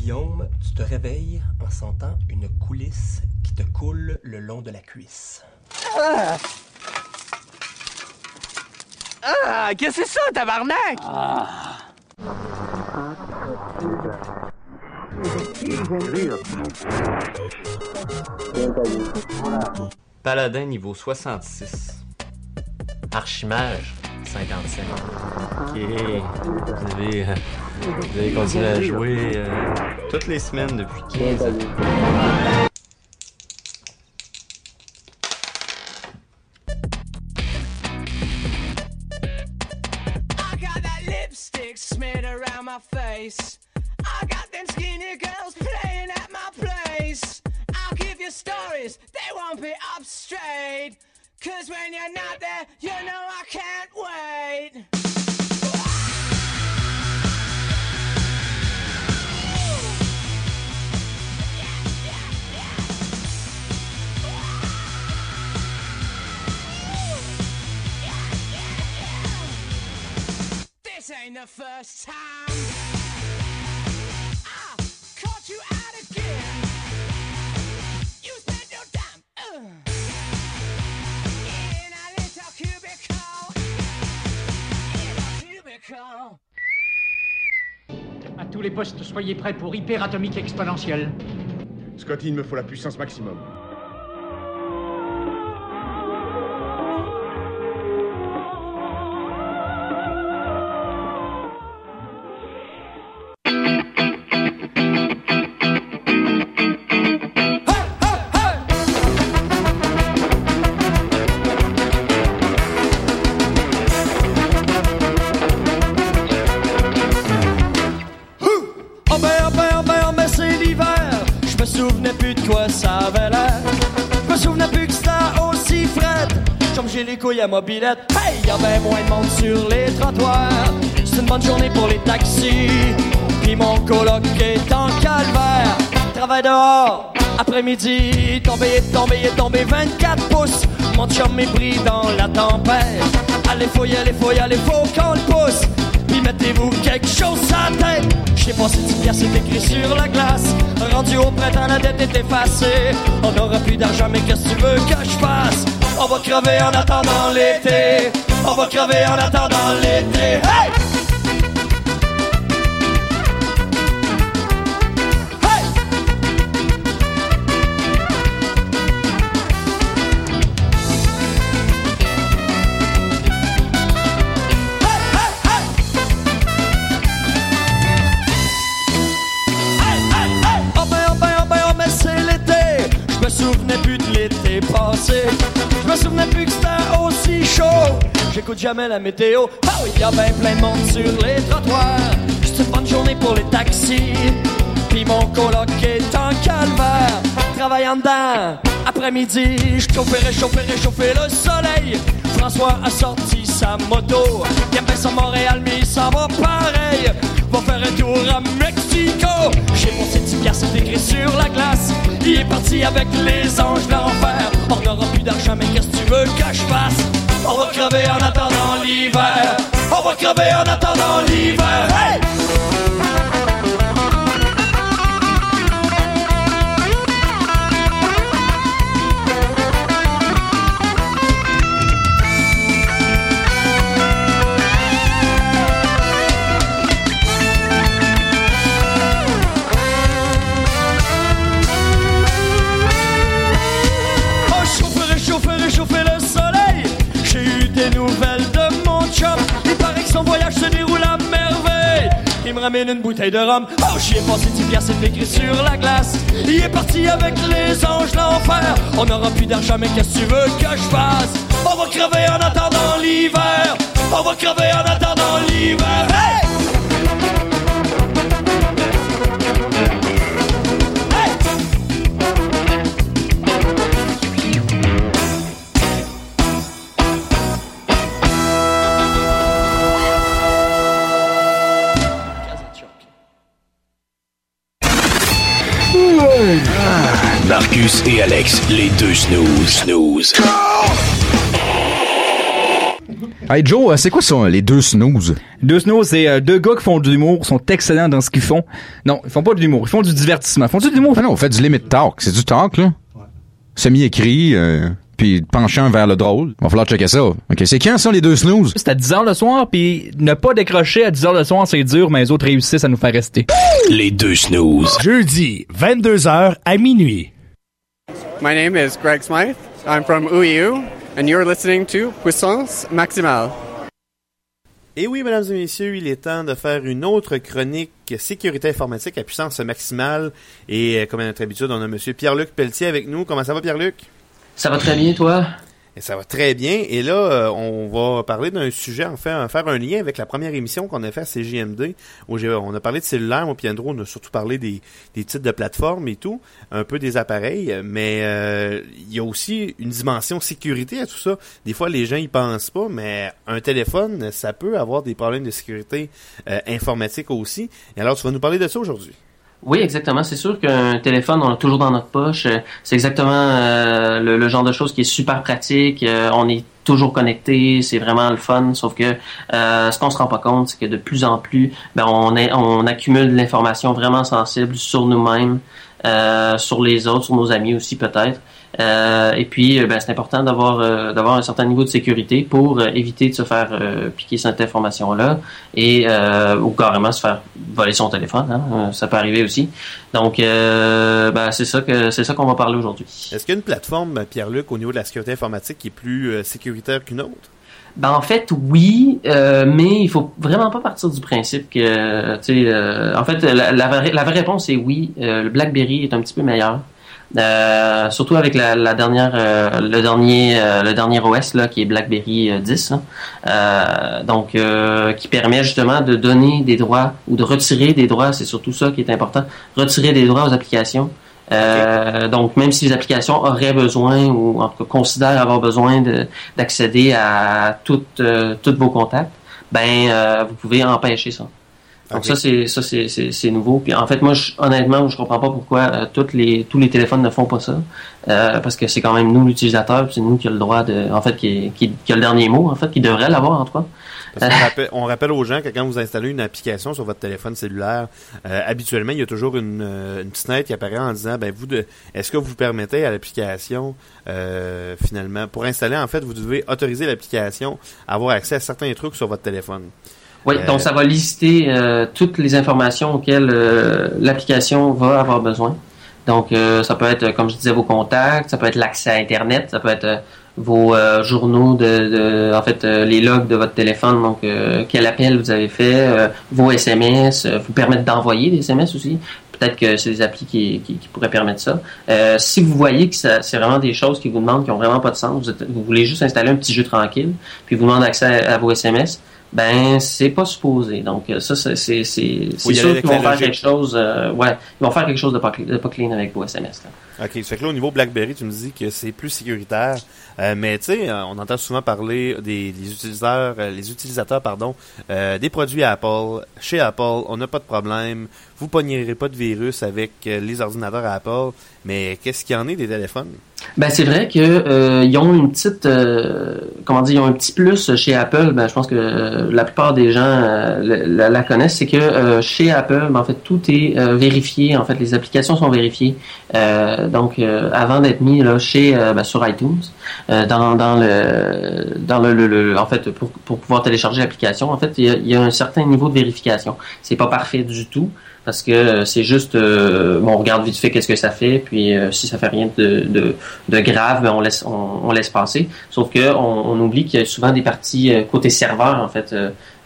Guillaume, tu te réveilles en sentant une coulisse qui te coule le long de la cuisse. Ah! Ah! Qu'est-ce que c'est ça, tabarnak? Ah! Paladin niveau 66. Archimage 55. Ok. Vous avez, euh, vous continué à jouer euh, toutes les semaines depuis 15 ans. Soyez prêts pour hyperatomique exponentielle. Scotty, il me faut la puissance maximum. Mobilette. Hey, y avait moins de monde sur les trottoirs. C'est une bonne journée pour les taxis. Puis mon coloc est en calvaire. Travail dehors, après-midi. Tombé, tombé, tombé 24 pouces. Mon chum est pris dans la tempête. Allez, faut y aller, faut y aller, faut qu'on le pousse. Puis mettez-vous quelque chose à la tête. J'ai passé 10 piastres, écrit sur la glace. Rendu au printemps, la dette est effacée. On n'aura plus d'argent, mais qu'est-ce que tu veux que je fasse? On va crever en attendant l'été. On va crever en attendant l'été. Jamais la météo. Ah oui, y a plein de monde sur les trottoirs. C'est une bonne journée pour les taxis. Puis mon coloc est en calvaire. Travaillant dedans, après-midi, je chauffais, réchauffais, réchauffais le soleil. François a sorti sa moto. Il aime bien son Montréal, mais il s'en va pareil. Va faire un tour à Mexico. J'ai mon 10 piastres écrit sur la glace. Il est parti avec les anges de l'enfer. On n'aura plus d'argent, mais qu'est-ce que tu veux que je fasse? On va crever en attendant l'hiver. On va crever en attendant l'hiver. Hey! Ramène une bouteille de rhum. Oh, j'y ai passé 10 piastres, écrit sur la glace. Il est parti avec les anges d'enfer. On n'aura plus d'argent, mais qu'est-ce que tu veux que je fasse? On va crever en attendant l'hiver. On va crever en attendant l'hiver. Hey! Marcus et Alex, les deux snooze. Snooze. Hey Joe, euh, c'est quoi ça, les deux snooze? Deux snooze, c'est euh, deux gars qui font de l'humour, sont excellents dans ce qu'ils font. Non, ils font pas de l'humour, ils font du divertissement. Ils font du l'humour? Ah non, on fait du limit talk. C'est du talk, là? Semi-écrit, euh, puis penchant vers le drôle. Va falloir checker ça. OK, c'est quand ça, les deux snooze? C'est à 10h le soir, puis ne pas décrocher à 10h le soir, c'est dur, mais les autres réussissent à nous faire rester. Les deux snooze. Jeudi, 22h à minuit. My name is Greg Smythe. I'm from UEU, and you're listening to Puissance Maximale. Et oui, mesdames et messieurs, il est temps de faire une autre chronique sécurité informatique à puissance maximale. Et euh, comme à notre habitude, on a Monsieur Pierre-Luc Pelletier avec nous. Comment ça va, Pierre-Luc? Ça va très bien, toi? Et ça va très bien. Et là, euh, on va parler d'un sujet, en fait, faire un lien avec la première émission qu'on a fait à CJMD, où on a parlé de cellulaire, moi, puis Andrew, on a surtout parlé des, des titres de plateformes et tout, un peu des appareils, mais euh, il y a aussi une dimension sécurité à tout ça. Des fois, les gens y pensent pas, mais un téléphone, ça peut avoir des problèmes de sécurité euh, informatique aussi. Et alors, tu vas nous parler de ça aujourd'hui. Oui, exactement. C'est sûr qu'un téléphone, on l'a toujours dans notre poche. Euh, C'est exactement euh, le, le genre de choses qui est super pratique. Euh, on est toujours connecté, c'est vraiment le fun. Sauf que euh, ce qu'on se rend pas compte, c'est que de plus en plus, ben, on, est, on accumule de l'information vraiment sensible sur nous-mêmes, euh, sur les autres, sur nos amis aussi peut-être. Euh, et puis, euh, ben, c'est important d'avoir euh, d'avoir un certain niveau de sécurité pour éviter de se faire piquer cette information-là et euh, ou carrément se faire voler son téléphone. hein. Ça peut arriver aussi. Donc, euh, ben, c'est ça que c'est ça qu'on va parler aujourd'hui. Est-ce qu'il y a une plateforme, Pierre-Luc, au niveau de la sécurité informatique qui est plus sécuritaire qu'une autre? Ben en fait oui, euh, mais il faut vraiment pas partir du principe que tu sais euh, en fait la, la, vraie, la vraie réponse est oui, euh, le BlackBerry est un petit peu meilleur. Euh, surtout avec la, la dernière euh, le dernier euh, le dernier OS là qui est BlackBerry euh, 10 là. Euh, donc euh, qui permet justement de donner des droits ou de retirer des droits, c'est surtout ça qui est important, retirer des droits aux applications. Euh, donc, même si les applications auraient besoin ou en tout cas considèrent avoir besoin de- d'accéder à toutes, euh, tous vos contacts, ben euh, vous pouvez empêcher ça. Donc ça c'est ça c'est c'est- c'est nouveau. Puis en fait moi je, honnêtement je comprends pas pourquoi euh, toutes les tous les téléphones ne font pas ça Euh, parce que c'est quand même nous l'utilisateur puis c'est nous qui a le droit de en fait qui, qui, qui a le dernier mot en fait qui devrait l'avoir en tout cas. Parce qu'on rappelle, on rappelle aux gens que quand vous installez une application sur votre téléphone cellulaire, euh, habituellement, il y a toujours une, euh, une petite fenêtre qui apparaît en disant, ben vous, de, est-ce que vous permettez à l'application, euh, finalement, pour installer, en fait, vous devez autoriser l'application à avoir accès à certains trucs sur votre téléphone. Oui, Euh, donc ça va lister euh, toutes les informations auxquelles euh, l'application va avoir besoin. Donc euh, ça peut être, comme je disais, vos contacts, ça peut être l'accès à Internet, ça peut être euh, vos euh, journaux de, de- en fait, euh, les logs de votre téléphone, donc euh, quel appel vous avez fait, euh, vos SMS, euh, vous permettre d'envoyer des SMS aussi. Peut-être que c'est des applis qui, qui, qui pourraient permettre ça. Euh, si vous voyez que ça- c'est vraiment des choses qui vous demandent qui ont vraiment pas de sens, vous, êtes- vous voulez juste installer un petit jeu tranquille, puis vous demandez accès à, à vos SMS, ben c'est pas supposé. Donc euh, ça c'est c'est sûr qu'ils vont faire logique. quelque chose. euh, ouais, ils vont faire quelque chose de pas, de pas clean avec vos SMS. Là. OK, ça fait que là, au niveau BlackBerry, tu me dis que c'est plus sécuritaire. Euh, mais tu sais, euh, on entend souvent parler des, utilisateurs, euh, les utilisateurs, pardon, des produits Apple. Chez Apple, on n'a pas de problème. Vous pognerez pas de virus avec les ordinateurs Apple. Mais qu'est-ce qu'il y en est des téléphones? Ben c'est vrai euh, ils ont une petite comment dire ils ont un petit plus chez Apple. Ben je pense que la plupart des gens la, connaissent, c'est que chez Apple, ben, en fait tout est vérifié. En fait les applications sont vérifiées. Donc euh, avant d'être mis là chez euh, ben, sur iTunes, euh, dans, le dans le, en fait pour, pour pouvoir télécharger l'application, en fait il y, a, un certain niveau de vérification. C'est pas parfait du tout parce que c'est juste on regarde vite fait qu'est-ce que ça fait puis si ça fait rien de, de, grave ben on laisse on, laisse passer sauf que on, oublie qu'il y a souvent des parties côté serveur en fait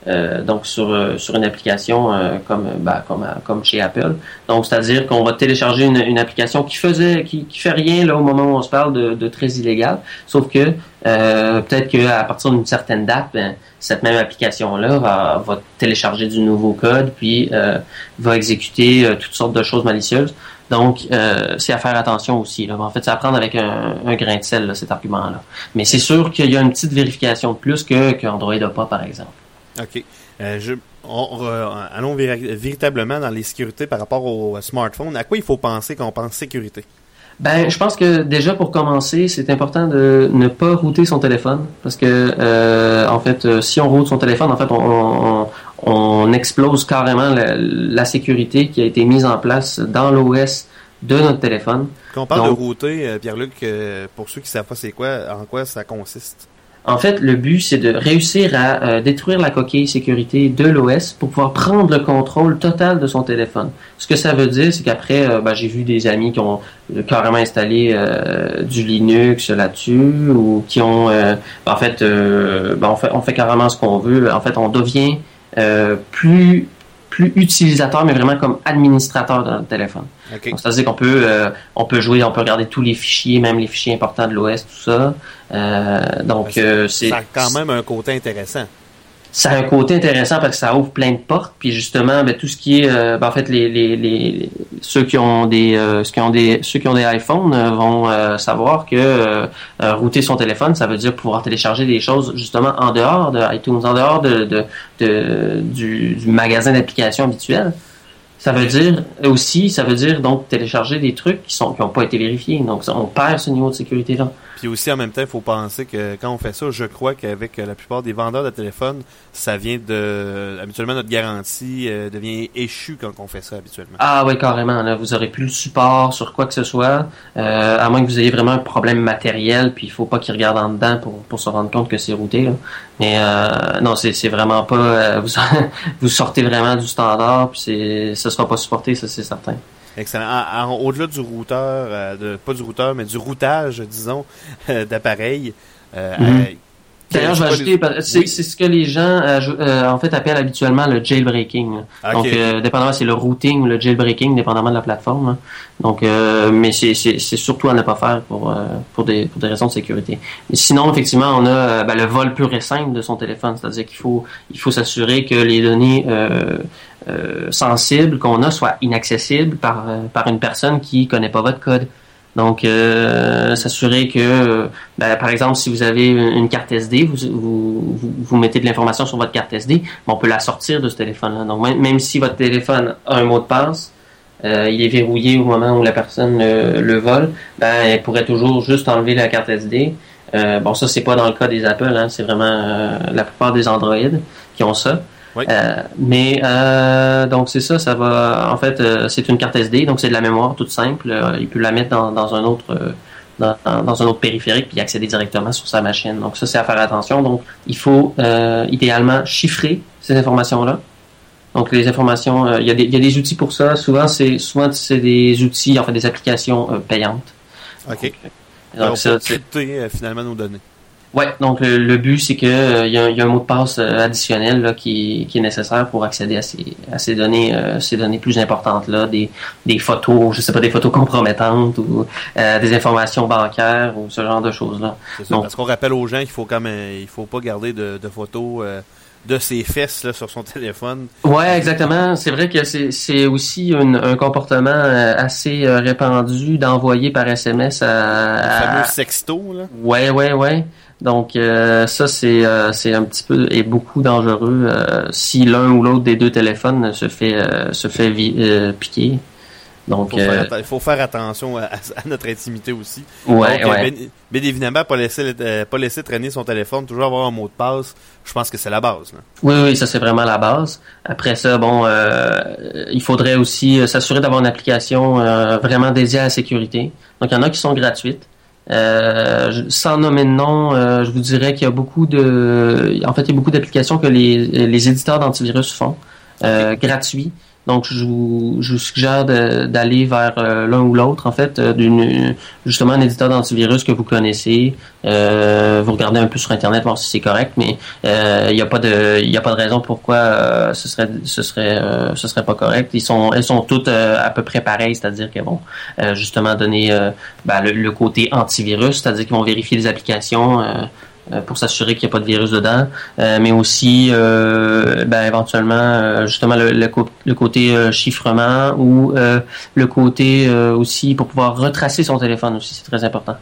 euh, euh, donc sur euh, sur une application euh, comme bah, comme euh, comme chez Apple donc c'est à dire qu'on va télécharger une, une application qui faisait qui, qui fait rien là au moment où on se parle de, de très illégal sauf que euh, peut-être qu'à partir d'une certaine date ben, cette même application là va, va télécharger du nouveau code puis euh, va exécuter euh, toutes sortes de choses malicieuses donc, euh, c'est à faire attention aussi. Là. En fait, c'est à prendre avec un, un grain de sel, là, cet argument-là. Mais c'est sûr qu'il y a une petite vérification de plus que qu'Android n'a pas, par exemple. OK. Euh, je, on, on- allons véri- véritablement dans les sécurités par rapport au smartphone. À quoi il faut penser quand on pense sécurité? Ben, je pense que déjà pour commencer, c'est important de ne pas router son téléphone parce que euh, en fait, euh, si on route son téléphone, en fait, on, on, on explose carrément la, la, sécurité qui a été mise en place dans l'OS de notre téléphone. Quand on parle Donc, de router, euh, Pierre-Luc, euh, pour ceux qui savent pas c'est quoi, en quoi ça consiste? En fait, le but, c'est de réussir à euh, détruire la coquille sécurité de l'OS pour pouvoir prendre le contrôle total de son téléphone. Ce que ça veut dire, c'est qu'après, euh, ben, j'ai vu des amis qui ont euh, carrément installé du Linux là-dessus ou qui ont, ben, en fait, ben, fait, on fait carrément ce qu'on veut. En fait, on devient plus plus utilisateur, mais vraiment comme administrateur de notre téléphone. Okay. C'est-à-dire qu'on peut, euh, on peut jouer, on peut regarder tous les fichiers, même les fichiers importants de l'OS, tout ça. Euh, donc, euh, c'est... Ça a quand même un côté intéressant ça a un côté intéressant parce que ça ouvre plein de portes. Puis justement ben, tout ce qui est euh, ben, en fait les, les, les ceux qui ont des euh, iPhones euh, vont euh, savoir que euh, router son téléphone ça veut dire pouvoir télécharger des choses justement en dehors de iTunes en dehors de, de, de du, magasin d'applications habituel. Ça veut dire aussi ça veut dire donc télécharger des trucs qui qui n'ont pas été vérifiés. Donc on perd ce niveau de sécurité là puis aussi, en même temps, il faut penser que quand on fait ça, je crois qu'avec la plupart des vendeurs de téléphones, ça vient de... Habituellement, notre garantie euh, devient échue quand on fait ça habituellement. Ah oui, carrément. Vous aurez plus le support sur quoi que ce soit, euh, à moins que vous ayez vraiment un problème matériel, puis il faut pas qu'ils regardent en dedans pour, se rendre compte que c'est routé. Mais euh, non, c'est, vraiment pas... Euh, vous, sortez vraiment du standard, puis ce sera pas supporté, ça c'est certain. Excellent. Au-delà du routeur, euh, de, pas du routeur, mais du routage, disons, euh, d'appareils. Euh, mm-hmm. D'ailleurs, je vais ajouter, les... c'est, oui. c'est ce que les gens euh, en fait appellent habituellement le jailbreaking. Okay. Donc, euh, dépendamment, c'est le routing ou le jailbreaking, dépendamment de la plateforme. Hein. Donc, euh, mais c'est, c'est, c'est surtout à ne pas faire pour pour des pour des raisons de sécurité. Mais sinon, effectivement, on a ben, le vol pur et simple de son téléphone, c'est-à-dire qu'il faut il faut s'assurer que les données euh, sensibles qu'on a soient inaccessibles par, euh, par une personne qui connaît pas votre code. Donc, euh, s'assurer que, ben, par exemple, si vous avez une carte SD, vous, vous, mettez de l'information sur votre carte SD, on peut la sortir de ce téléphone-là. Donc, même, si votre téléphone a un mot de passe, euh, il est verrouillé au moment où la personne le, le vole, ben, elle pourrait toujours juste enlever la carte SD. Euh, bon, ça, c'est pas dans le cas des Apple, hein, c'est vraiment la plupart des Android qui ont ça. Oui. Euh, mais euh, donc c'est ça, ça va. En fait, euh, c'est une carte SD, donc c'est de la mémoire toute simple. il peut la mettre dans, dans un autre dans, dans, un autre périphérique puis accéder directement sur sa machine. Donc ça, c'est à faire attention. Donc il faut idéalement chiffrer ces informations-là. Donc les informations, il y, a des, y a des outils pour ça. Souvent c'est souvent c'est des outils, en fait des applications payantes. Ok. Donc, donc ça, crypter finalement nos données. Ouais, donc le, le but c'est que il euh, y, y, a un mot de passe euh, additionnel là, qui, qui, est nécessaire pour accéder à ces, à ces données, euh, ces données plus importantes là, des, des photos, je sais pas, des photos compromettantes ou euh, des informations bancaires ou ce genre de choses là. C'est ça, donc, parce qu'on rappelle aux gens qu'il faut quand même, il faut pas garder de, de photos. de ses fesses là, sur son téléphone. Ouais, exactement. C'est vrai que c'est aussi un, un, comportement assez répandu d'envoyer par SMS à. Le fameux sexto, là. Ouais, ouais, ouais. Donc euh, ça c'est euh, c'est un petit peu et beaucoup dangereux euh, si l'un ou l'autre des deux téléphones se fait se fait piquer. Donc il faut, faire, il faut faire attention à, à, notre intimité aussi. Ouais, Donc, ouais. Bien, bien, évidemment pas laisser pas laisser traîner son téléphone, toujours avoir un mot de passe. Je pense que c'est la base. Là. Oui, oui, ça c'est vraiment la base. Après ça, bon, il faudrait aussi s'assurer d'avoir une application vraiment dédiée à la sécurité. Donc il y en a qui sont gratuites. Euh, sans nommer de nom, euh, je vous dirais qu'il y a beaucoup de, en fait, il y a beaucoup d'applications que les, les éditeurs d'antivirus font, euh, gratuits. Donc, je vous, je vous suggère d'aller vers euh, l'un ou l'autre, en fait, euh, d'une justement un éditeur d'antivirus que vous connaissez. Euh, vous regardez un peu sur Internet, voir si c'est correct, mais il n'y a pas de, il a pas de raison pourquoi ce serait, ce serait, ce serait pas correct. Ils sont, elles sont toutes à peu près pareilles, c'est-à-dire qu'elles vont justement donner ben, le, le, côté antivirus, c'est-à-dire qu'ils vont vérifier les applications pour s'assurer qu'il n'y a pas de virus dedans, euh, mais aussi euh, ben, éventuellement euh, justement le, le, le côté chiffrement ou le côté aussi pour pouvoir retracer son téléphone aussi, c'est très important.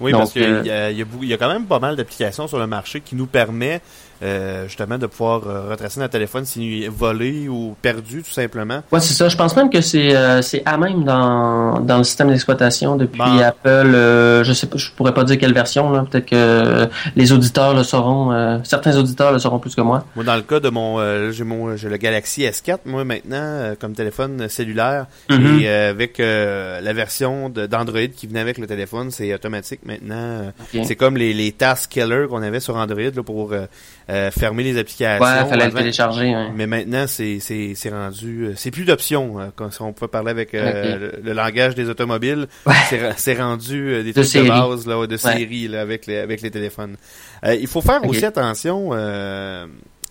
Oui, Donc, parce qu'il y, y a quand même pas mal d'applications sur le marché qui nous permet euh, justement de pouvoir euh, retracer notre téléphone s'il est volé ou perdu tout simplement. Ouais, c'est ça. Je pense même que c'est euh, c'est à même dans, dans le système d'exploitation depuis Bon. Apple. euh, je sais pas, je pourrais pas dire quelle version. là. Peut-être que euh, les auditeurs le sauront. euh, certains auditeurs le sauront plus que moi. Moi, dans le cas de mon, euh, j'ai mon, j'ai le Galaxy S4, moi maintenant euh, comme téléphone cellulaire Mhm. et euh, avec euh, la version d'Android qui venait avec le téléphone, c'est automatique maintenant. C'est comme les, les task killers qu'on avait sur Android là, pour euh, euh, fermer les applications. Ouais, fallait le avant. télécharger. ouais. Mais maintenant, c'est rendu, euh, c'est plus d'options. euh, Quand si on peut parler avec euh, le, le langage des automobiles, c'est rendu euh, des De trucs série. de base là, de Ouais. série là, avec les avec les téléphones. Il faut faire aussi attention.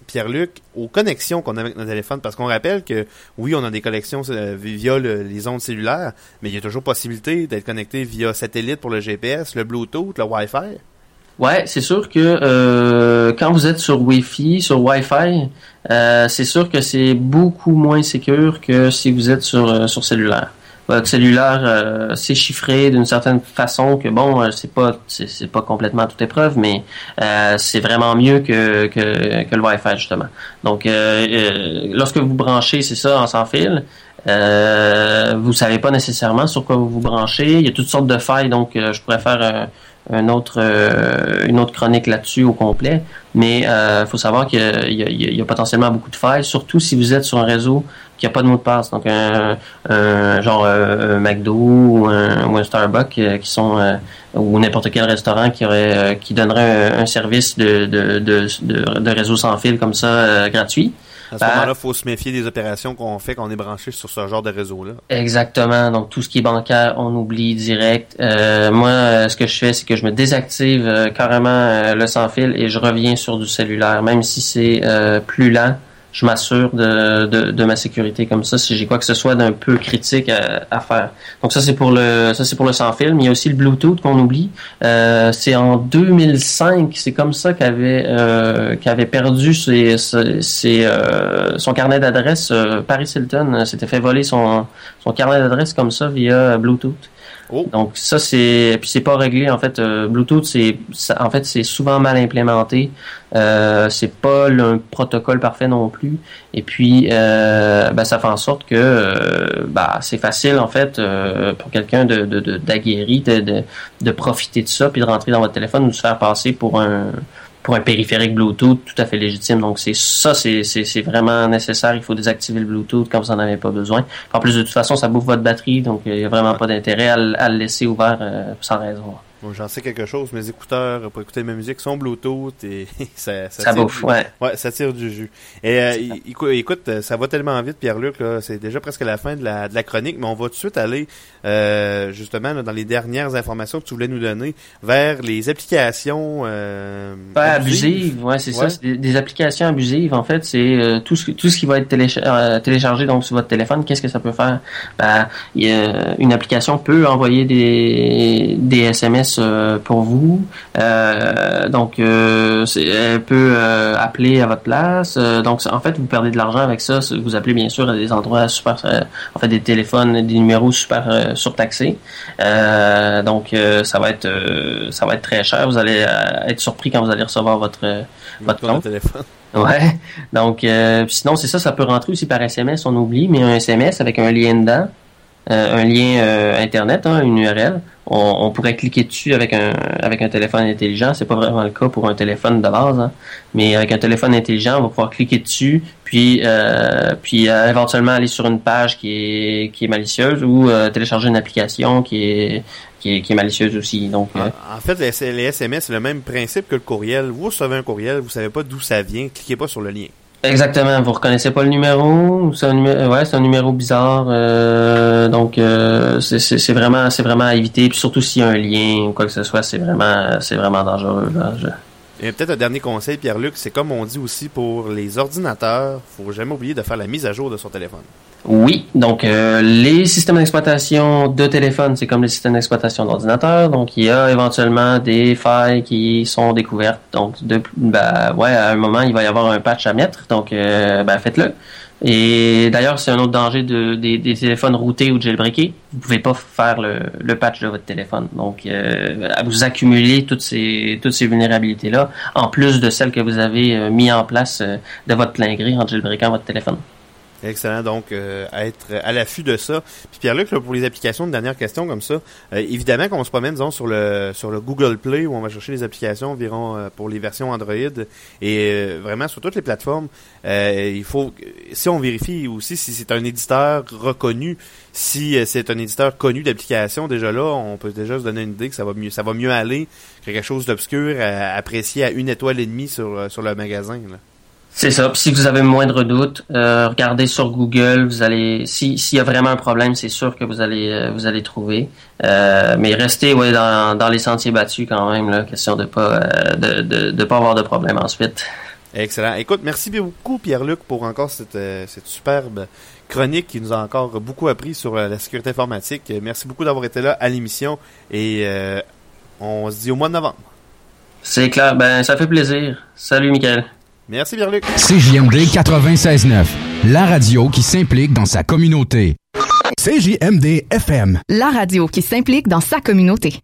Pierre-Luc, aux connexions qu'on a avec nos téléphones, parce qu'on rappelle que oui, on a des connexions via le- les ondes cellulaires, mais il y a toujours possibilité d'être connecté via satellite pour le GPS, le Bluetooth, le Wi-Fi. Ouais, c'est sûr que euh, quand vous êtes sur Wi-Fi, sur Wi-Fi, euh, c'est sûr que c'est beaucoup moins sécur que si vous êtes sur euh, sur cellulaire. Votre cellulaire, c'est chiffré d'une certaine façon que bon, c'est pas c'est pas complètement à toute épreuve, mais c'est vraiment mieux que, que le Wi-Fi justement. Donc, lorsque vous branchez, c'est ça en sans fil. Euh, vous savez pas nécessairement sur quoi vous vous branchez. Il y a toutes sortes de failles, donc je pourrais faire un autre, euh, une autre chronique là-dessus au complet. Mais il faut savoir qu'il y, y a- potentiellement beaucoup de failles, surtout si vous êtes sur un réseau qui n'a pas de mot de passe. Donc un, un genre euh, un McDo ou un, Starbucks euh, qui sont euh, ou n'importe quel restaurant qui aurait euh, qui donnerait un, service de, de, de, de, réseau sans fil comme ça euh, gratuit. À ce Ben, moment-là, il faut se méfier des opérations qu'on fait quand on est branché sur ce genre de réseau-là. Exactement. Donc tout ce qui est bancaire, on oublie direct. Euh, moi, euh, ce que je fais, c'est que je me désactive euh, carrément euh, le sans fil et je reviens sur du cellulaire, même si c'est euh, plus lent. Je m'assure de, de, de ma sécurité comme ça si j'ai quoi que ce soit d'un peu critique à, à faire. Donc ça c'est pour le ça c'est pour le sans fil. Mais il y a aussi le Bluetooth qu'on oublie. Euh, c'est en 2005, c'est comme ça qu'avait euh, qu'avait perdu ses, ses, euh, son carnet d'adresse. euh, Paris Hilton euh, s'était fait voler son son carnet d'adresse comme ça via Bluetooth. Donc ça c'est puis c'est pas réglé en fait euh, Bluetooth c'est en fait c'est souvent mal implémenté. Euh, c'est pas un protocole parfait non plus. Et puis euh, ben, ça fait en sorte que euh, bah, c'est facile en fait euh, pour quelqu'un de de- de- d'aguerri de, de, de profiter de ça puis de rentrer dans votre téléphone ou de se faire passer pour un pour un périphérique Bluetooth tout à fait légitime. Donc c'est ça, c'est vraiment nécessaire. Il faut désactiver le Bluetooth quand vous en avez pas besoin. En plus de toute façon, ça bouffe votre batterie, donc il y a vraiment pas d'intérêt à, le- à le laisser ouvert euh, sans raison. Bon, J'en sais quelque chose. Mes écouteurs pour écouter ma musique sont Bluetooth et ça, Ça tire bouffe, du- ouais. Ouais, ça tire du jus. Et euh, écou- écoute, euh, ça va tellement vite, Pierre-Luc. là, C'est déjà presque la fin de la, de la chronique, mais on va tout de suite aller euh, justement là, dans les dernières informations que tu voulais nous donner vers les applications euh, Pas abusive, ouais, c'est ça. Des, des applications abusives. En fait, c'est euh, tout ce tout ce qui va être euh, téléchargé donc sur votre téléphone. Qu'est-ce que ça peut faire? Ben, y a- une application peut envoyer des des SMS euh, pour vous. Euh, donc, euh, elle peut appeler à votre place. Donc, en fait, vous perdez de l'argent avec ça. Vous appelez bien sûr à des endroits super, en fait, des téléphones, des numéros super surtaxés. Donc, ça va être ça va être très cher. Vous allez être surpris quand vous allez recevoir votre votre compte téléphone. Ouais. Donc, euh, sinon, c'est ça, ça peut rentrer aussi par SMS, on oublie, mais un SMS avec un lien dedans, euh, un lien euh, Internet, hein, une URL, on, on pourrait cliquer dessus avec un avec un téléphone intelligent. C'est pas vraiment le cas pour un téléphone de base, hein. mais avec un téléphone intelligent, on va pouvoir cliquer dessus, puis euh, puis éventuellement aller sur une page qui est qui est malicieuse ou télécharger une application qui est qui est, qui est malicieuse aussi. Donc, En fait, les, les SMS, c'est le même principe que le courriel. Vous recevez un courriel, vous savez pas d'où ça vient, cliquez pas sur le lien. Exactement, vous reconnaissez pas le numéro, c'est c'est un numéro bizarre, euh, donc euh, c'est- vraiment, c'est vraiment à éviter, puis surtout s'il y a un lien ou quoi que ce soit, c'est vraiment, c'est vraiment dangereux. Là. Et peut-être un dernier conseil, Pierre-Luc, c'est comme on dit aussi pour les ordinateurs, faut jamais oublier de faire la mise à jour de son téléphone. Oui, donc euh, les systèmes d'exploitation de téléphone, c'est comme les systèmes d'exploitation d'ordinateur, donc il y a éventuellement des failles qui sont découvertes. Donc, de, ben, ouais, à un moment, il va y avoir un patch à mettre, donc euh, ben, faites-le. Et d'ailleurs, c'est un autre danger de, des, téléphones routés ou jailbreakés. Vous pouvez pas faire le, patch de votre téléphone. Donc, euh, vous accumulez toutes ces, vulnérabilités-là, en plus de celles que vous avez euh, mis en place euh, de votre plein gré en jailbreakant votre téléphone. Excellent. Donc, euh, être à l'affût de ça. Puis Pierre-Luc, pour les applications, une dernière question comme ça. Euh, évidemment qu'on se promène, disons, sur le sur le Google Play où on va chercher les applications environ euh, pour les versions Android et euh, vraiment sur toutes les plateformes. euh, il faut si on vérifie aussi si c'est un éditeur reconnu, si c'est un éditeur connu d'applications, déjà là, on peut déjà se donner une idée que ça va mieux ça va mieux aller que quelque chose d'obscur apprécié à une étoile et demie sur sur le magasin. Là. C'est ça. Puis si vous avez le moindre doute, euh, regardez sur Google. Vous allez, si s'il y a vraiment un problème, c'est sûr que vous allez euh, vous allez trouver. Euh, mais restez ouais dans, dans les sentiers battus quand même là, question de pas euh, de, de de pas avoir de problème ensuite. Excellent. Écoute, merci beaucoup Pierre-Luc pour encore cette, euh, cette superbe chronique qui nous a encore beaucoup appris sur euh, la sécurité informatique. Merci beaucoup d'avoir été là à l'émission et euh, on se dit au mois de novembre. C'est clair. Ben ça fait plaisir. Salut Michael. Merci Pierre-Luc. CJMD 96.9, la radio qui s'implique dans sa communauté. CJMD FM. La radio qui s'implique dans sa communauté.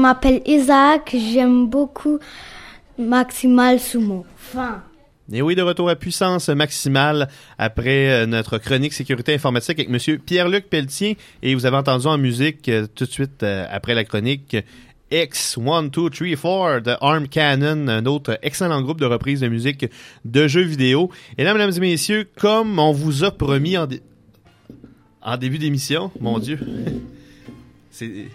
M'appelle Isaac, j'aime beaucoup Maximal Sumo. Fin. Et oui, de retour à puissance maximale après euh, notre chronique sécurité informatique avec Monsieur Pierre-Luc Pelletier. Et vous avez entendu en musique euh, tout de suite euh, après la chronique X 1, 2, 3, 4 de Arm Cannon, un autre excellent groupe de reprises de musique de jeux vidéo. Et là, mesdames et messieurs, comme on vous a promis en, dé- en début d'émission, mon Dieu, c'est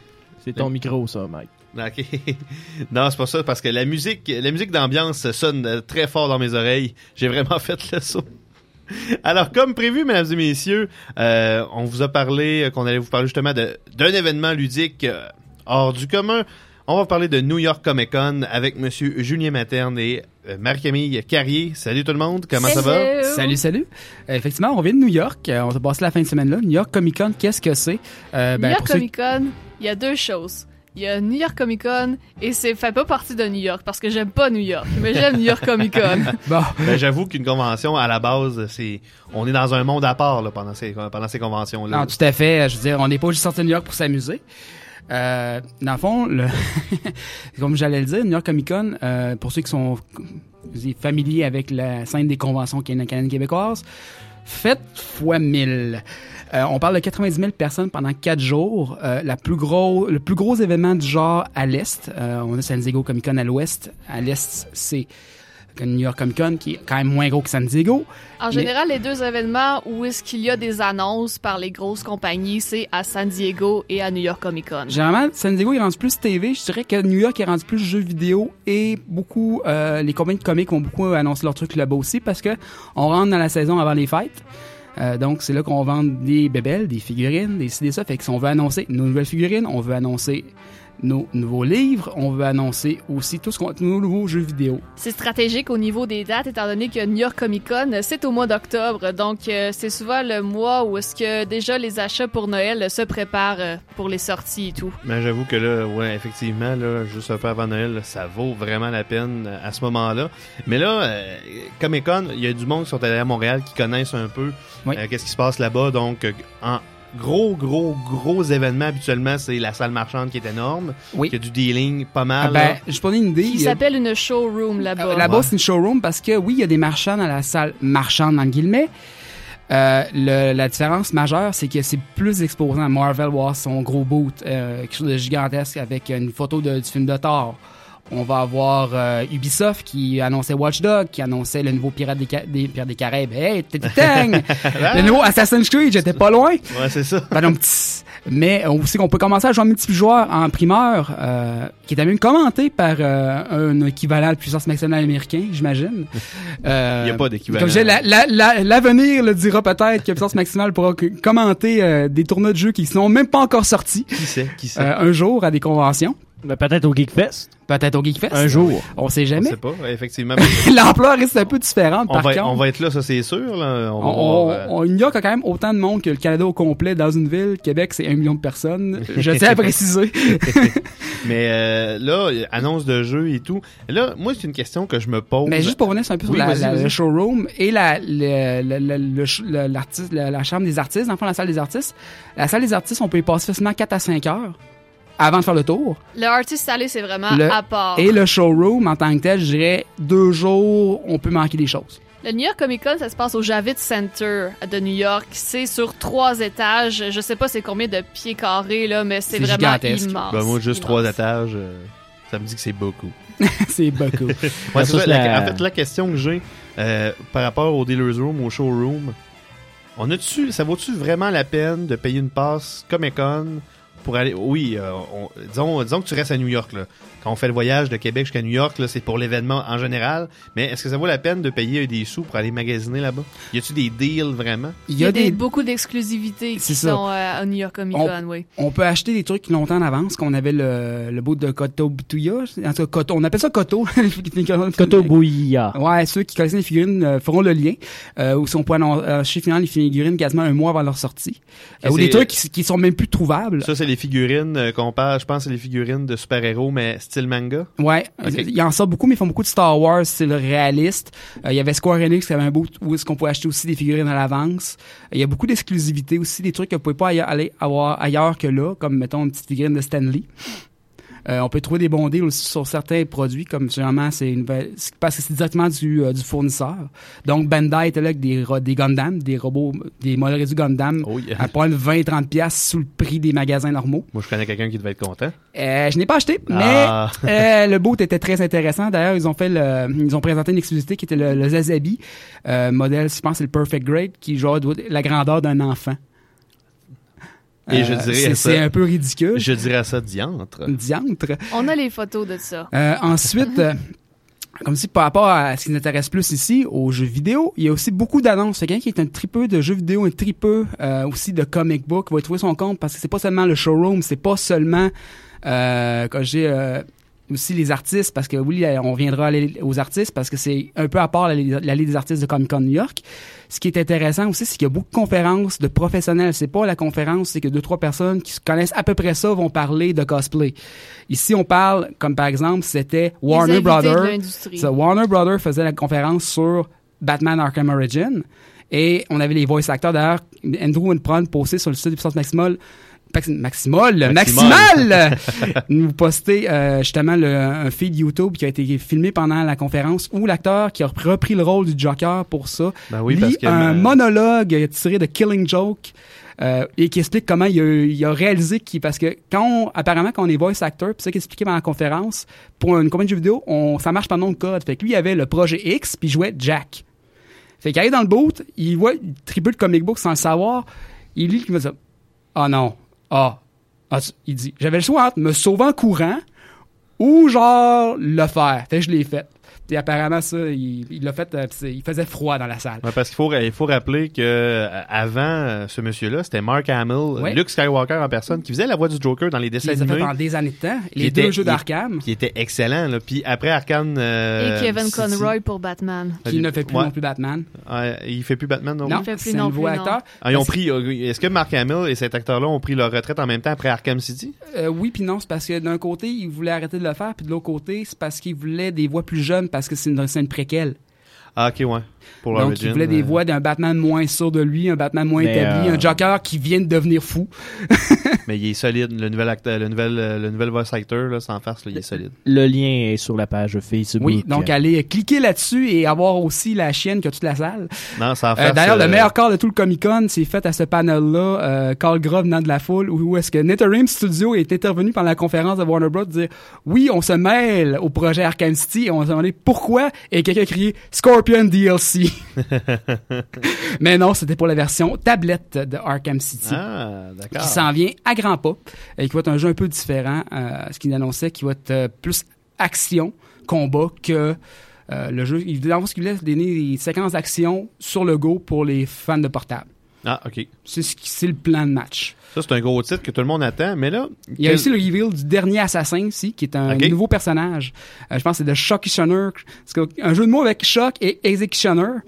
C'est ton micro, ça, Mike. Ok. Non, c'est pas ça, parce que la musique, la musique d'ambiance sonne euh, très fort dans mes oreilles. J'ai vraiment fait le saut. Alors, comme prévu, mesdames et messieurs, euh, on vous a parlé, qu'on allait vous parler justement de- d'un événement ludique euh, hors du commun. On va parler de New York Comic Con avec Monsieur Julien Materne et euh, Marie-Camille Carrier. Salut tout le monde, comment ça va? Salut, salut. Euh, effectivement, on vient de New York. Euh, on s'est passé la fin de semaine là. New York Comic Con, qu'est-ce que c'est? Euh, New York Comic Con, il y a deux choses. Il y a New York Comic Con et c'est fait pas partie de New York parce que j'aime pas New York, mais j'aime New York Comic Con. Bon. Ben, J'avoue qu'une convention, à la base, c'est, on est dans un monde à part là, pendant ces, pendant ces conventions-là. Non, tout à fait. Je veux dire, on n'est pas juste sorti de New York pour s'amuser. Euh, dans le fond, le comme j'allais le dire, New York Comic Con, euh, pour ceux qui sont familiers avec la scène des conventions canadiennes québécoises, faites fois 1000. Euh, on parle de 90 000 personnes pendant 4 jours. Euh, la plus gros, le plus gros événement du genre à l'est, euh, on a San Diego Comic Con à l'ouest. À l'est, c'est New York Comic Con qui est quand même moins gros que San Diego. En Mais- général, les deux événements où est-ce qu'il y a des annonces par les grosses compagnies, c'est à San Diego et à New York Comic Con. Généralement, San Diego est rendu plus TV. Je dirais que New York est rendu plus jeux vidéo et beaucoup euh, les compagnies de comics ont beaucoup annoncé leurs trucs là-bas aussi parce que on rentre dans la saison avant les fêtes. Euh, donc c'est là qu'on vend des bébelles, des figurines, des ci, des ça. Fait que si on veut annoncer nos nouvelles figurines, on veut annoncer nos nouveaux livres, on veut annoncer aussi tout ce qu'on nos nouveaux jeux vidéo. C'est stratégique au niveau des dates, étant donné que New York Comic Con, c'est au mois d'octobre. Donc, euh, c'est souvent le mois où est-ce que déjà les achats pour Noël se préparent euh, pour les sorties et tout. Mais j'avoue que là, ouais, effectivement, là, juste un peu avant Noël, ça vaut vraiment la peine euh, à ce moment-là. Mais là, euh, Comic Con, il y a du monde qui sont allés à Montréal qui connaissent un peu euh, qu'est-ce qui se passe là-bas. Donc, en gros, gros, gros événement, habituellement, c'est la salle marchande qui est énorme. Oui. Qui a du dealing pas mal. Ah ben, je donner une idée. Qui s'appelle une showroom là-bas. Euh, Là-bas, c'est une showroom parce que oui, il y a des marchands dans la salle marchande, en guillemets. Euh, le- la différence majeure, c'est que c'est plus exposant. Marvel va avoir son gros boot, euh, quelque chose de gigantesque avec une photo de- du film de Thor. On va avoir euh, Ubisoft qui annonçait Watch Dogs, qui annonçait le nouveau Pirate des, Ca- des Pirates des Caraïbes. Hey, tang! le nouveau Assassin's Creed, j'étais pas loin. Ouais, c'est ça. Ben donc. Mais aussi qu'on peut commencer à jouer en multijoueur en primeur, euh, qui était même commenté par euh, un équivalent de puissance maximale américain, j'imagine. Euh, Il y a pas d'équivalent. Disais, la- la- la- l'avenir le dira peut-être que puissance maximale pourra commenter euh, des tournois de jeux qui sont même pas encore sortis. Qui sait, qui sait. Euh, un jour à des conventions. Ben, peut-être au Geekfest. Peut-être au Geekfest. Un jour. On sait On jamais. sait pas, effectivement. L'ampleur reste un peu différente on, par va, contre. on va être là, ça c'est sûr. Là. On, On, voir, euh, on, on y a quand même autant de monde que le Canada au complet dans une ville. Québec, c'est un million de personnes. Je tiens à préciser. Mais euh, là, annonce de jeu et tout. Là, moi, c'est une question que je me pose. Mais juste pour revenir un peu sur la, la- le showroom et la, le- le- le- le ch- le- l'artiste, la, la chambre des artistes, dans le fond, la salle des artistes. La salle des artistes, on peut y passer facilement 4 à 5 heures avant de faire le tour. Le Artist Alley, c'est vraiment Le- à part. Et le showroom, en tant que tel, je dirais deux jours, on peut manquer des choses. Le New York Comic Con, ça se passe au Javits Center de New York. C'est sur trois étages. Je sais pas c'est combien de pieds carrés, là, mais c'est C'est vraiment gigantesque. immense. Ben, moi, juste immense. trois étages, euh, ça me dit que c'est beaucoup. c'est beaucoup. Ouais, ça, la- En fait, la question que j'ai euh, par rapport au dealer's room, au showroom, on a-tu, ça vaut-tu vraiment la peine de payer une passe Comic Con pour aller. Oui, euh, on- disons, disons que tu restes à New York. Là. Quand on fait le voyage de Québec jusqu'à New York, là, c'est pour l'événement en général. Mais est-ce que ça vaut la peine de payer des sous pour aller magasiner là-bas? Y a-tu des deals vraiment? Il y a, des, beaucoup d'exclusivités qui C'est ça. sont euh, au New York Comic Con, oui. On peut acheter des trucs longtemps en avance, qu'on avait le, le bout de Koto Butuya. En tout cas, Koto, on appelle ça Koto. Koto Bouya. Ouais, ceux qui collectionnent les figurines euh, feront le lien. Euh, ou si on peut acheter finalement les figurines quasiment un mois avant leur sortie. Euh, ou des trucs qui, qui sont même plus trouvables. Ça, c'est les figurines euh, qu'on parle. Je pense c'est les figurines de super-héros, mais style manga? Ouais, Ok. il y en sort beaucoup, mais ils font beaucoup de Star Wars, c'est le réaliste. Euh, Il y avait Square Enix qui avait un bout où est-ce qu'on pouvait acheter aussi des figurines à l'avance. Il y a beaucoup d'exclusivités aussi, des trucs que vous pouvez pas aller avoir ailleurs que là, comme mettons une petite figurine de Stanley. Euh, on peut trouver des bons deals aussi sur certains produits, comme généralement c'est une parce que c'est directement du, euh, du fournisseur. Donc Bandai était là avec des, des Gundam, des robots, des modèles réduits Gundam Oh yeah. à prendre 20-30 pièces sous le prix des magasins normaux. Moi, je connais quelqu'un qui devait être content. Euh, je n'ai pas acheté, mais Ah. euh, le boot était très intéressant. D'ailleurs, ils ont fait le, ils ont présenté une exclusivité qui était le, le Zazabi, euh, modèle, je pense, c'est le Perfect Grade, qui genre la grandeur d'un enfant. Et je Euh, dirais c'est- ça- c'est un peu ridicule. Je dirais ça diantre. Diantre. On a les photos de ça. Euh, ensuite, euh, comme si par rapport à ce qui nous intéresse plus ici, aux jeux vidéo, il y a aussi beaucoup d'annonces. Quelqu'un qui est un tripeux de jeux vidéo, un tripeux euh, aussi de comic book, va y trouver son compte parce que c'est pas seulement le showroom, c'est pas seulement euh, quand j'ai euh, aussi les artistes, parce que oui, on reviendra aux artistes parce que c'est un peu à part la, la Ligue des artistes de Comic Con New York. Ce qui est intéressant aussi, c'est qu'il y a beaucoup de conférences de professionnels. C'est pas la conférence, c'est que deux, trois personnes qui se connaissent à peu près ça vont parler de cosplay. Ici, on parle, comme par exemple, c'était Warner Brothers. Warner Brothers faisait la conférence sur Batman Arkham Origin. Et on avait les voice actors. D'ailleurs, Andrew Winpron posté sur le site Puissance Maximale Pax- Maximol, Maximal. Maximal, nous postait euh, justement le, un feed YouTube qui a été filmé pendant la conférence où l'acteur qui a repris le rôle du Joker pour ça Ben oui, lit parce que, un euh, monologue tiré de Killing Joke euh, et qui explique comment il a, il a réalisé qu'il parce que quand on- apparemment quand on est voice actor puis ça qu'il expliquait pendant la conférence pour une compagnie de jeux vidéo on ça marche par nom de code. Fait que lui il avait le projet X puis il jouait Jack. Fait qu'il arrive dans le boot il voit il tribute de comic book sans le savoir il lit il me dit ah non ah Ah, il dit j'avais le choix entre me sauver en courant ou genre le faire. Je l'ai fait puis apparemment ça il il l'a fait euh, il faisait froid dans la salle Ouais, parce qu'il faut, il faut rappeler que euh, avant euh, ce monsieur-là, c'était Mark Hamill, Ouais. Luke Skywalker en personne, qui faisait la voix du Joker dans les dessins les a fait animés. pendant des années de temps qui les était- deux jeux il- d'Arkham Qui était excellent. Là. Puis après Arkham... euh, Et Kevin City- Conroy pour Batman. qui ne fait plus Ouais. non plus Batman Ouais, il fait plus Batman non, non plus? fait plus c'est un non nouveau plus, acteur Ah, ils ont Parce- pris. euh, Est-ce que Mark Hamill et cet acteur-là ont pris leur retraite en même temps après Arkham City? Euh, oui puis non, c'est parce que d'un côté, il voulait arrêter de le faire, puis de l'autre côté, c'est parce qu'il voulait des voix plus jeunes parce que c'est une, une préquelle. Ah, ok, ouais. Pour Donc, il voulait des voix d'un Batman moins sûr de lui, un Batman moins Mais, établi, euh, un Joker qui vient de devenir fou. Mais il est solide. Le nouvel acteur, le nouvel, euh, le nouvel voice actor, là, sans farce, là, il est solide. Le lien est sur la page Facebook. Oui, donc allez cliquer là-dessus et avoir aussi la chienne qui a toute la salle. Non, sans Euh, farce. D'ailleurs, euh, le meilleur call de tout le Comic Con, c'est fait à ce panel-là. Euh, Carl Grove venant de la foule, où, est-ce que NetherRealm Studio est intervenu pendant la conférence de Warner Bros. dire oui, on se mêle au projet Arkham City et on s'est demandé pourquoi et quelqu'un a crié Scorpion DLC. Mais non, c'était pour la version tablette de Arkham City. Ah, d'accord. Qui s'en vient à grands pas et qui va être un jeu un peu différent, euh, ce qu'il annonçait, qui va être euh, plus action, combat que euh, le jeu. Il dans ce qu'il laisse donner des séquences d'action sur le go pour les fans de portable. Ah, ok. C'est ce qui- c'est le plan de match. Ça, c'est un gros titre que tout le monde attend. Mais là. Il y a quel- aussi le reveal du dernier assassin qui est un nouveau personnage. Euh, je pense que c'est de Shockitioner. C'est un jeu de mots avec Shock et Executioner.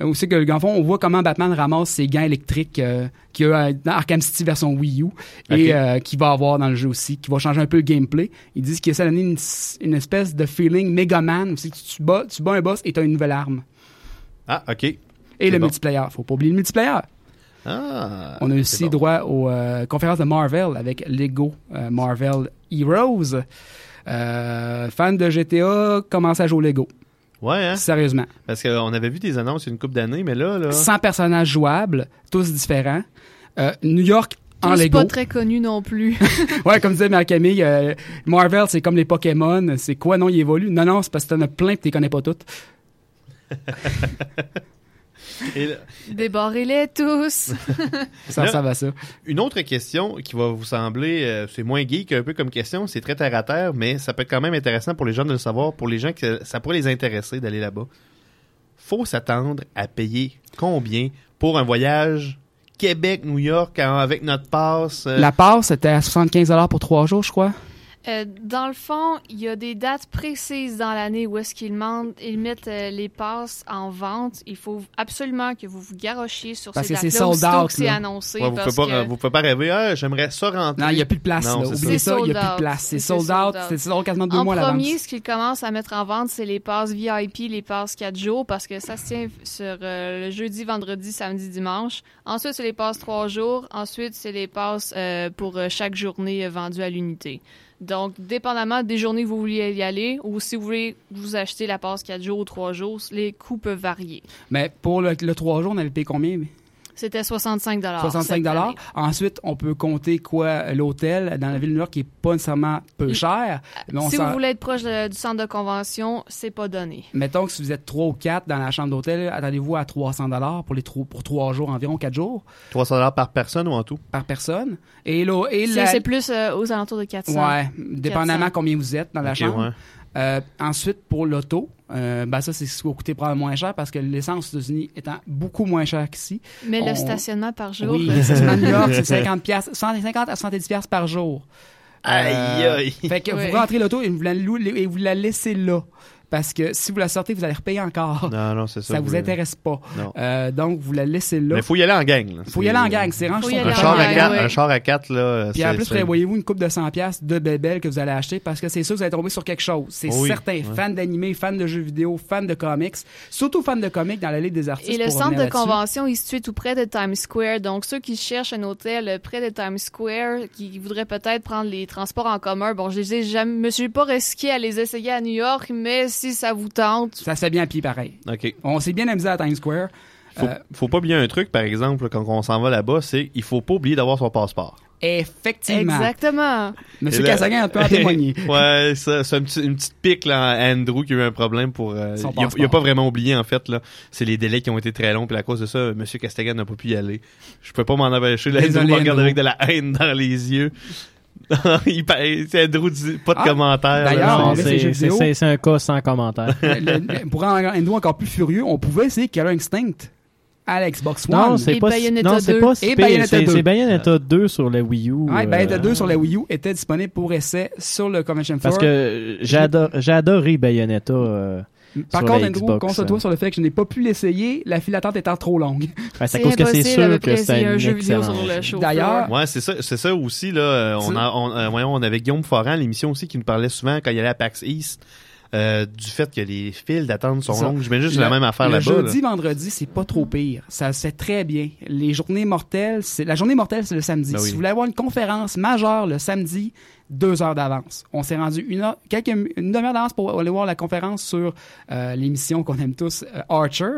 Euh, Aussi que, dans le fond, on voit comment Batman ramasse ses gants électriques euh, qu'il y a euh, dans Arkham City version Wii U et Ok. euh, qui va avoir dans le jeu aussi, qui va changer un peu le gameplay. Ils disent qu'il essaie de donner une, une espèce de feeling Mega Man, aussi que tu bats, tu bats un boss et tu as une nouvelle arme. Ah, ok. Et le bon. multiplayer. Faut pas oublier le multiplayer. Ah. On a aussi bon. droit aux euh, conférences de Marvel avec Lego euh, Marvel Heroes. Euh, fan de GTA, commence à jouer au Lego. Ouais, hein? Sérieusement. Parce qu'on avait vu des annonces il y a une couple d'années, mais là, là. 100 personnages jouables, tous différents. Euh, New York en Tous Lego. pas très connu non plus. ouais, comme disait Marie-Camille, euh, Marvel, c'est comme les Pokémon. C'est quoi, non, il évolue? Non, non, c'est parce que t'en as plein que tu connais pas toutes. Débarrez-les tous. Ça Là, ressemble à ça. Une autre question qui va vous sembler, euh, c'est moins geek un peu comme question, c'est très terre à terre, mais ça peut être quand même intéressant pour les gens de le savoir, pour les gens que ça pourrait les intéresser d'aller là-bas. Faut s'attendre à payer combien pour un voyage Québec-New York en- avec notre passe? euh, La passe, c'était à 75 pour trois jours, je crois. Euh, dans le fond, il y a des dates précises dans l'année où est-ce qu'ils ils mettent euh, les passes en vente. Il faut absolument que vous vous garochiez sur Parce ces que c'est dates-là sold out, que c'est annoncé. ouais, vous parce pouvez pas, que pouvez pas rêver, ah, j'aimerais ça rentrer. Non, il n'y a plus de place. Non, là. Oubliez ça. ça, il n'y a C'est plus de sold place. out. C'est C'est sold sold out. out. C'est sold quasiment deux En mois à l'avance. premier, ce qu'ils commencent à mettre en vente, c'est les passes VIP, les passes 4 jours, parce que ça se tient sur euh, le jeudi, vendredi, samedi, dimanche. Ensuite, c'est les passes 3 jours. Ensuite, c'est les passes euh, pour euh, chaque journée euh, vendue à l'unité. Donc, dépendamment des journées que vous vouliez y aller, ou si vous voulez vous acheter la passe 4 jours ou 3 jours, les coûts peuvent varier. Mais pour le, le 3 jours, on avait payé combien? C'était 65 65 cette année. Ensuite, on peut compter quoi? L'hôtel dans la ville de New York qui est pas nécessairement peu cher. Mais on Si vous voulez être proche de- du centre de convention, c'est pas donné. Mettons que si vous êtes 3 ou 4 dans la chambre d'hôtel, attendez-vous à 300 dollars pour les tro- pour 3 jours environ 4 jours 300 dollars par personne ou en tout? par personne. Et là et C'est la- c'est plus euh, aux alentours de 400. Ouais, dépendamment 400. combien vous êtes dans la chambre. ouais. Euh, ensuite, pour l'auto, euh, ben ça, c'est ce qui va coûter probablement moins cher parce que l'essence aux États-Unis étant beaucoup moins cher qu'ici. Mais le on- stationnement par jour. Oui, le stationnement à New York, c'est 50 piastres, 150 à 170 piastres par jour. Aïe, aïe. Fait que Oui. vous rentrez l'auto et vous la, lou- et vous la laissez là. Parce que si vous la sortez, vous allez repayer encore. Non, non, c'est ça. Ça vous vous- intéresse pas. Non. Euh, donc, vous la laissez là. Mais faut y aller en gang. là. Faut y aller en gang, c'est range Un en char, à quatre, ouais. un char à quatre, là. Puis en plus, prévoyez-vous une coupe de 100$ piastres de bébelles que vous allez acheter parce que c'est sûr que vous allez tomber sur quelque chose. C'est Oui, certain. ouais. Fans d'animé, fans de jeux vidéo, fans de comics, surtout fans de comics dans la Ligue des artistes. Et le pour centre de convention est situé tout près de Times Square. Donc, ceux qui cherchent un hôtel euh, près de Times Square, qui voudraient peut-être prendre les transports en commun, bon, je les ai jamais, me suis pas risqué à les essayer à New York, mais si ça vous tente, Ça se fait bien à pied pareil. OK. On s'est bien amusé à Times Square. Faut, Euh, faut pas oublier un truc, par exemple, quand on s'en va là-bas, c'est il faut pas oublier d'avoir son passeport. effectivement. exactement. Monsieur Cassagan peut en témoigner. ouais, ça, c'est un petit- une petite pique là, à Andrew qui a eu un problème pour. euh, Son il, a, passeport. il a pas vraiment oublié en fait là. C'est les délais qui ont été très longs puis à cause de ça, Monsieur Castagan n'a pas pu y aller. Je peux pas m'en empêcher. Là, Désolé, Andrew me regarde Andrew. avec de la haine dans les yeux. il, pa- c'est Andrew dit pas de Ah, commentaire. là. d'ailleurs, C'est- un cas sans commentaire. Le- le- pour rendre Endo encore plus furieux, on pouvait essayer Killer Instinct à la Xbox One. Non, c'est Et pas, non, c'est 2. pas si Et. Bayonetta C'est 2. c'est Bayonetta 2 sur le Wii U. Ouais, euh, Bayonetta 2 sur la Wii U était disponible pour essai sur le Convention Floor. Parce que j'ai ador- j'ai adoré Bayonetta. Par contre, Andrew, concentre-toi euh. sur le fait que je n'ai pas pu l'essayer, la file d'attente étant trop longue. ben, c'est C'est cause que c'est sûr que c'est un un jeu vidéo sur le show. D'ailleurs, Ouais, c'est ça, c'est ça aussi là. euh, On a, on, euh, voyons, on avait Guillaume Foran, l'émission aussi qui nous parlait souvent quand il allait à PAX East. euh, du fait que les files d'attente sont longues. J'imagine que c'est Le- la même affaire le là-bas. là. jeudi, vendredi, c'est pas trop pire. Ça se fait très bien. Les journées mortelles, c'est la journée mortelle, c'est le samedi. Ben oui. Si vous voulez avoir une conférence majeure le samedi, deux heures d'avance. On s'est rendu une heure, quelques, une demi-heure d'avance pour aller voir la conférence sur euh, l'émission qu'on aime tous, euh, Archer,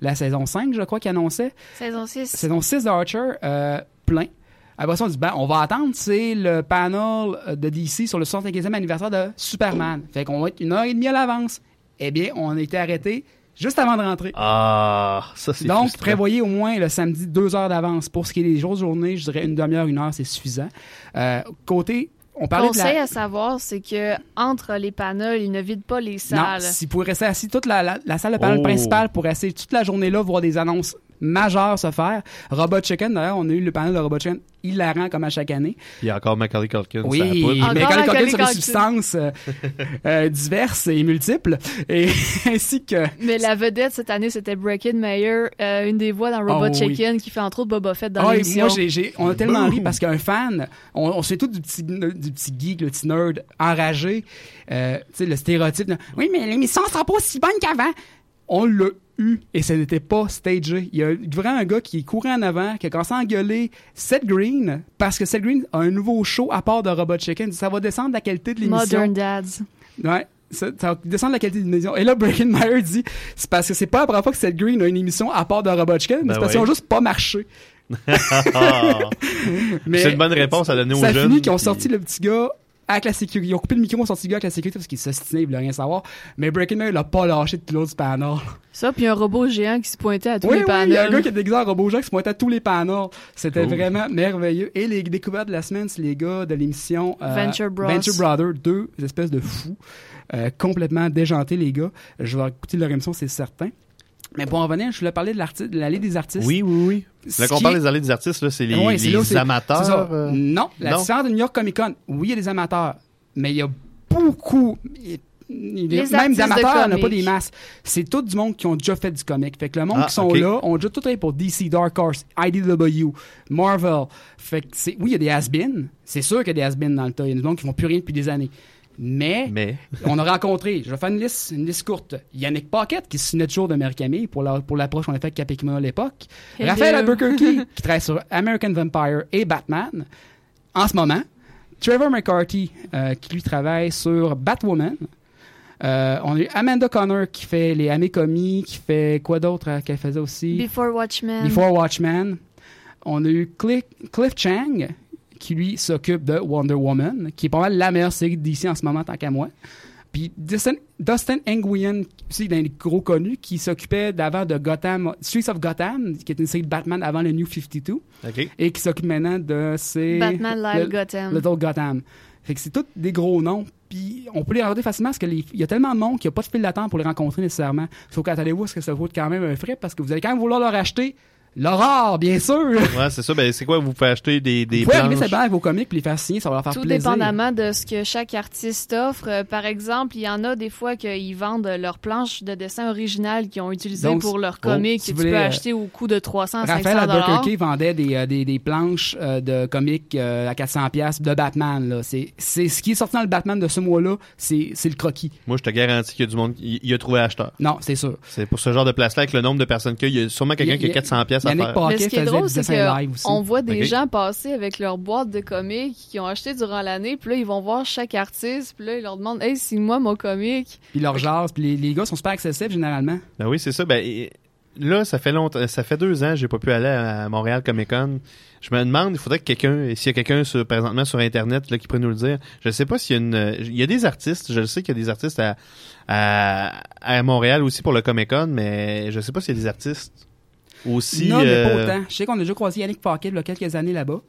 la saison 5, je crois, qui annonçait. Saison 6. Saison 6 d'Archer, euh, plein. Après ça, on dit, ben, on va attendre, c'est le panel euh, de DC sur le 75e anniversaire de Superman. Fait qu'on va être une heure et demie à l'avance. Eh bien, on a été arrêté juste avant de rentrer. Ah, ça c'est Donc, frustrant. prévoyez au moins le samedi deux heures d'avance. Pour ce qui est des jours de journée, je dirais une demi-heure, une heure, c'est suffisant. Euh, côté, on parlait de Conseil la... à savoir, c'est que entre les panels, ils ne vident pas les Non, salles. si vous pouvez rester assis toute la, la, la salle de panel Oh. principale pour rester toute la journée là, voir des annonces majeures se faire. Robot Chicken, d'ailleurs, on a eu le panel de Robot Chicken hilarant comme à chaque année. Il y a encore Macaulay Culkin. Oui, Encore quand Macaulay sur des Culkin. substances euh, euh, diverses et multiples, et ainsi que... Mais la vedette cette année, c'était Bracken Mayer, euh, une des voix dans Robot Oh, oui. Chicken, qui fait entre autres Boba Fett dans et l'émission. moi, j'ai, on a tellement ri parce qu'un fan, on, on se fait tout du petit, du petit geek, le petit nerd enragé, euh, tu sais, le stéréotype. de, oui, mais l'émission sera pas aussi bonne qu'avant. On l'a eu et ce n'était pas stagé. Il y a vraiment un gars qui est couru en avant, qui a commencé à engueuler Seth Green parce que Seth Green a un nouveau show à part de Robot Chicken. Ça va descendre la qualité de l'émission. Modern Dads. Ouais. Ça, ça va descendre la qualité de l'émission. Et là, Breaking Meyer dit, c'est parce que c'est pas la première fois que Seth Green a une émission à part de Robot Chicken, mais Ben c'est parce qu'ils ont juste pas marché. Ah. Mais c'est une bonne réponse à donner aux ça jeunes. finit qu'ils ont sorti le petit gars avec la sécurité. Ils ont coupé le micro, ils ont sorti le gars avec la sécurité parce qu'il s'ostinait, il voulait rien savoir. Mais Breaking Mail l'a pas lâché de l'autre du panel. Ça, puis un robot géant qui se pointait à tous Oui, les oui, panels. il y a un gars qui est déguisé en robot Jack qui se pointait à tous les panels. C'était Cool. vraiment merveilleux. Et les découvertes de la semaine, c'est les gars de l'émission euh, Venture Bros. Venture Brother, deux espèces de fous, euh, complètement déjantés, les gars. Je vais écouter leur émission, c'est certain. Mais pour en revenir, je voulais parler de, l'arti- de l'allée des artistes. Oui, oui, oui. Ce Là qu'on parle est- des allées des artistes, là, c'est les, là amateurs. euh, Non, la différence de New York Comic Con, oui, il y a des amateurs, mais il y a beaucoup. il- Les même des amateurs, de il n'y en a pas comics. des masses. C'est tout du monde qui ont déjà fait du comic. Fait que le monde Ah, qui sont là ont déjà tout travaillé pour DC, Dark Horse, IDW, Marvel. Fait que c'est, oui, il y a des has-been. C'est sûr qu'il y a des has-been dans le tas. Il y a des gens qui font plus rien depuis des années. Mais, Mais. on a rencontré, je vais faire une liste, une liste courte. Yannick Pocket, qui se souvenait toujours de Camille pour, la- pour l'approche qu'on a faite avec Capicuma à l'époque. Raphaël Albuquerque, qui travaille sur American Vampire et Batman. En ce moment, Trevor McCarthy, euh, qui lui travaille sur Batwoman. Euh, on a eu Amanda Connor qui fait les Amécomis, qui fait quoi d'autre euh, qu'elle faisait aussi? Before Watchmen. Before Watchmen. On a eu Cliff, Cliff Chang, qui lui s'occupe de Wonder Woman, qui est pas mal la meilleure série d'ici en ce moment, tant qu'à moi. Puis Dustin, Dustin Nguyen, aussi d'un des gros connus, qui s'occupait d'avant de Gotham, Streets of Gotham, qui est une série de Batman avant le New 52, OK. et qui s'occupe maintenant de ces... Batman Live le- Gotham. Little Gotham. Fait que c'est tous des gros noms. Puis on peut les rencontrer facilement parce qu'il y a tellement de monde qu'il n'y a pas de fil d'attente pour les rencontrer nécessairement. Sauf qu'attendez-vous, est-ce que ça vaut quand même un frais? Parce que vous allez quand même vouloir leur acheter l'horreur, bien sûr. Ouais, c'est ça. Ben, c'est quoi? Vous pouvez acheter des, des Vous pouvez arriver planches? cette avec vos comics puis les faire signer, ça va leur faire Tout plaisir. dépendamment de ce que chaque artiste offre. Euh, par exemple, il y en a des fois qu'ils vendent leurs planches de dessin originales qu'ils ont utilisées Donc, pour leur oh, comic si que tu peux euh, acheter au coût de 300 500 Raphaël dollars. Albuquerque vendait des, euh, des, des planches euh, de comics euh, à 400 pièces de Batman. Là. C'est, c'est ce qui est sorti dans le Batman de ce mois-là, c'est, c'est le croquis. Moi, je te garantis qu'il y a du monde qui il a trouvé acheteur. Non, c'est sûr. C'est pour ce genre de place-là, avec le nombre de personnes qu'il y a, il y a sûrement quelqu'un qui a 400 pièces faire. Mais ce qui est drôle, c'est qu'on voit des gens passer avec leur boîte de comics qu'ils ont acheté durant l'année, puis là, ils vont voir chaque artiste, puis là, ils leur demandent « Hey, c'est moi mon comic! Puis leur jase, puis les, les gars sont super accessibles généralement. Ben oui, c'est ça. Ben, et- là, ça fait longtemps, ça fait deux ans, j'ai pas pu aller à Montréal Comic Con. Je me demande, il faudrait que quelqu'un, s'il y a quelqu'un sur, présentement sur Internet, là, qui pourrait nous le dire. Je sais pas s'il y a une, il y a des artistes, je le sais qu'il y a des artistes à, à, à Montréal aussi pour le Comic Con, mais je sais pas s'il y a des artistes aussi. non, mais pas euh, autant. Je sais qu'on a déjà croisé Yannick Paquet il y a quelques années là-bas.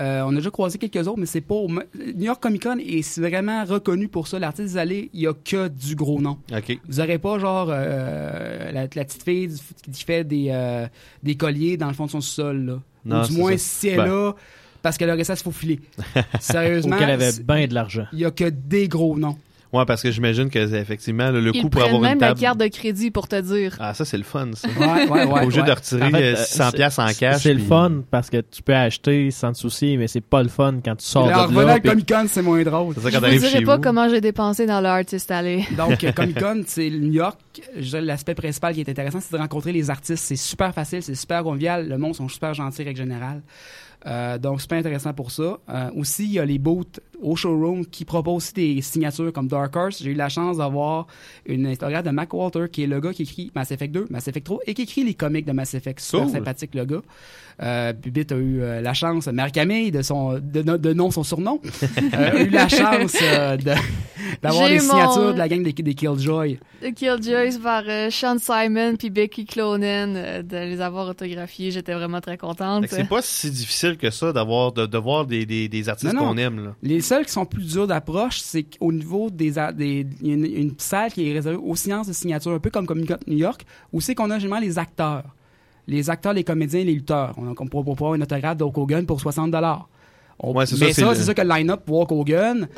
Euh, on a déjà croisé quelques autres, mais c'est pas... au New York Comic Con est vraiment reconnu pour ça. L'artiste des allées, il y a que du gros nom. OK. Vous aurez pas genre euh, la, la petite fille qui fait des, euh, des colliers dans le fond de son sol là. Non, Ou du moins ça. si elle Ben. là parce qu'elle aurait ça se faufiler. Sérieusement. Ou qu'elle avait bien de l'argent. Il y a que des gros noms. Ouais, parce que j'imagine que c'est effectivement là, le Ils coût pour avoir même une la table. carte de crédit pour te dire. Ah, ça, c'est le fun, ça. Ouais, ouais, ouais, Obligé ouais. de retirer En fait, euh, euh, 600 c'est- pièces en cash. C'est le fun parce que tu peux acheter sans te soucier, mais c'est pas le fun quand tu sors Alors, de revenant là. à puis- Comic Con, c'est moins drôle. C'est ça Je quand vous t'arrives dirai pas vous. comment j'ai dépensé dans l'artist alley. Donc, euh, Comic Con, c'est New York. Je L'aspect principal qui est intéressant, c'est de rencontrer les artistes. C'est super facile, c'est super convivial. Le monde sont super gentils, règle générale. Euh, donc, super intéressant pour ça. Euh, aussi, il y a les booths au showroom qui proposent aussi des signatures comme Dark Horse. J'ai eu la chance d'avoir une instagram de Mac Walter, qui est le gars qui écrit Mass Effect 2, Mass Effect 3 et qui écrit les comics de Mass Effect. Super Cool. sympathique, le gars. Euh, Bubit a eu euh, la chance, Marie-Camille, de, son, de, de nom son surnom, euh, a eu la chance euh, d'avoir les signatures mon- de la gang des, des Killjoy. The Killjoys par euh, Sean Simon puis Becky Clonen, euh, de les avoir autographiés. J'étais vraiment très contente. C'est pas si difficile que ça d'avoir de, de voir des, des, des artistes qu'on aime. Là. Les seuls qui sont plus durs d'approche, c'est qu'au niveau des, des il y a une, une salle qui est réservée aux séances de signature, un peu comme Comic Con New York, où c'est qu'on a généralement les acteurs. Les acteurs, les comédiens, les lutteurs. On, on pourra pouvoir une autographe d'Hulk Hogan pour 60 dollars. Ouais, Mais ça, c'est ça, le- c'est ça que le line-up pour Hulk Hogan,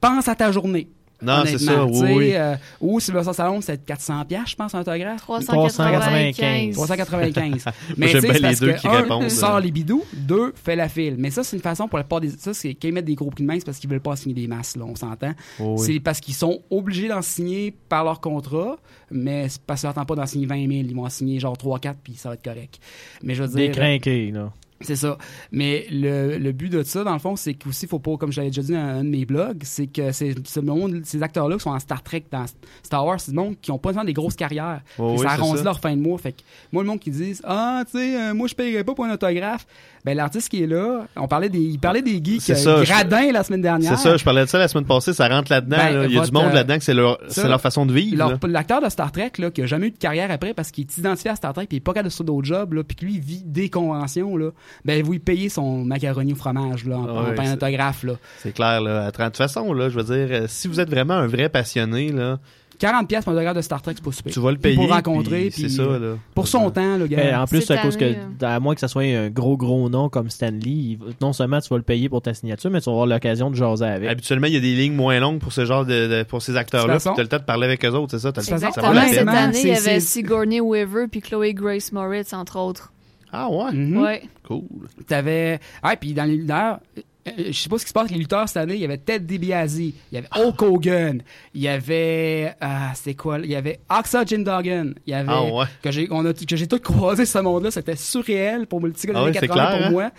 pense à ta journée. Non, c'est ça, oui, oui. euh, ou Sylvester Stallone, c'est 400 piastres, je pense, un autographe. 395. 395. Moi, Mais j'aime bien c'est les parce deux que, qui un, répondent. sort les bidous, deux, fait la file. Mais ça, c'est une façon pour la plupart des. Ça, c'est qu'ils mettent des gros prix de main, c'est parce qu'ils veulent pas signer des masses, là, on s'entend. Oh oui. C'est parce qu'ils sont obligés d'en signer par leur contrat, mais c'est parce qu'ils n'attendent pas d'en signer 20 000. Ils vont en signer genre 3-4, puis ça va être correct. Mais je veux Des dire. crinqués, là. C'est ça. Mais le, le but de ça, dans le fond, c'est qu'aussi, faut pas, comme je l'avais déjà dit dans un de mes blogs, c'est que c'est ce monde, ces acteurs-là qui sont en Star Trek, dans Star Wars, c'est le monde qui ont pas des grosses carrières. Oh oui, ça arrondit leur fin de mois. Fait que moi, le monde qui dit Ah, tu sais, euh, moi, je paierais pas pour un autographe. Ben, l'artiste qui est là, on parlait des, il parlait des geeks C'est euh, ça, je- gradins la semaine dernière. C'est ça, je parlais de ça la semaine passée, ça rentre là-dedans. Ben, là. Il y a du monde euh, là-dedans que c'est leur, ça, leur façon de vivre. L'acteur de Star Trek, là, qui a jamais eu de carrière après parce qu'il est identifié à Star Trek puis il est pas capable de se d'autres jobs, là, puis que lui, il vit des conventions, là, ben, vous lui payez son macaroni au fromage, là, en, Ah en ouais, autographe, là. C'est clair, là. De toute façon, là, je veux dire, euh, si vous êtes vraiment un vrai passionné, là, 40 pièces pour un autographe de Star Trek, c'est pas super. tu vas le payer. Pour rencontrer, puis puis c'est ça, là. pour son temps, le Eh, gars. en plus, à cause que, à moins que ça soit un gros, gros nom comme Stanley, non seulement tu vas le payer pour ta signature, mais tu vas avoir l'occasion de jaser avec. Habituellement, il y a des lignes moins longues pour ce genre de, de- pour ces acteurs-là. Puis t'as le temps de parler avec eux autres, c'est ça? T'as le-. Cette année, il y c'est- avait c'est- Sigourney Weaver puis Chloé Grace Moritz, entre autres. Ah ouais? Mhm. Ouais. Cool. T'avais. Ah, puis dans les euh, je sais pas ce qui se passe avec les lutteurs cette année. Il y avait Ted DiBiase, il y avait Hulk Hogan, il y avait. Ah, c'est quoi? Il y avait Oxa Jim Duggan, il y avait. Ah ouais. Que j'ai, on a, que j'ai tout croisé ce monde-là. C'était surréel pour le petit gars des Ah ouais, années c'est 80 clair, pour hein? moi.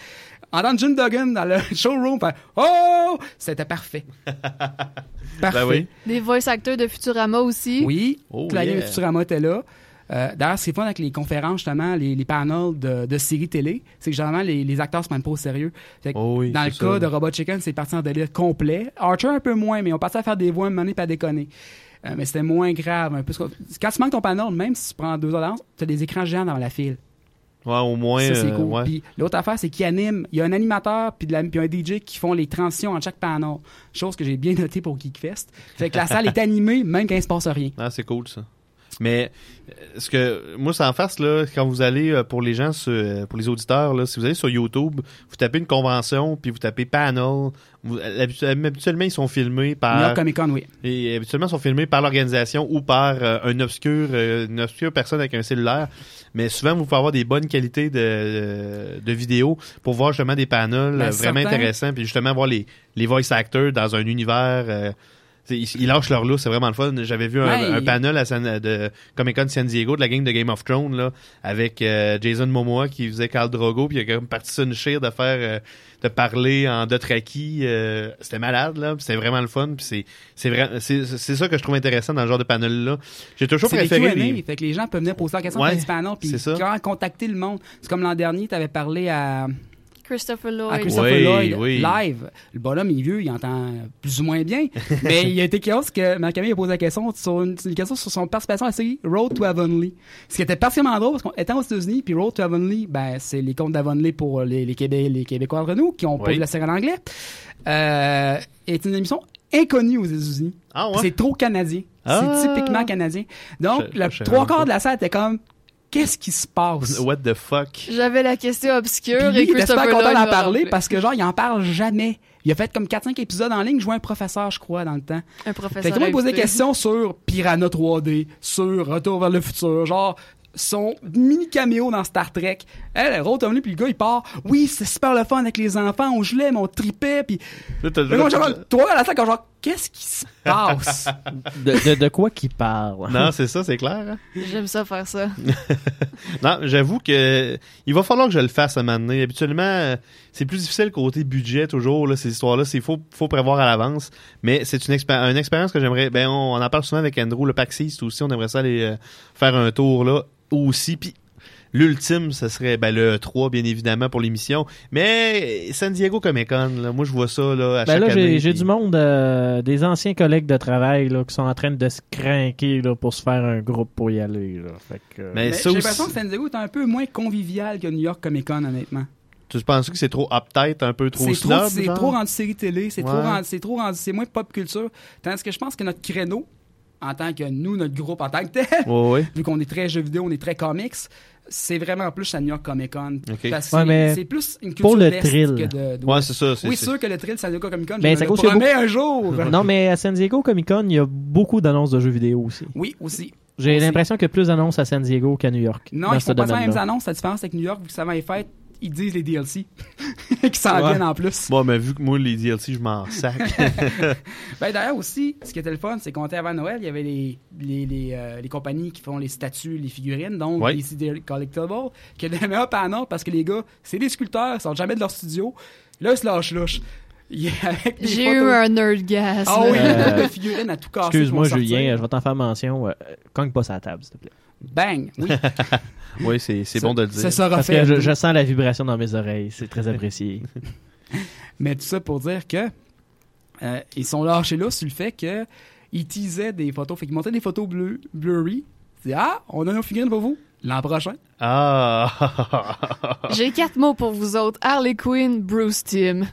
Entendre Jim Duggan dans le showroom, Oh! C'était parfait. parfait. Ben oui. Des voice actors de Futurama aussi. Oui, Oh, Claudia yeah. de Futurama était là. Euh, D'ailleurs, ce qui est fun avec les conférences, justement, les, les panels de, de séries télé, c'est que généralement, les, les acteurs se prennent pas au sérieux. Fait que Oh oui, dans le cas de Robot Chicken, c'est parti en délire complet. Archer, un peu moins, mais on passait à faire des voix, un moment donné, pas déconner. Euh, mais c'était moins grave. Un peu. Quand tu manques ton panel, même si tu prends deux heures d'avance, tu as des écrans géants dans la file. Ouais, au moins. Ça, c'est euh, cool. ouais. Puis l'autre affaire, c'est qu'il anime. Il y a un animateur puis, de la- puis un DJ qui font les transitions entre chaque panel. Chose que j'ai bien noté pour Geekfest. Fait que la salle est animée même quand il se passe rien. Ah, c'est cool ça. Mais euh, ce que moi ça en face là quand vous allez euh, pour les gens sur- euh, pour les auditeurs là si vous allez sur YouTube vous tapez une convention puis vous tapez panel vous, habituellement ils sont filmés par New York Comic Con, oui. et habituellement ils sont filmés par l'organisation ou par euh, un obscur euh, une obscure personne avec un cellulaire mais souvent vous pouvez avoir des bonnes qualités de, de vidéo pour voir justement des panels Ben, vraiment intéressants puis justement voir les les voice actors dans un univers euh, ils, ils lâchent leur loup, c'est vraiment le fun. J'avais vu un, panel à San- de Comic Con San Diego de la gang de Game of Thrones là, avec euh, Jason Momoa qui faisait Khal Drogo puis il a comme parti sur une chire de faire euh, de parler en Dothraki. euh, c'était malade là, c'était vraiment le fun. Puis c'est c'est vrai, c'est ça que je trouve intéressant dans ce genre de panel là. J'ai toujours des préféré Q&A, les- fait que les gens peuvent venir poser la question Ouais, dans du panel puis contacter le monde? C'est comme l'an dernier, tu avais parlé à, Christopher Lloyd. à Christopher Oui, Lloyd oui. live. Le bonhomme, il est vieux, il entend plus ou moins bien. mais il a été chaos que Marc-Camille a posé la question sur une, une question sur son participation à la série Road to Avonlea. Ce qui était particulièrement drôle parce qu'on était aux États-Unis, puis Road to Avonlea, ben, c'est les contes d'Avonlea pour les, les, Québé- les Québécois entre nous qui ont pas vu la série en anglais. Euh, est une émission inconnue aux États-Unis. Ah ouais? C'est trop canadien. Ah. C'est typiquement canadien. Donc, Je- je trois quarts de la salle était comme, qu'est-ce qui se passe? What the fuck? J'avais la question obscure Puis lui, et Christopher super content d'en parler parce que genre, il en parle jamais. Il a fait comme 4-5 épisodes en ligne, jouait un professeur, je crois, dans le temps. Un professeur Fait que moi, il posait des questions sur Piranha 3D, sur Retour vers le futur, genre son mini caméo dans Star Trek. Elle, elle rôde puis le gars, il part. Oui, c'est super le fun avec les enfants, on gelait, mais on tripait, puis... Là, genre, toi, à la salle, quand genre, qu'est-ce qui se passe? De, de, de quoi qu'il parle? Non, c'est ça, c'est clair. hein? J'aime ça faire ça. non, j'avoue que il va falloir que je le fasse à un moment donné. Habituellement, c'est plus difficile côté budget toujours là, ces histoires-là. C'est faut faut prévoir à l'avance. Mais c'est une, expé- une expérience que j'aimerais. Ben, on, on en parle souvent avec Andrew, le PAX East aussi. On aimerait ça aller euh, faire un tour là aussi. Puis l'ultime, ce serait ben, le 3 bien évidemment pour l'émission. Mais San Diego Comic Con, là, moi je vois ça là à Ben chaque là, année. j'ai puis- du monde, euh, des anciens collègues de travail là, qui sont en train de se craquer là, pour se faire un groupe pour y aller. Là. Fait que, euh, Mais J'ai l'impression que San Diego est un peu moins convivial que New York Comic Con, honnêtement. Tu penses que c'est trop uptight, un peu trop C'est snob? trop, c'est trop rendu série télé, c'est trop rendu, c'est trop rendu, c'est moins pop culture. Tandis que je pense que notre créneau, en tant que nous, notre groupe en tant que tel, Ouais, ouais. vu qu'on est très jeux vidéo, on est très comics, c'est vraiment plus à New York Comic Con. Parce que Ouais, c'est- mais c'est plus une culture pour le thrill. que de, de- Ouais, c'est ça, c'est- Oui, c'est- sûr que le thrill San Diego Comic Con, Ben, je ça me le promets beaucoup- un jour. non, mais à San Diego Comic Con, il y a beaucoup d'annonces de jeux vidéo aussi. Oui, aussi. J'ai Aussi. l'impression qu'il y a plus d'annonces à San Diego qu'à New York. Non, ils font pas les mêmes annonces. La différence avec New York, vu que ça va fêtes, ils disent les DLC qui s'en Ouais. viennent en plus. Bon, mais vu que moi, les DLC, je m'en sac. Ben, d'ailleurs aussi, ce qui était le fun, c'est qu'on était avant Noël, il y avait les, les, les, euh, les compagnies qui font les statues, les figurines, donc Ouais. les CD Collectibles, qui est le meilleur panel parce que les gars, c'est des sculpteurs, ils sortent jamais de leur studio. Là, ils se lâchent louche. J'ai eu un nerdgasme. Ah oui, Euh, de figurines à tout casser. Excuse-moi, Julien, je vais t'en faire mention. euh, cogne pas sa table, s'il te plaît. Bang! Oui. oui, c'est bon de le dire. ça sera Parce fait. que je, je sens la vibration dans mes oreilles. C'est très apprécié. Mais tout ça pour dire que euh, ils sont lâchés là sur le fait que ils teasaient des photos. Fait qu'ils montraient des photos bleu, blurry. Ils disaient, ah, on a nos figurines pour vous l'an prochain. Ah! J'ai quatre mots pour vous autres. Harley Quinn, Bruce Tim.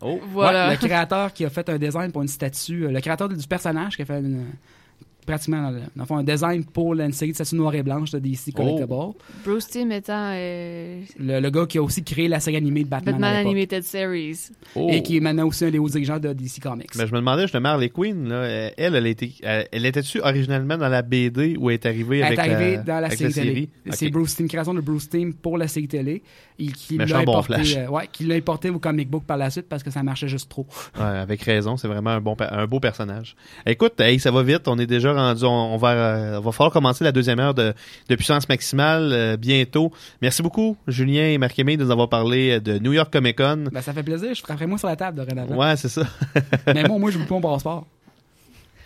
Oh. Voilà. Ouais, le créateur qui a fait un design pour une statue, euh, le créateur du personnage qui a fait une- pratiquement dans le, dans le fond, un design pour une série de statues noires et blanches de DC Collectible. Bruce Tim étant euh, Le, le gars qui a aussi créé la série animée de Batman. Batman. Animated Series. Oh. Et qui est maintenant aussi un des hauts dirigeants de DC Comics. Mais je me demandais justement, Harley Quinn, là, elle, elle, était, elle, elle était-tu originalement dans la BD ou elle est arrivée Elle avec est arrivée la, dans la avec série télé. Ok. C'est Bruce Team, création de Bruce Team pour la série télé. Et qui Méchant l'a bon importé, flash. euh, ouais, qui l'a importé au comic book par la suite parce que ça marchait juste trop. Ouais, avec raison, c'est vraiment un bon, un beau personnage. Écoute, hey, ça va vite, on est déjà rendu, on, on va, euh, on va falloir commencer la deuxième heure de, de puissance maximale euh, bientôt. Merci beaucoup, Julien et Marc-Aimé, de nous avoir parlé euh, de New York Comic Con. Ben, ça fait plaisir, je frapperai moi sur la table dorénavant. Ouais, c'est ça. Mais moi, moi, je vous pas mon passeport.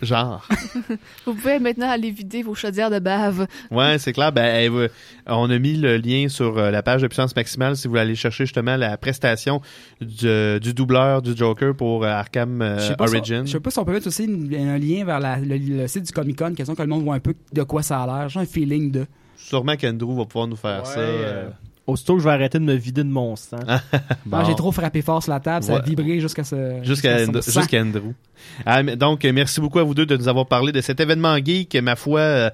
Genre. Vous pouvez maintenant aller vider vos chaudières de bave. Ouais, c'est clair. Ben, on a mis le lien sur euh, la page de puissance maximale si vous voulez aller chercher justement la prestation du, du doubleur du Joker pour euh, Arkham euh, je sais pas si- Origin. je sais pas si on peut mettre aussi une- un lien vers la- le, le site du Comic Con, question que le monde voit un peu de quoi ça a l'air. J'ai un feeling de. Sûrement qu'Andrew va pouvoir nous faire ça. euh, Aussitôt que je vais arrêter de me vider de mon sang. Ah, J'ai trop frappé fort sur la table, ça a Ouais. vibré jusqu'à ce. Jusqu'à Andrew- sang. jusqu'à Andrew. Ah, mais donc, merci beaucoup à vous deux de nous avoir parlé de cet événement geek, ma foi. euh,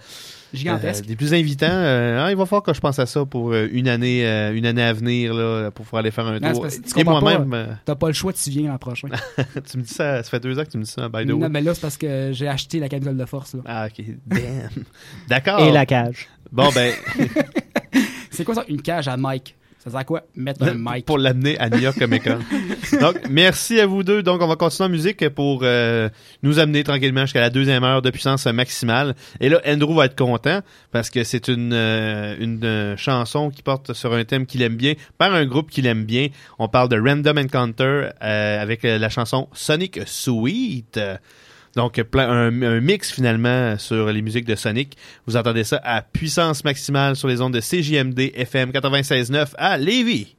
Gigantesque. euh, des plus invitants. Euh, ah, il va falloir que je pense à ça pour euh, une année euh, une année à venir, là, pour pouvoir aller faire un tour. Et moi-même. T'as pas le choix, tu viens l'an prochain. tu me dis ça, ça fait deux ans que tu me dis ça, by the non, mais là, c'est parce que j'ai acheté la camisole de force. Là. Ah, ok. Damn. D'accord. Et la cage. Bon, ben. C'est quoi ça, une cage à Mike Ça sert à quoi? Mettre un mic. pour l'amener à New York Comic Con. Donc, merci à vous deux. Donc, on va continuer en musique pour euh, nous amener tranquillement jusqu'à la deuxième heure de puissance maximale. Et là, Andrew va être content parce que c'est une, euh, une euh, chanson qui porte sur un thème qu'il aime bien, par un groupe qu'il aime bien. On parle de Random Encounter avec la chanson Sonic Sweet. Donc, plein, un, un mix finalement sur les musiques de Sonic. Vous entendez ça à puissance maximale sur les ondes de CJMD FM 96.9 à Lévis.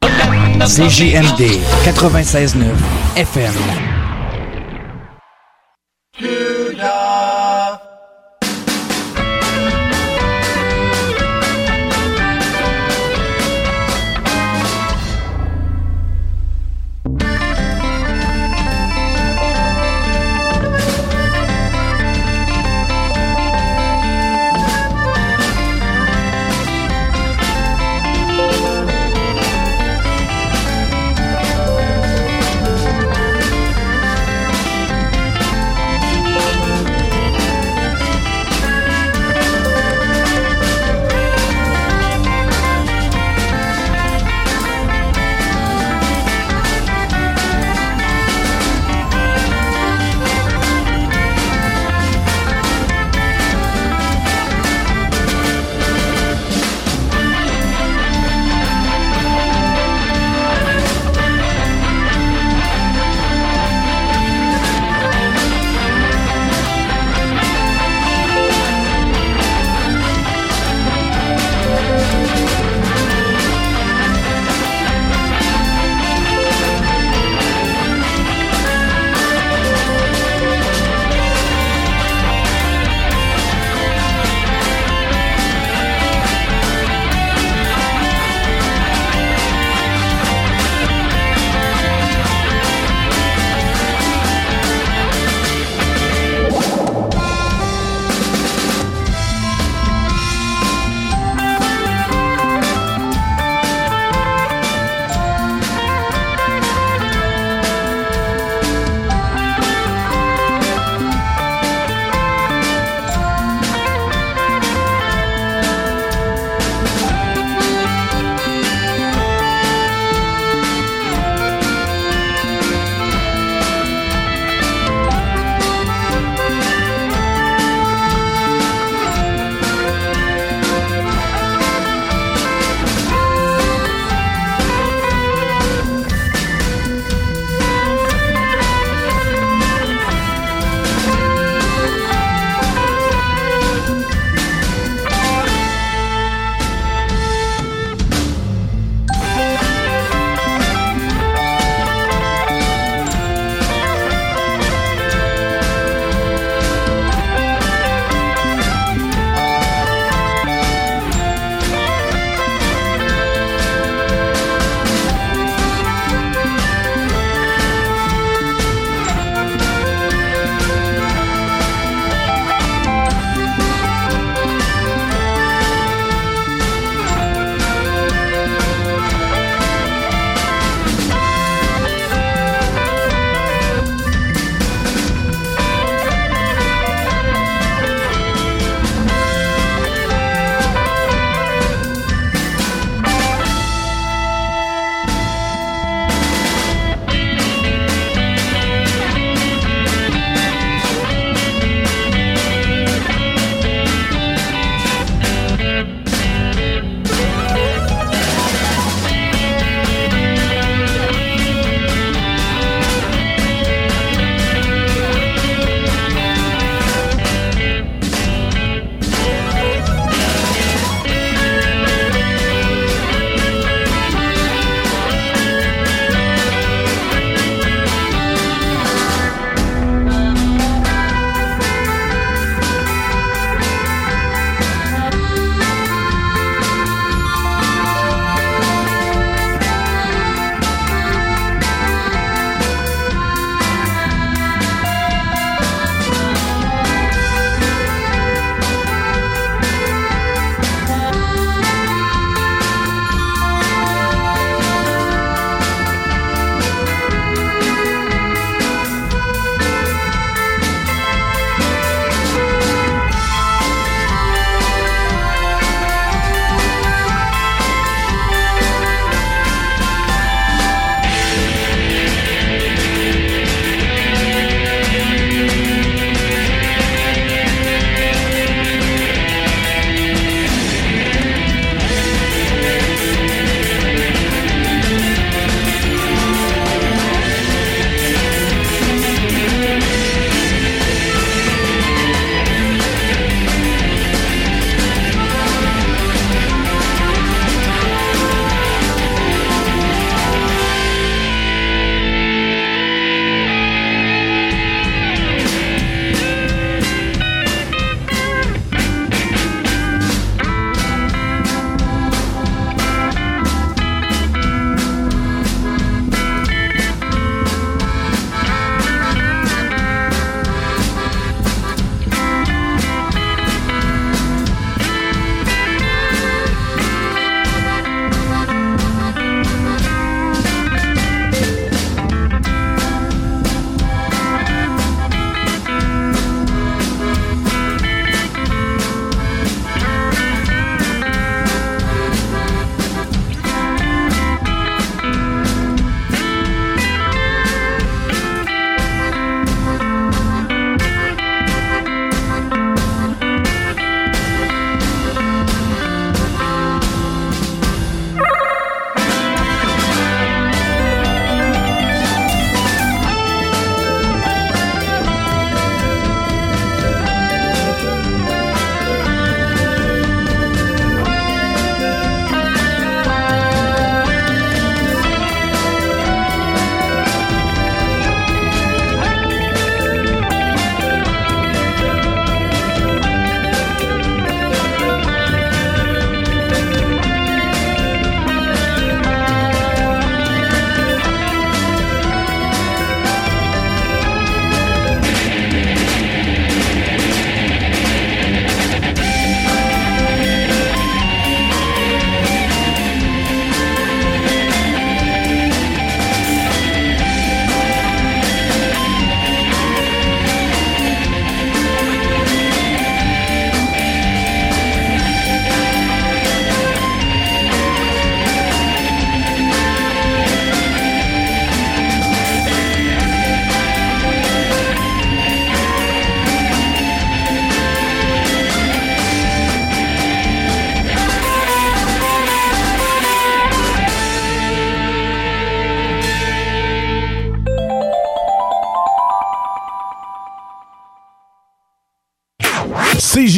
CJMD 96.9 FM.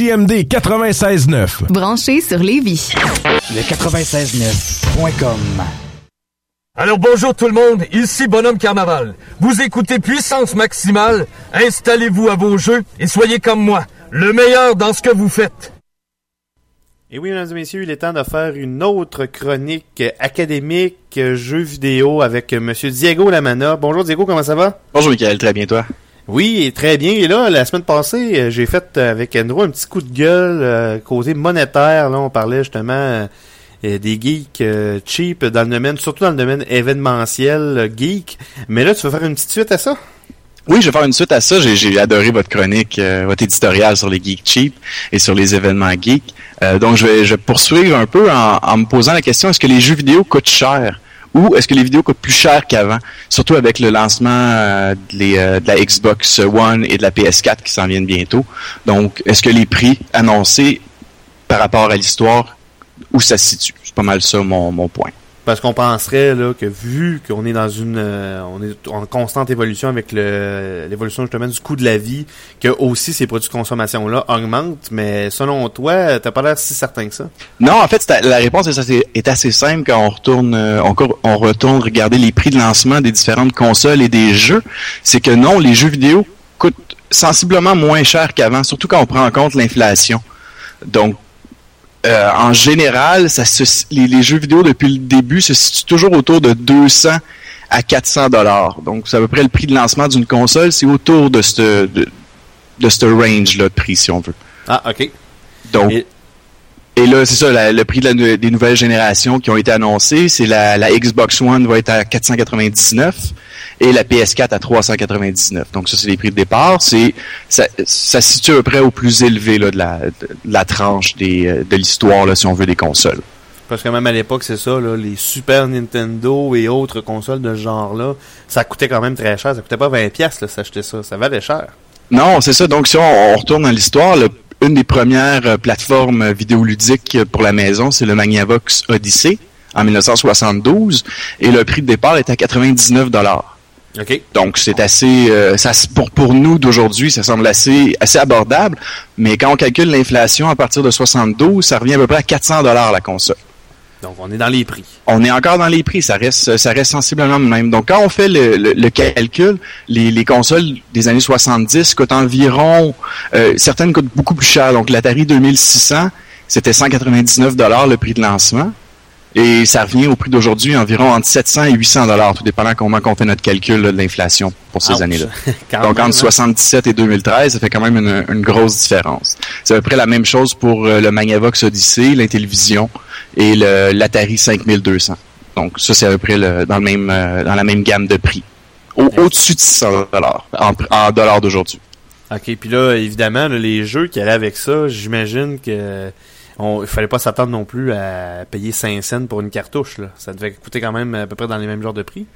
CJMD 96.9. Branché sur Lévis. Le 96.9.com. Alors bonjour tout le monde, ici Bonhomme Carnaval. Vous écoutez Puissance Maximale, installez-vous à vos jeux et soyez comme moi, le meilleur dans ce que vous faites. Et oui, mesdames et messieurs, il est temps de faire une autre chronique académique, jeux vidéo avec Monsieur Diego Lamana. Bonjour Diego, comment ça va? Bonjour Michael, très bien toi? Oui, très bien. Et là, la semaine passée, euh, j'ai fait avec Andrew un petit coup de gueule euh, causé monétaire. Là, on parlait justement euh, des geeks cheap dans le domaine, surtout dans le domaine événementiel geek. Mais là, tu vas faire une petite suite à ça? Oui, je vais faire une suite à ça. J'ai, adoré votre chronique, votre éditorial sur les geeks cheap et sur les événements geeks. Donc, je vais, poursuivre un peu en, en me posant la question est-ce que les jeux vidéo coûtent cher? Ou est-ce que les vidéos coûtent plus cher qu'avant, surtout avec le lancement euh, euh, de la Xbox One et de la PS4 qui s'en viennent bientôt. Donc, est-ce que les prix annoncés par rapport à l'histoire, où ça se situe? C'est pas mal ça mon point. Parce qu'on penserait là que vu qu'on est dans une euh, on est en constante évolution avec l'évolution justement du coût de la vie, que aussi ces produits de consommation là augmentent, mais selon toi, t'as pas l'air si certain que ça? Non, en fait, la réponse est assez, est assez simple quand on retourne, euh, on retourne regarder les prix de lancement des différentes consoles et des jeux. C'est que non, les jeux vidéo coûtent sensiblement moins cher qu'avant, surtout quand on prend en compte l'inflation. Donc, euh, en général, ça se- les, les jeux vidéo depuis le début se situent toujours autour de 200 à 400 dollars. Donc, c'est à peu près le prix de lancement d'une console, c'est autour de ce de, de ce range là de prix si on veut. Ah, ok. Donc, et, là, c'est ça, la- le prix de la- des nouvelles générations qui ont été annoncées, c'est la, la Xbox One va être à 499 et la PS4 à 399. Donc ça, c'est les prix de départ. C'est ça, ça se situe à peu près au plus élevé là, de, la, de la tranche des, euh, de l'histoire, là, si on veut, des consoles. Parce que même à l'époque, c'est ça, là, les Super Nintendo et autres consoles de ce genre-là, ça coûtait quand même très cher. Ça coûtait pas 20 pièces là, s'acheter ça. Ça valait cher. Non, c'est ça. Donc, si on, on retourne dans l'histoire, le- une des premières euh, plateformes vidéoludiques pour la maison, c'est le Magnavox Odyssey en 1972, et le prix de départ est à 99 dollars. Donc, c'est assez, euh, ça, pour, pour nous d'aujourd'hui, ça semble assez, assez abordable, mais quand on calcule l'inflation à partir de 72, ça revient à peu près à 400 dollars la console. Donc, on est dans les prix. On est encore dans les prix, ça reste, ça reste sensiblement le même. Donc, quand on fait le, calcul, les, les consoles des années 70 coûtent environ, euh, certaines coûtent beaucoup plus cher. Donc, l'Atari 2600, c'était 199 dollars le prix de lancement. Et ça revient au prix d'aujourd'hui environ entre 700 et 800 dollars, tout dépendant comment on fait notre calcul là, de l'inflation pour ces années-là. Donc, même, entre hein. 77 et 2013, ça fait quand même une, une grosse différence. C'est à peu près la même chose pour euh, le Magnavox Odyssey, l'Intellivision et l'Atari 5200. Donc, ça, c'est à peu près le- dans, le même, euh, dans la même gamme de prix. Au- Au-dessus de 600 dollars, en, en dollars d'aujourd'hui. OK, puis là, évidemment, là, les jeux qui allaient avec ça, j'imagine que on, il fallait pas s'attendre non plus à payer 5 cents pour une cartouche. Là. Ça devait coûter quand même à peu près dans les mêmes genres de prix.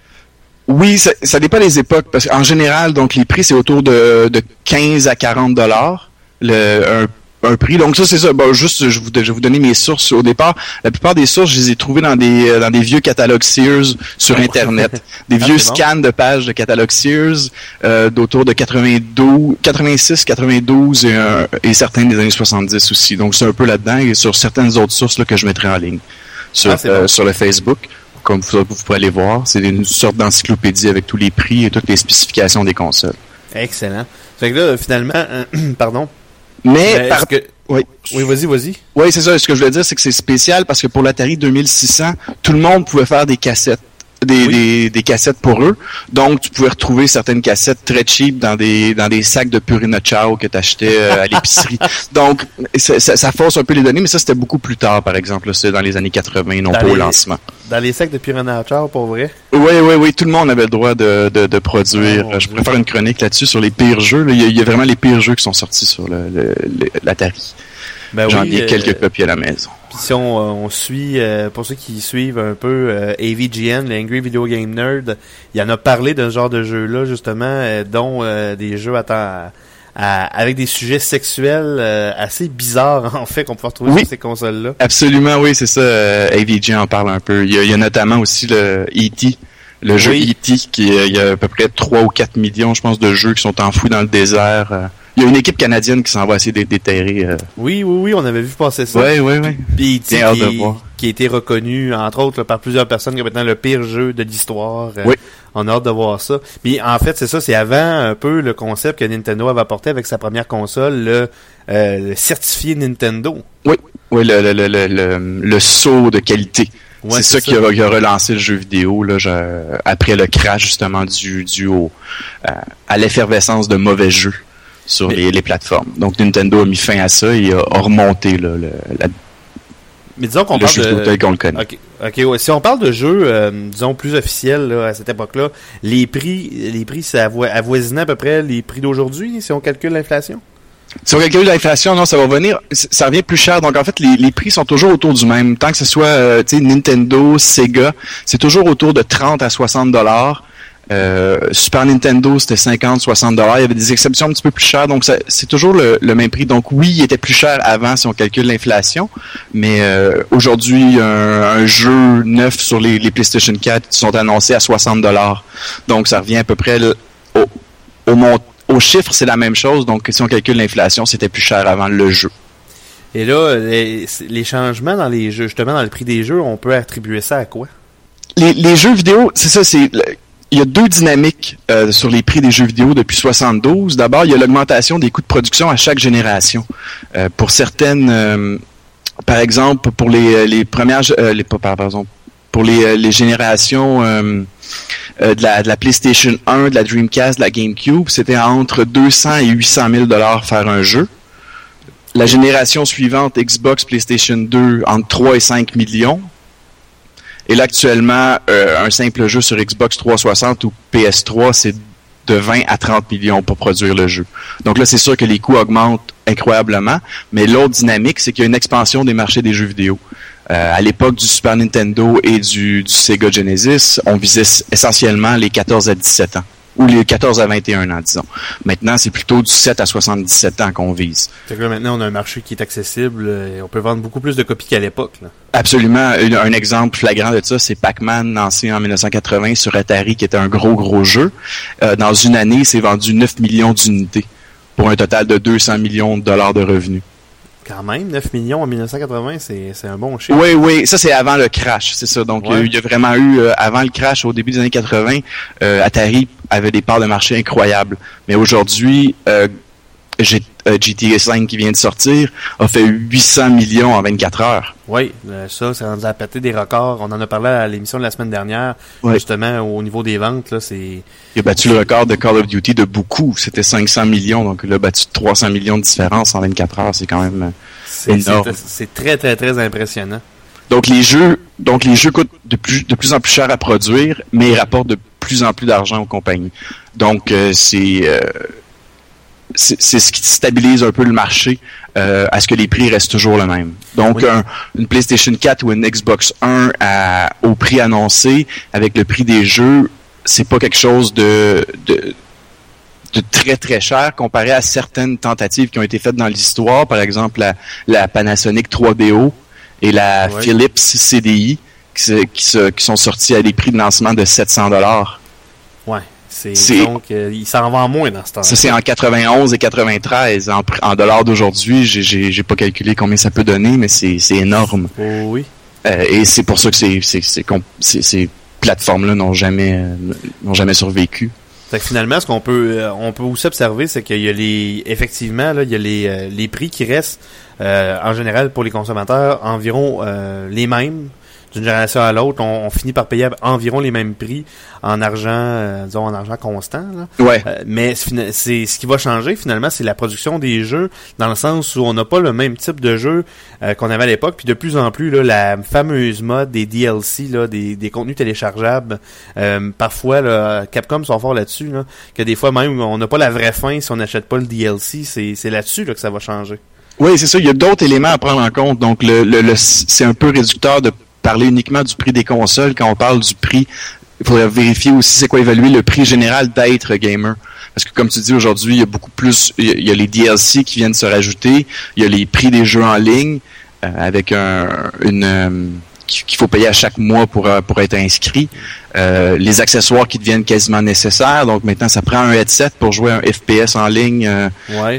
Oui, ça, ça dépend des époques, parce qu'en général, donc les prix, c'est autour de, de 15 à 40 dollars le un prix. Donc ça, c'est ça. Bon, juste, je, vous, je vais vous donner mes sources au départ. La plupart des sources, je les ai trouvées dans des, euh, dans des vieux catalogues Sears sur Internet. Des Ah, vieux bon. scans de pages de catalogues Sears euh, d'autour de 92, 86, 92 et, un- et certains des années 70 aussi. Donc c'est un peu là-dedans et sur certaines autres sources là, que je mettrai en ligne sur, Ah, euh, sur le Facebook. Comme vous, vous pourrez aller voir, c'est une sorte d'encyclopédie avec tous les prix et toutes les spécifications des consoles. Excellent. Fait que là, finalement, euh, pardon. Mais Mais par- est-ce que- oui, Oui, vas-y, vas-y. oui, c'est ça. Ce que je voulais dire, c'est que c'est spécial parce que pour l'Atari 2600, tout le monde pouvait faire des cassettes. Des, des, des cassettes pour eux. Donc, tu pouvais retrouver certaines cassettes très cheap dans des dans des sacs de Purina Chow que tu achetais à l'épicerie. Donc, ça, ça, force un peu les données, mais ça, c'était beaucoup plus tard, par exemple. C'est dans les années 80, non Dans pas au lancement. Dans les sacs de Piranha Char, pour vrai? Oui, oui, oui, tout le monde avait le droit de, de, de produire. Oh, je pourrais faire une chronique là-dessus sur les pires jeux. là. Il, y a, il y a vraiment les pires jeux qui sont sortis sur le, le- le- l'Atari. Ben J'en oui, ai euh, quelques copies à la maison. Puis si on, euh, on suit, euh, pour ceux qui suivent un peu euh, AVGN, l'Angry Video Game Nerd, il en a parlé de ce genre de jeu-là, justement, euh, dont euh, des jeux à temps- à- avec des sujets sexuels euh, assez bizarres, en fait, qu'on peut retrouver Oui. sur ces consoles-là. Absolument, oui, c'est ça. euh, AVG en parle un peu. Il y a, il y a notamment aussi le E.T., le jeu Oui. E.T., qui il y a à peu près 3 ou 4 millions, je pense, de jeux qui sont enfouis dans le désert. Il y a une équipe canadienne qui s'en va essayer d'être déterrée. euh. Oui, oui, oui, on avait vu passer ça. Ouais, ouais, ouais. Puis, qui, qui a été reconnu, entre autres, là, par plusieurs personnes comme étant le pire jeu de l'histoire. Euh, Oui. On a hâte de voir ça. Puis, en fait, c'est ça, c'est avant un peu le concept que Nintendo avait apporté avec sa première console, le, euh, le certifié Nintendo. Oui, oui, le, le, le, le, saut de qualité. Ouais, c'est ça, Qui, a, qui a relancé le jeu vidéo là, je- après le crash justement du, du au, euh, à l'effervescence de mauvais jeux sur les, les plateformes. Donc Nintendo a mis fin à ça et a, remonté là, le, la- Mais disons qu'on le parle de... qu'on le connaît. Ok, ok, ouais. Si on parle de jeux, euh, disons plus officiels là, à cette époque-là, les prix, les prix, ça avoi- avoisinait à peu près les prix d'aujourd'hui si on calcule l'inflation? Si on calcule l'inflation, non, ça va venir, ça revient plus cher. Donc en fait, les, les prix sont toujours autour du même. Tant que ce soit euh, Nintendo, Sega, c'est toujours autour de 30 à 60 dollars. Euh, Super Nintendo, c'était 50, 60 dollars. Il y avait des exceptions un petit peu plus chères, donc c'est toujours le, le même prix. Donc oui, il était plus cher avant si on calcule l'inflation, mais euh, aujourd'hui, un, un jeu neuf sur les, les PlayStation 4 sont annoncés à 60 dollars. Donc ça revient à peu près le- au, au, mont- au chiffre, c'est la même chose. Donc si on calcule l'inflation, c'était plus cher avant le jeu. Et là, les, les changements dans les jeux, justement dans le prix des jeux, on peut attribuer ça à quoi? Les, les jeux vidéo, c'est ça, c'est il y a deux dynamiques euh, sur les prix des jeux vidéo depuis 72. D'abord, il y a l'augmentation des coûts de production à chaque génération. Euh, pour certaines, euh, par exemple, pour les, les premières, euh, les, pas- pardon, pour les, euh, les générations euh, euh, de, la, de la PlayStation 1, de la Dreamcast, de la GameCube, c'était entre 200 et 800 000 dollars faire un jeu. La génération suivante, Xbox, PlayStation 2, entre 3 et 5 millions. Et là, actuellement, euh, un simple jeu sur Xbox 360 ou PS3, c'est de 20 à 30 millions pour produire le jeu. Donc là, c'est sûr que les coûts augmentent incroyablement, mais l'autre dynamique, c'est qu'il y a une expansion des marchés des jeux vidéo. Euh, à l'époque du Super Nintendo et du, Sega Genesis, on visait essentiellement les 14 à 17 ans, ou les 14 à 21 ans, disons. Maintenant, c'est plutôt du 7 à 77 ans qu'on vise. Fait que là, maintenant, on a un marché qui est accessible euh, et on peut vendre beaucoup plus de copies qu'à l'époque. Absolument. Un, un exemple flagrant de ça, c'est Pac-Man, lancé en 1980 sur Atari, qui était un gros, gros jeu. Euh, dans une année, c'est vendu 9 millions d'unités pour un total de 200 millions de dollars de revenus. Quand même, 9 millions en 1980, c'est c'est un bon chiffre. Oui, oui, ça c'est avant le crash, c'est ça. Donc il y a Ouais. eu- il y, a vraiment eu, euh, avant le crash, au début des années 80, euh, Atari avait des parts de marché incroyables. Mais aujourd'hui, euh, G- euh, GTA 5 qui vient de sortir a fait 800 millions en 24 heures. Oui, euh, ça, ça rendu à péter des records. On en a parlé à l'émission de la semaine dernière. Justement, au niveau des ventes, là, c'est... Il a battu le record de Call of Duty de beaucoup. C'était 500 millions, donc il a battu 300 millions de différence en 24 heures. C'est quand même euh, C'est énorme. c'est- très, très, très impressionnant. Donc les jeux, donc les jeux coûtent de plus, de plus en plus cher à produire, mais ils rapportent de plus en plus d'argent aux compagnies. Donc euh, c'est c'est ce qui stabilise un peu le marché euh, à ce que les prix restent toujours le même. Donc un- une PlayStation 4 ou une Xbox 1 à- au prix annoncé avec le prix des jeux, c'est pas quelque chose de, de de très très cher comparé à certaines tentatives qui ont été faites dans l'histoire, par exemple la, la Panasonic 3DO et la. Philips CDI qui, se- qui, se- qui sont sortis à des prix de lancement de 700 dollars. Ouais. C'est, donc, euh, il s'en vend moins dans ce temps Ça c'est en 91 et 93 en, en dollars d'aujourd'hui, j'ai- j'ai pas calculé combien ça peut donner, mais c'est c'est énorme. Oh oui. Euh, et c'est pour ça que ces n'ont jamais euh, n'ont jamais survécu. Fait que finalement, ce qu'on peut, on peut aussi observer, c'est qu'il y a les, effectivement, là, il y a les, les prix qui restent, en général, pour les consommateurs, environ les mêmes d'une génération à l'autre. On, on finit par payer environ les mêmes prix en argent, euh, disons, en argent constant. Là. Ouais. Euh, mais c'est ce qui va changer finalement, c'est la production des jeux, dans le sens où on n'a pas le même type de jeu euh, qu'on avait à l'époque. Puis de plus en plus, là, la fameuse mode des DLC, là, des, des contenus téléchargeables, euh, parfois, là, Capcom sont forts là-dessus, là, que des fois même, on n'a pas la vraie fin si on n'achète pas le DLC. C'est c'est là-dessus là, que ça va changer. Oui, c'est ça. Il y a d'autres éléments à prendre en compte. Donc, le, le, le- c'est un peu réducteur de parler uniquement du prix des consoles quand on parle du prix. Il faudrait vérifier aussi c'est quoi évaluer le prix général d'être gamer. Parce que comme tu dis aujourd'hui, il y a beaucoup plus, il y a, les DLC qui viennent se rajouter, il y a les prix des jeux en ligne euh, avec un, une euh, qu'il qu'il faut payer à chaque mois pour euh, pour être inscrit. Euh, les accessoires qui deviennent quasiment nécessaires. Donc maintenant, ça prend un headset pour jouer un FPS en ligne, euh,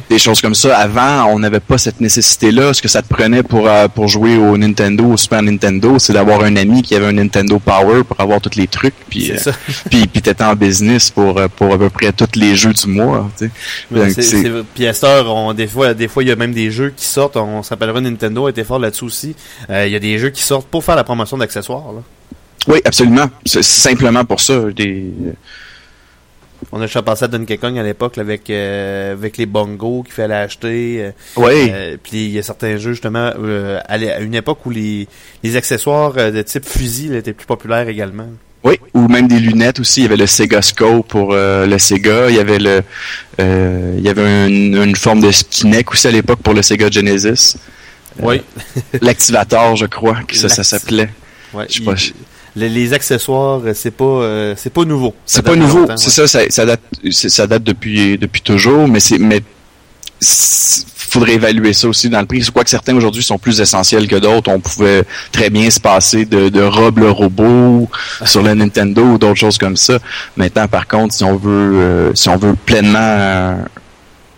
des choses comme ça. Avant, on n'avait pas cette nécessité-là. Ce que ça te prenait pour euh, pour jouer au Nintendo, au Super Nintendo, c'est d'avoir un ami qui avait un Nintendo Power pour avoir tous les trucs. Puis puis puis t'étais en business pour pour à peu près tous les jeux du mois. tu sais. Ouais, Donc, c'est- c'est- c'est- Puis à cette heure, on, des fois, des fois, il y a même des jeux qui sortent. On s'appellera Nintendo été fort là-dessus aussi. Euh, Il y a des jeux qui sortent pour faire la promotion d'accessoires. Oui, absolument. C'est simplement pour ça. Des... On a déjà passé à Donkey Kong à l'époque avec euh, avec les bongos qu'il fallait acheter. euh, Oui. euh, puis il y a certains jeux justement euh, à une époque où les, les accessoires de type fusil là, étaient plus populaires également. Oui, ou même des lunettes aussi. Il y avait le Sega Scope pour euh, le Sega. Il y avait le, euh, il y avait une, une forme de Kinect aussi à l'époque pour le Sega Genesis. Euh, Oui. L'activateur, je crois, que ça, ça s'appelait. Ouais, Je sais il- pas, je- les, les accessoires, euh, c'est pas euh, c'est pas nouveau. C'est pas nouveau, c'est ça, ça, ça date, ça date depuis depuis toujours, mais c'est mais faudrait évaluer ça aussi dans le prix. C'est quoi que certains aujourd'hui sont plus essentiels que d'autres. On pouvait très bien se passer de, de Rob le robot sur le Nintendo ou d'autres choses comme ça. Maintenant, par contre, si on veut euh, si on veut pleinement euh,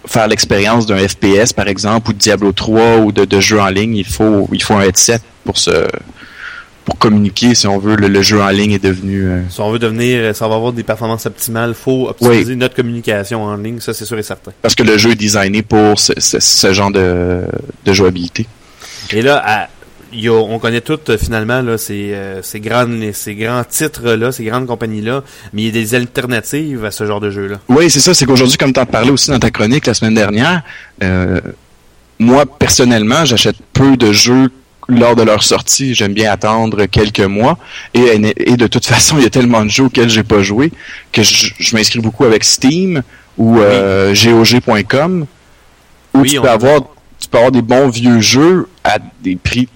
faire l'expérience d'un FPS par exemple ou de Diablo 3 ou de, de jeux en ligne, il faut il faut un headset pour se pour communiquer si on veut le, le jeu en ligne est devenu euh, Si on veut devenir, euh, si on va avoir des performances optimales, faut optimiser notre communication en ligne, ça c'est sûr et certain. parce que le jeu est designé pour ce, ce- ce genre de, de jouabilité. Et là, à- il y a- on connaît toutes euh, finalement là, ces, euh, ces, grandes, ces grands titres-là, ces grandes compagnies-là, mais il y a des alternatives à ce genre de jeu-là. Oui, c'est ça. C'est qu'aujourd'hui, comme tu en parlais aussi dans ta chronique la semaine dernière, euh, moi, personnellement, j'achète peu de jeux lors de leur sortie. J'aime bien attendre quelques mois. Et, et de toute façon, il y a tellement de jeux auxquels j'ai pas joué que je, je m'inscris beaucoup avec Steam ou euh, GOG.com où Oui, tu on- peux avoir tu peux avoir des bons vieux jeux à des prix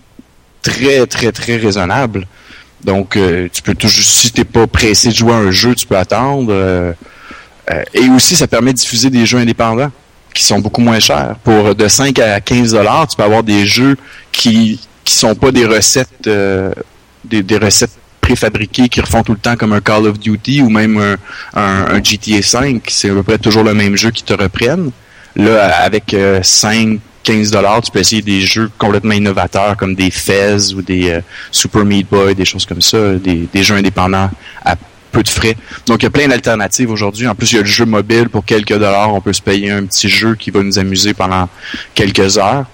très très très raisonnables. Donc euh, tu peux toujours si t'es pas pressé de jouer à un jeu, tu peux attendre. euh, euh, et aussi ça permet de diffuser des jeux indépendants qui sont beaucoup moins chers. Pour de 5 à 15 dollars, tu peux avoir des jeux qui qui sont pas des recettes euh, des, recettes préfabriquées qui refont tout le temps comme un Call of Duty ou même un, GTA 5, c'est à peu près toujours le même jeu qui te reprennent. Là, avec euh, 5 15 dollars, tu peux essayer des jeux complètement innovateurs comme des Fez ou des euh, Super Meat Boy, des choses comme ça, des, des jeux indépendants à peu de frais. Donc il y a plein d'alternatives aujourd'hui. En plus, il y a le jeu mobile pour quelques dollars, on peut se payer un petit jeu qui va nous amuser pendant quelques heures.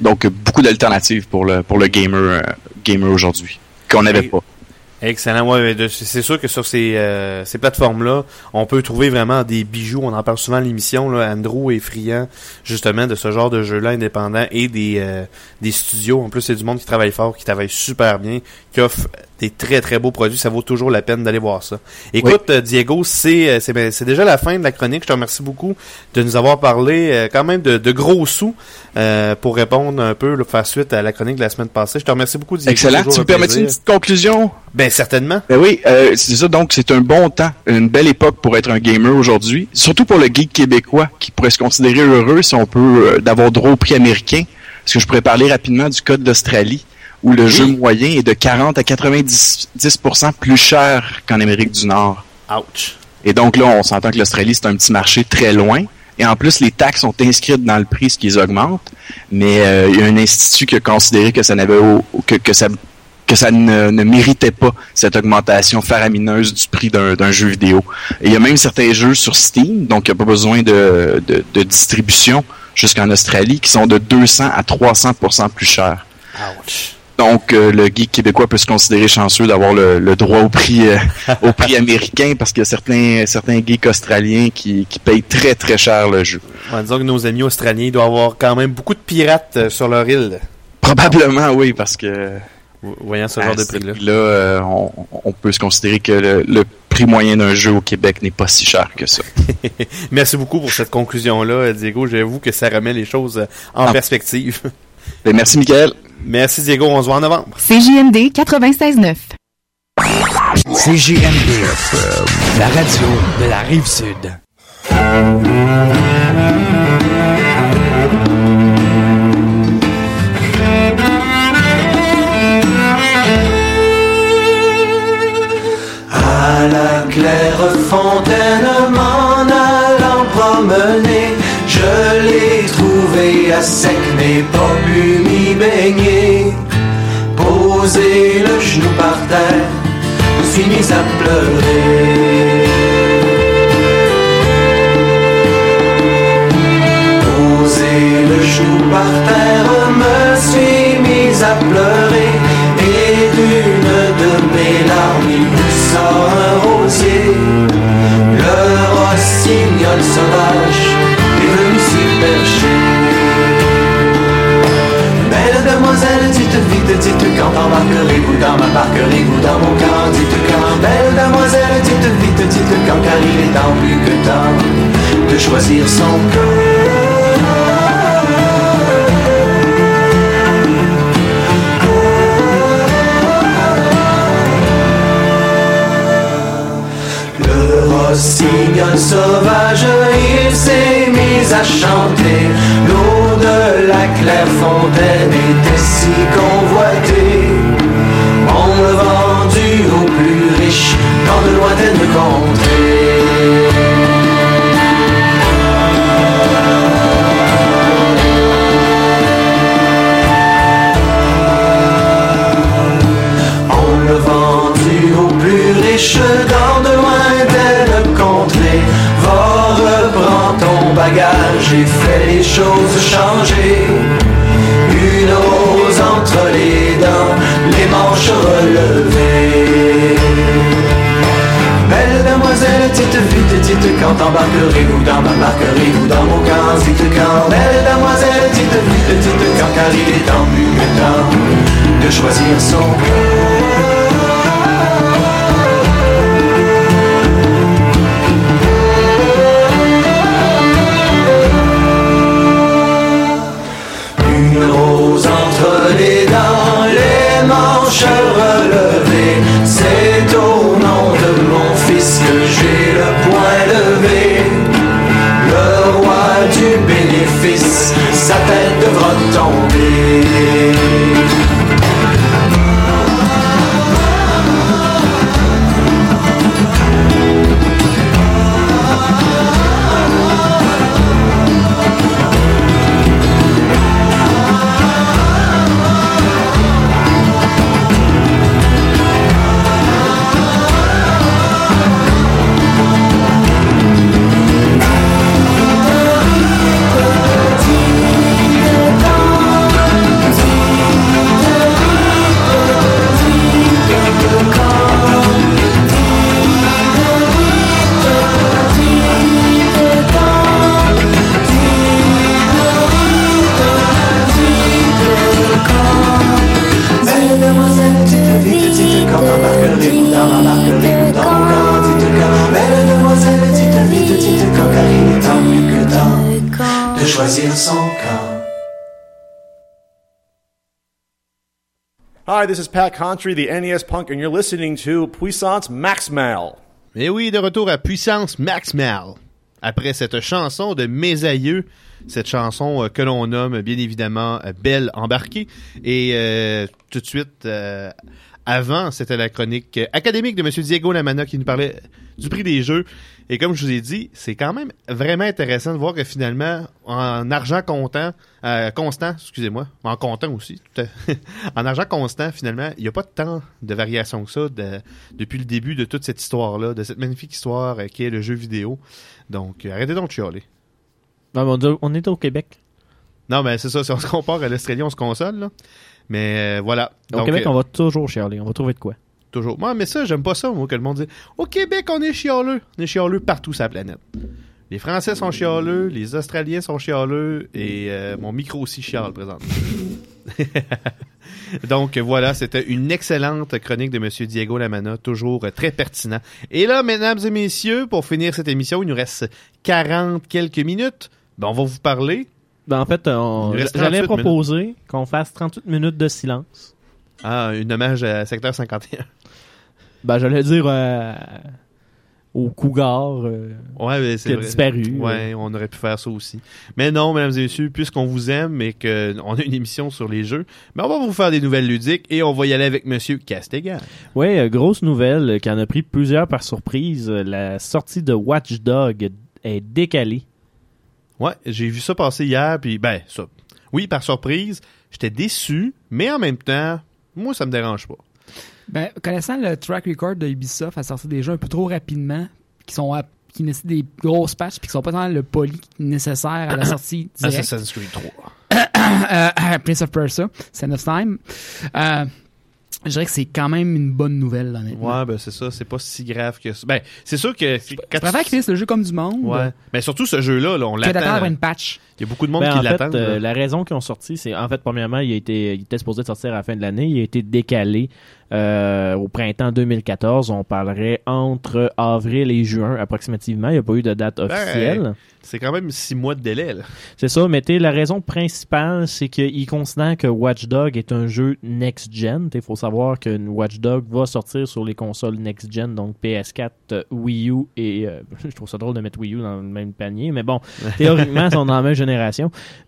Donc beaucoup d'alternatives pour le pour le gamer euh, gamer aujourd'hui qu'on n'avait pas. Excellent. Ouais, c'est sûr que sur ces, euh, ces plateformes-là, on peut trouver vraiment des bijoux. On en parle souvent à l'émission. Là. Andrew est friand justement de ce genre de jeu-là indépendant et des, euh, des studios. En plus, c'est du monde qui travaille fort, qui travaille super bien, qui offre des très très beaux produits. Ça vaut toujours la peine d'aller voir ça. Écoute, euh, Diego, c'est euh, c'est déjà la fin de la chronique. Je te remercie beaucoup de nous avoir parlé euh, quand même de, de gros sous euh, pour répondre un peu, là, faire suite à la chronique de la semaine passée. Je te remercie beaucoup, Diego. Excellent. Tu me permets une petite conclusion? Ben certainement. Ben oui, euh, c'est ça. Donc, c'est un bon temps, une belle époque pour être un gamer aujourd'hui. Surtout pour le geek québécois qui pourrait se considérer heureux si on peut euh, d'avoir droit au prix américain. Parce que je pourrais parler rapidement du code d'Australie où le jeu moyen est de 40 à 90 10% plus cher qu'en Amérique du Nord. Ouch. Et donc là, on s'entend que l'Australie, c'est un petit marché très loin. Et en plus, les taxes sont inscrites dans le prix, ce qui les augmente. Mais euh, il y a un institut qui a considéré que ça n'avait que, que ça que ça ne, ne méritait pas cette augmentation faramineuse du prix d'un d'un jeu vidéo. Et il y a même certains jeux sur Steam, donc il n'y a pas besoin de, de, de distribution jusqu'en Australie, qui sont de 200 à 300% plus chers. Ouch. Donc, euh, le geek québécois peut se considérer chanceux d'avoir le, le droit au prix euh, au prix américain parce qu'il y a certains certains geeks australiens qui, qui payent très très cher le jeu. Ouais, disons que nos amis australiens doivent avoir quand même beaucoup de pirates euh, sur leur île. Probablement oui parce que voyant ce genre de prix-là. euh, on, on peut se considérer que le, le prix moyen d'un jeu au Québec n'est pas si cher que ça. Merci beaucoup pour cette conclusion-là, Diego. J'avoue que ça remet les choses en Ah. perspective. Ben, merci, Michael. Merci, Diego. On se voit en novembre. CJMD 96.9. CJMD, la radio de la rive sud. Mis vite, dites quand, car il est temps plus que temps de choisir son camp. Hi, this is Pat Contry, the NES Punk, and you're listening to Puissance Maximal. Et oui, de retour à Puissance Maximal. Après cette chanson de Mes aïeux, cette chanson euh, que l'on nomme bien évidemment euh, Belle embarquée. Et euh, tout de suite, euh, avant, c'était la chronique académique de M. Diego Lamana qui nous parlait du prix des jeux. Et comme je vous ai dit, c'est quand même vraiment intéressant de voir que finalement, en argent comptant, euh, constant, excusez-moi, en comptant aussi, tout à- en argent constant, finalement, il n'y a pas tant de variations que ça de- depuis le début de toute cette histoire-là, de cette magnifique histoire euh, qui est le jeu vidéo. Donc, euh, arrêtez donc de chialer. Non, mais on, est au Québec. Non, mais c'est ça, si on se compare à l'Australie, on se console, là. Mais voilà. Au Donc, Québec, on va toujours chialer. On va trouver de quoi. Toujours. Moi, mais ça, j'aime pas ça, moi, que le monde dit Au Québec, on est chialeux. On est chialeux partout sur la planète. Les Français sont chialeux, les Australiens sont chialeux, et euh, mon micro aussi chiale, présente. Donc voilà, c'était une excellente chronique de Monsieur Diego Lamana, toujours très pertinent. Et là, mesdames et messieurs, pour finir cette émission, il nous reste 40 quelques minutes. Ben, on va vous parler. Ben, en fait, on- j'allais 38 minutes. proposer qu'on fasse 38 minutes de silence. Ah, une hommage à Secteur 51. Ben, j'allais dire euh, au cougar euh, Ouais, mais qui a vrai. disparu. Ouais, on aurait pu faire ça aussi. Mais non, mesdames et messieurs, puisqu'on vous aime et qu'on a une émission sur les jeux, ben on va vous faire des nouvelles ludiques et on va y aller avec Monsieur Castegan. Ouais, euh, grosse nouvelle euh, qui en a pris plusieurs par surprise. Euh, La sortie de Watch Dog est décalée. Ouais, j'ai vu ça passer hier, puis ben, ça. Oui, par surprise, j'étais déçu, mais en même temps, moi, ça me dérange pas. Ben, connaissant le track record de Ubisoft à sortir des jeux un peu trop rapidement, qui sont à- qui nécessitent des grosses patches puis qui sont pas dans le poly nécessaire à la sortie directe. Assassin's Creed 3. Euh, Prince of Persia, Sand of Time. Euh, je dirais que c'est quand même une bonne nouvelle, honnêtement. Ouais, ben c'est ça, c'est pas si grave que ça. Ben, c'est sûr que Je préfère qu'ils finissent le jeu comme du monde. Ouais. Mais surtout ce jeu-là, là, on Que d'attendre l'attend. une patch. Il y a beaucoup de monde Ben, qui en fait, l'attend. euh, la raison qu'ils ont sorti, c'est en fait, premièrement, il, a été, il était supposé sortir à la fin de l'année. Il a été décalé euh, au printemps 2014. On parlerait entre avril et juin approximativement. Il n'y a pas eu de date officielle. Ben, c'est quand même six mois de délai. Là. C'est ça, mais la raison principale, c'est qu'ils considèrent que Watch Dog est un jeu next-gen. Il faut savoir que Watch Dog va sortir sur les consoles next-gen, donc PS4, euh, Wii U et... euh, je trouve ça drôle de mettre Wii U dans le même panier, mais bon, théoriquement, ils sont dans la même génération.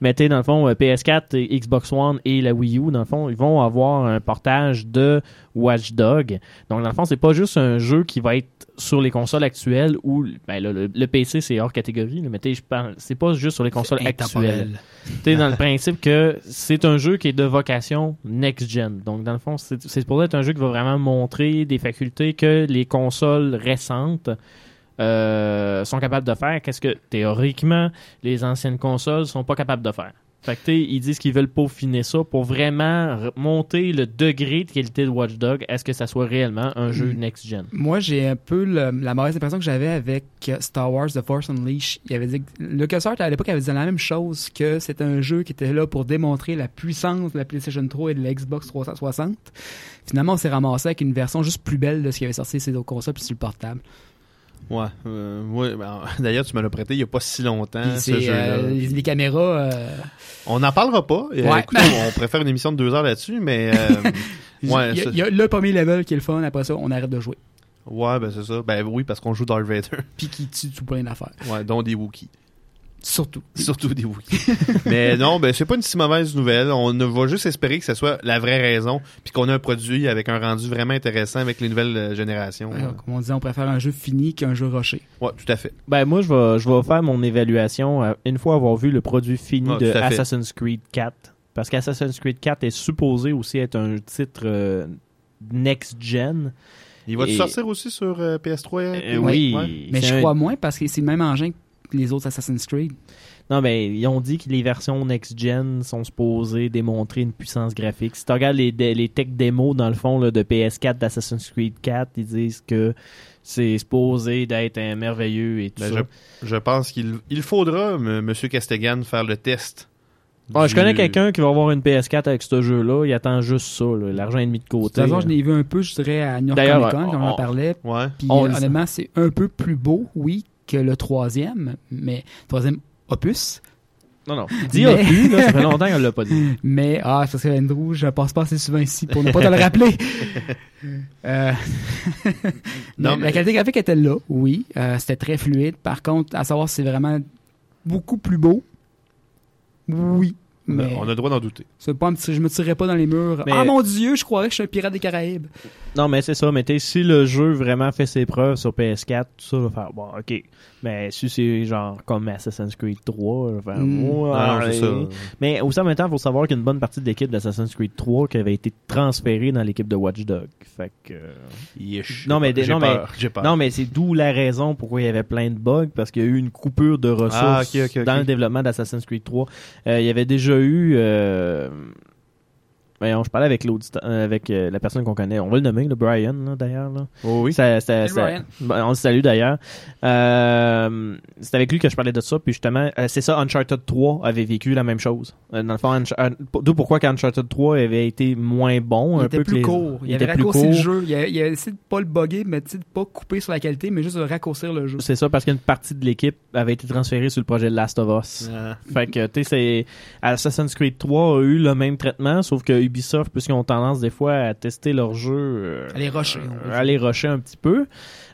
Mais t'sais, dans le fond, euh, PS4, et Xbox One et la Wii U, dans le fond, ils vont avoir un portage de Watch Dog. Donc, dans le fond, c'est pas juste un jeu qui va être sur les consoles actuelles où ben le, le PC c'est hors catégorie là, mais je parle c'est pas juste sur les consoles actuelles. T'es dans le principe que c'est un jeu qui est de vocation next gen. Donc dans le fond c'est c'est pour être un jeu qui va vraiment montrer des facultés que les consoles récentes euh, sont capables de faire qu'est-ce que théoriquement les anciennes consoles sont pas capables de faire? Fait que, ils disent qu'ils veulent peaufiner ça pour vraiment monter le degré de qualité de Watch Dog à ce que ça soit réellement un jeu Mm. next-gen? Moi, j'ai un peu le- la mauvaise impression que j'avais avec euh, Star Wars The Force Unleashed. Il avait dit LucasArts, à l'époque, avait dit la même chose, que c'était un jeu qui était là pour démontrer la puissance de la PlayStation 3 et de la Xbox 360. Finalement, on s'est ramassé avec une version juste plus belle de ce qui avait sorti ces autres consoles puis sur le portable. Ouais. euh, ouais, ben, D'ailleurs, tu me l'as prêté il y a pas si longtemps, ce euh, les, les caméras... euh, On n'en parlera pas. Ouais. écoutez, on préfère une émission de deux heures là-dessus, mais... euh, ouais, il, y a, ça- il y a le premier level qui est le fun, après ça, on arrête de jouer. ouais, ben c'est ça. Ben oui, parce qu'on joue Darth Vader. Puis qui tue tout plein d'affaires. Ouais, dont des Wookiees. Surtout. Surtout des Wookiees. Mais non, ben c'est pas une si mauvaise nouvelle. On va juste espérer que ce soit la vraie raison, puis qu'on a un produit avec un rendu vraiment intéressant avec les nouvelles euh, générations. Ouais, comme on dit, on préfère un jeu fini qu'un jeu rushé. Ouais, tout à fait. Ben moi je vais je vais faire mon évaluation euh, une fois avoir vu le produit fini Ah, de. Assassin's Creed 4 parce qu'Assassin's Creed 4 est supposé aussi être un titre euh, next gen. Il va Et- sortir aussi sur euh, PS3 Euh, oui, Ouais. Mais je un- crois moins parce que c'est le même engin que les autres Assassin's Creed? Non, mais ils ont dit que les versions next-gen sont supposées démontrer une puissance graphique. Si tu regardes les, les tech démos, dans le fond, là, de PS4, d'Assassin's Creed 4, ils disent que c'est supposé d'être un merveilleux et tout Ben, ça. je, je pense qu'il il faudra, M. Monsieur Castegan, faire le test. Ah, je connais quelqu'un qui va avoir une PS4 avec ce jeu-là. Il attend juste ça, l'argent est mis de De côté. toute façon, je l'ai vu un peu, je dirais, à New York D'ailleurs, Comic Con, comme on en on- parlait. Ouais. Puis On honnêtement, c'est un peu plus beau, oui, que le troisième, mais troisième opus. Non, non. Dis opus, là, ça fait longtemps qu'on l'a pas dit. Mais, ah, parce que Andrew, je passe pas assez souvent ici pour ne pas te le rappeler. Euh, Non, mais mais- La qualité graphique était là, oui. Euh, C'était très fluide. Par contre, à savoir si c'est vraiment beaucoup plus beau, oui. Mais On a le droit d'en douter. c'est pas un petit- je me tirerais pas dans les murs. Mais- Ah mon dieu, je croirais que je suis un pirate des Caraïbes. Non, mais c'est ça. Mais si le jeu vraiment fait ses preuves sur PS4, tout ça va faire bon, ok. Mais si c'est genre comme Assassin's Creed 3, ça va faire, Mm. ouais. Ah ça. Mais aussi en même temps, il faut savoir qu'il y a une bonne partie de l'équipe d'Assassin's Creed 3 qui avait été transférée dans l'équipe de Watch Dog. Fait que. Yesh. Non, mais, non, mais, peur, j'ai peur. non, mais c'est d'où la raison pourquoi il y avait plein de bugs, parce qu'il y a eu une coupure de ressources Ah, ok. dans le développement d'Assassin's Creed 3. Euh, il y avait déjà eu... Euh, voyons, je parlais avec, euh, avec euh, la personne qu'on connaît. On va le nommer, le Brian, là, d'ailleurs. Là. Oh oui. Ça, ça- Salut, ça- Brian. Ben, on le salue d'ailleurs. Euh, c'est avec lui que je parlais de ça, puis justement, euh, c'est ça, Uncharted 3 avait vécu la même chose. Euh, dans le fond, Unch- un- d'où pourquoi qu'Uncharted 3 avait été moins bon, Il un était peu plus les- court. Il, avait était plus raccourci le court. jeu. Il a, il a essayé de pas le bugger, mais de pas couper sur la qualité, mais juste de raccourcir le jeu. C'est ça, parce qu'une partie de l'équipe avait été transférée sur le projet Last of Us. Ah. Fait que, tu sais, Assassin's Creed 3 a eu le même traitement, sauf que Ubisoft, puisqu'ils ont tendance des fois à tester leur jeu... euh, À les rusher, à les rusher un petit peu.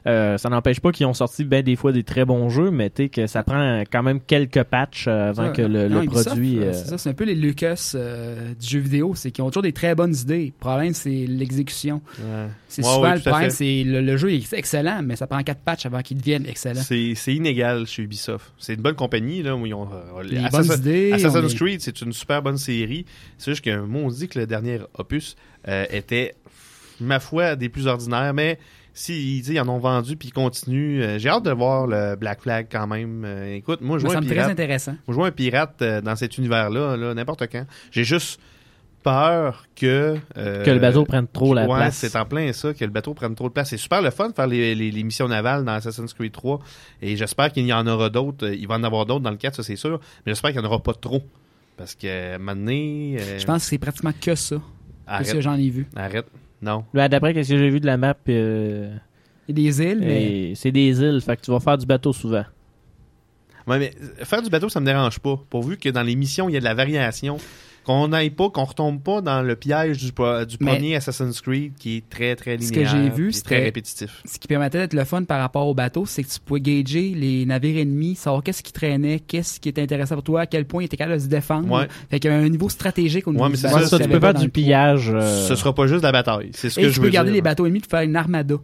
Euh, ça n'empêche pas qu'ils ont sorti ben des fois des très bons jeux, mais tu sais que ça prend quand même quelques patchs euh, avant Ça, que le, non, le Ubisoft, produit... euh, euh, C'est ça, c'est un peu les Lucas euh, du jeu vidéo. C'est qu'ils ont toujours des très bonnes idées. Le problème, c'est l'exécution. C'est Ouais, le problème, c'est le, le jeu est excellent, mais ça prend quatre patchs avant qu'il devienne excellent. C'est c'est inégal chez Ubisoft. C'est une bonne compagnie, là, où ils ont, euh, Les Assassin- bonnes idées, Assassin's est- Creed, c'est une super bonne série. C'est juste qu'un mot, on se dit que le dernier opus euh, était, ma foi, des plus ordinaires, mais si ils en ont vendu puis ils continuent, euh, j'ai hâte de voir le Black Flag quand même. Euh, écoute, moi, je vois un très pirate. intéressant. Moi, jouer un pirate euh, dans cet univers-là, là, n'importe quand. J'ai juste peur que... euh, Que le bateau prenne trop la ouais, place. c'est en plein ça, que le bateau prenne trop de place. C'est super le fun de faire les, les, les missions navales dans Assassin's Creed 3. Et j'espère qu'il y en aura d'autres. Il va en avoir d'autres dans le 4, ça c'est sûr. Mais j'espère qu'il n'y en aura pas trop. Parce que maintenant... euh, Je pense que c'est pratiquement que ça. Arrête. Que j'en ai vu. Arrête. Non. ben, D'après ce que j'ai vu de la map... euh, Il y a des îles, mais... et C'est des îles, fait que tu vas faire du bateau souvent. Ouais, mais euh, faire du bateau, ça me dérange pas. Pourvu que dans les missions, il y a de la variation. Qu'on n'aille pas, qu'on retombe pas dans le piège du, premier Assassin's Creed qui est très, très Ce linéaire. que j'ai vu, puis très répétitif. ce qui permettait d'être le fun par rapport au bateau, c'est que tu pouvais gager les navires ennemis, savoir qu'est-ce qui traînait, qu'est-ce qui était intéressant pour toi, à quel point il était capable de se défendre. Ouais. Fait qu'il y a un niveau stratégique au niveau Ouais, mais du c'est bateau ça, que tu peux pas faire du pillage. euh, Ce sera pas juste de la bataille. C'est ce Et que tu je peux veux garder dire. les bateaux ennemis pour faire une armada.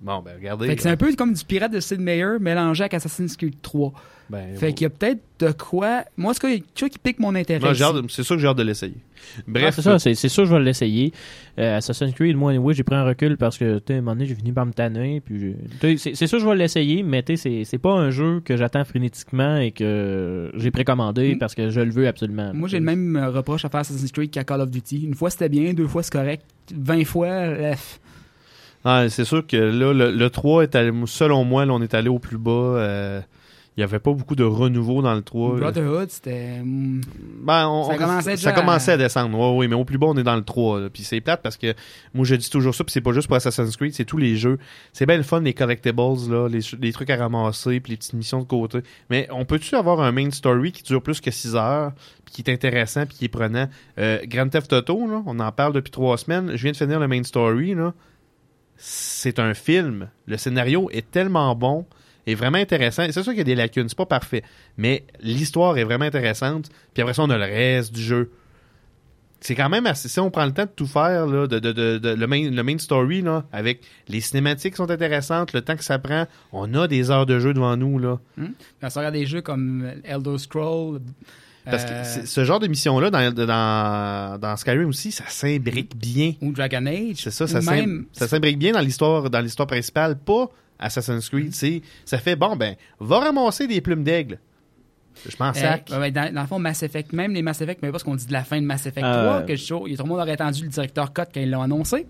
Bon, ben, regardez. Fait que c'est un peu comme du pirate de Sid Meier mélangé avec Assassin's Creed 3. Ben, fait qu'il y a peut-être de quoi. Moi, chose qui pique mon intérêt. C'est sûr que j'ai hâte de l'essayer. Ah, Bref, c'est ça, c'est sûr que je vais l'essayer. Euh, Assassin's Creed, moi, anyway, j'ai pris un recul parce que, tu sais, à un moment donné, j'ai fini par me tanner. Puis c'est sûr que je vais l'essayer, mais tu sais, c'est- c'est pas un jeu que j'attends frénétiquement et que j'ai précommandé Mm. parce que je le veux absolument. Moi, j'ai le même euh, reproche à faire Assassin's Creed qu'à Call of Duty. Une fois, c'était bien, deux fois, c'est correct. 20 fois, euh, Ah, c'est sûr que là, le, le 3 est allé, selon moi, là, on est allé au plus bas. euh, Il n'y avait pas beaucoup de renouveau dans le 3. Brotherhood, c'était. mm, Ben, on- Ça commençait ça commençait à descendre. Ouais, oui, mais au plus bas, on est dans le 3. là. Puis c'est plate parce que moi, je dis toujours ça, puis c'est pas juste pour Assassin's Creed, c'est tous les jeux. C'est bien le fun, les collectibles, là, les, les trucs à ramasser, puis les petites missions de côté. Mais on peut-tu avoir un main story qui dure plus que 6 heures, puis qui est intéressant, puis qui est prenant? Euh, Grand Theft Auto, là, on en parle depuis 3 semaines. Je viens de finir le main story, là. C'est un film. Le scénario est tellement bon est vraiment intéressant. C'est sûr qu'il y a des lacunes, c'est pas parfait. Mais l'histoire est vraiment intéressante. Puis après ça, on a le reste du jeu. C'est quand même assez. Si on prend le temps de tout faire, là, de, de, de, de- le, main, le main story, là, avec les cinématiques qui sont intéressantes, le temps que ça prend, on a des heures de jeu devant nous. Là. hmm? Quand on regarde des jeux comme Elder Scroll. Parce que euh, ce genre de mission-là, dans, dans, dans Skyrim aussi, ça s'imbrique bien. Ou Dragon Age. C'est ça, même- ça s'imbrique bien dans l'histoire dans l'histoire principale, pas Assassin's Creed. c'est Ça fait, bon, ben, va ramasser des plumes d'aigle. Je m'en Euh, sac. ouais, ouais, dans, dans le fond, Mass Effect, même les Mass Effect, mais parce qu'on dit de la fin de Mass Effect Euh. 3, que je, tout le monde aurait attendu le directeur Cut quand ils l'ont annoncé.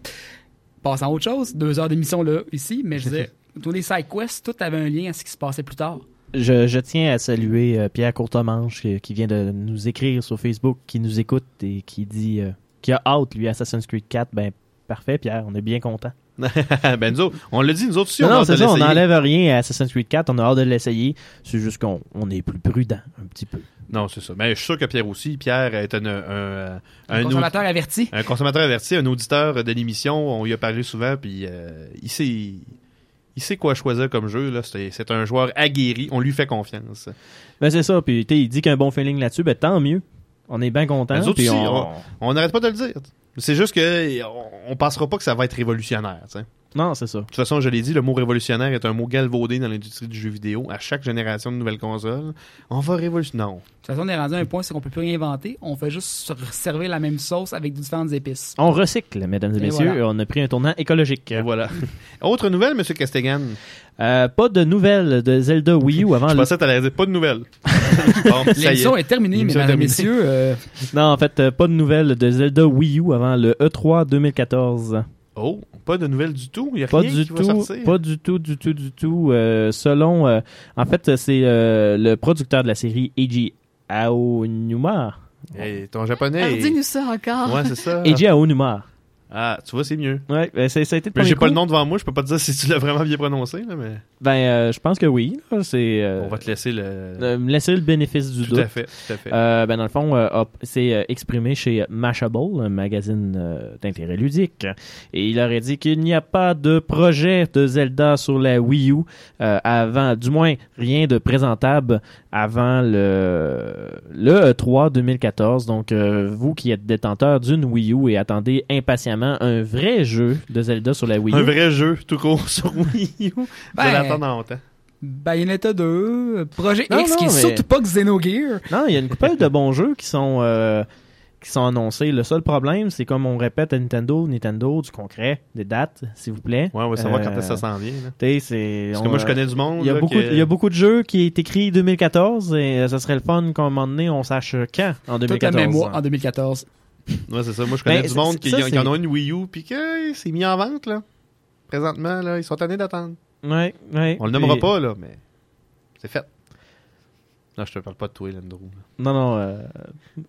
Passant à autre chose, deux heures d'émission là, ici, mais je disais, tous les side quests, tout avait un lien à ce qui se passait plus tard. Je, je tiens à saluer euh, Pierre Courtemanche qui, qui vient de nous écrire sur Facebook, qui nous écoute et qui dit euh, qui a hâte, lui, Assassin's Creed 4. Ben, parfait, Pierre, on est bien content. ben, nous autres, on l'a dit, nous autres aussi, non, on non, c'est ça, on n'enlève rien à Assassin's Creed 4, on a hâte de l'essayer. C'est juste qu'on on est plus prudent, un petit peu. Non, c'est ça. Mais je suis sûr que Pierre aussi. Pierre est un, un, Un consommateur averti. Un consommateur averti, un auditeur de l'émission. On lui a parlé souvent, puis euh, il sait. Il sait quoi choisir comme jeu. là. C'est c'est un joueur aguerri. On lui fait confiance. Ben, c'est ça, puis il dit qu'il y a un bon feeling là-dessus, ben tant mieux. On est bien content. Nous autres aussi, on n'arrête pas de le dire. C'est juste que on, on pensera pas que ça va être révolutionnaire. tu sais. Non, c'est ça. De toute façon, je l'ai dit, le mot révolutionnaire est un mot galvaudé dans l'industrie du jeu vidéo. À chaque génération de nouvelles consoles, on va révolutionner. Non. De toute façon, on est rendu à un point, c'est qu'on peut plus rien inventer, on fait juste se servir la même sauce avec différentes épices. On recycle, mesdames et, Et messieurs. voilà. On a pris un tournant écologique. voilà. Autre nouvelle, Monsieur Castegan? Euh, pas de nouvelles de Zelda Wii U avant Je le... pensais que t'allais dire pas de nouvelles. Bon, L'émission est terminée, L'émission mesdames et terminée. messieurs. euh, Non, en fait, euh, pas de nouvelles de Zelda Wii U avant le E E3 2014. Oh, pas de nouvelles du tout? Il y a Pas rien du qui va tout, sortir? pas du tout, du tout, du tout. Euh, selon, euh, en fait, c'est euh, le producteur de la série Eiji Aonuma. Hey, ton japonais. Alors, est- dis-nous ça encore. Ouais, c'est ça. Eiji Aonuma. Ah, tu vois, c'est mieux. Ouais, ben, ça a été Mais j'ai pas le nom devant moi, je peux pas te dire si tu l'as vraiment bien prononcé, là, mais Ben, euh, je pense que oui. là, euh, on va te laisser le. euh, me laisser le bénéfice du Tout doute. à fait, tout à fait. Euh, ben dans le fond, c'est exprimé chez Mashable, un magazine d'intérêt ludique, et il aurait dit qu'il n'y a pas de projet de Zelda sur la Wii U avant, du moins rien de présentable avant le le E3 2014. Donc vous qui êtes détenteur d'une Wii U et attendez impatiemment un vrai jeu de Zelda sur la Wii U. Un vrai jeu tout court sur Wii U. Ben, attendre longtemps. Bayonetta 2, euh, Projet Non, X non, qui est mais- surtout pas Xenogear. Non, il y a une couple de bons jeux qui sont euh, qui sont annoncés. Le seul problème, c'est comme on répète à Nintendo, Nintendo, du concret, des dates, s'il vous plaît. Ouais, on va savoir Euh, quand est-ce que ça s'en vient. là. tu sais, c'est- Parce que moi, je connais du monde, Il y a là, beaucoup, que- il y a beaucoup de jeux qui est écrit 2014 et euh, ça serait le fun qu'à un moment donné, on sache quand en Toute 2014. la mémoire en 2014. Ouais, c'est ça. Moi, je connais Ben, du monde qui, ça, qui en ont une Wii U puis que c'est mis en vente, là. Présentement, là, ils sont tannés d'attendre. Ouais, ouais. On le nommera Puis- pas, là, mais c'est fait. Non, je te parle pas de toi, Landrew. Non, non, euh,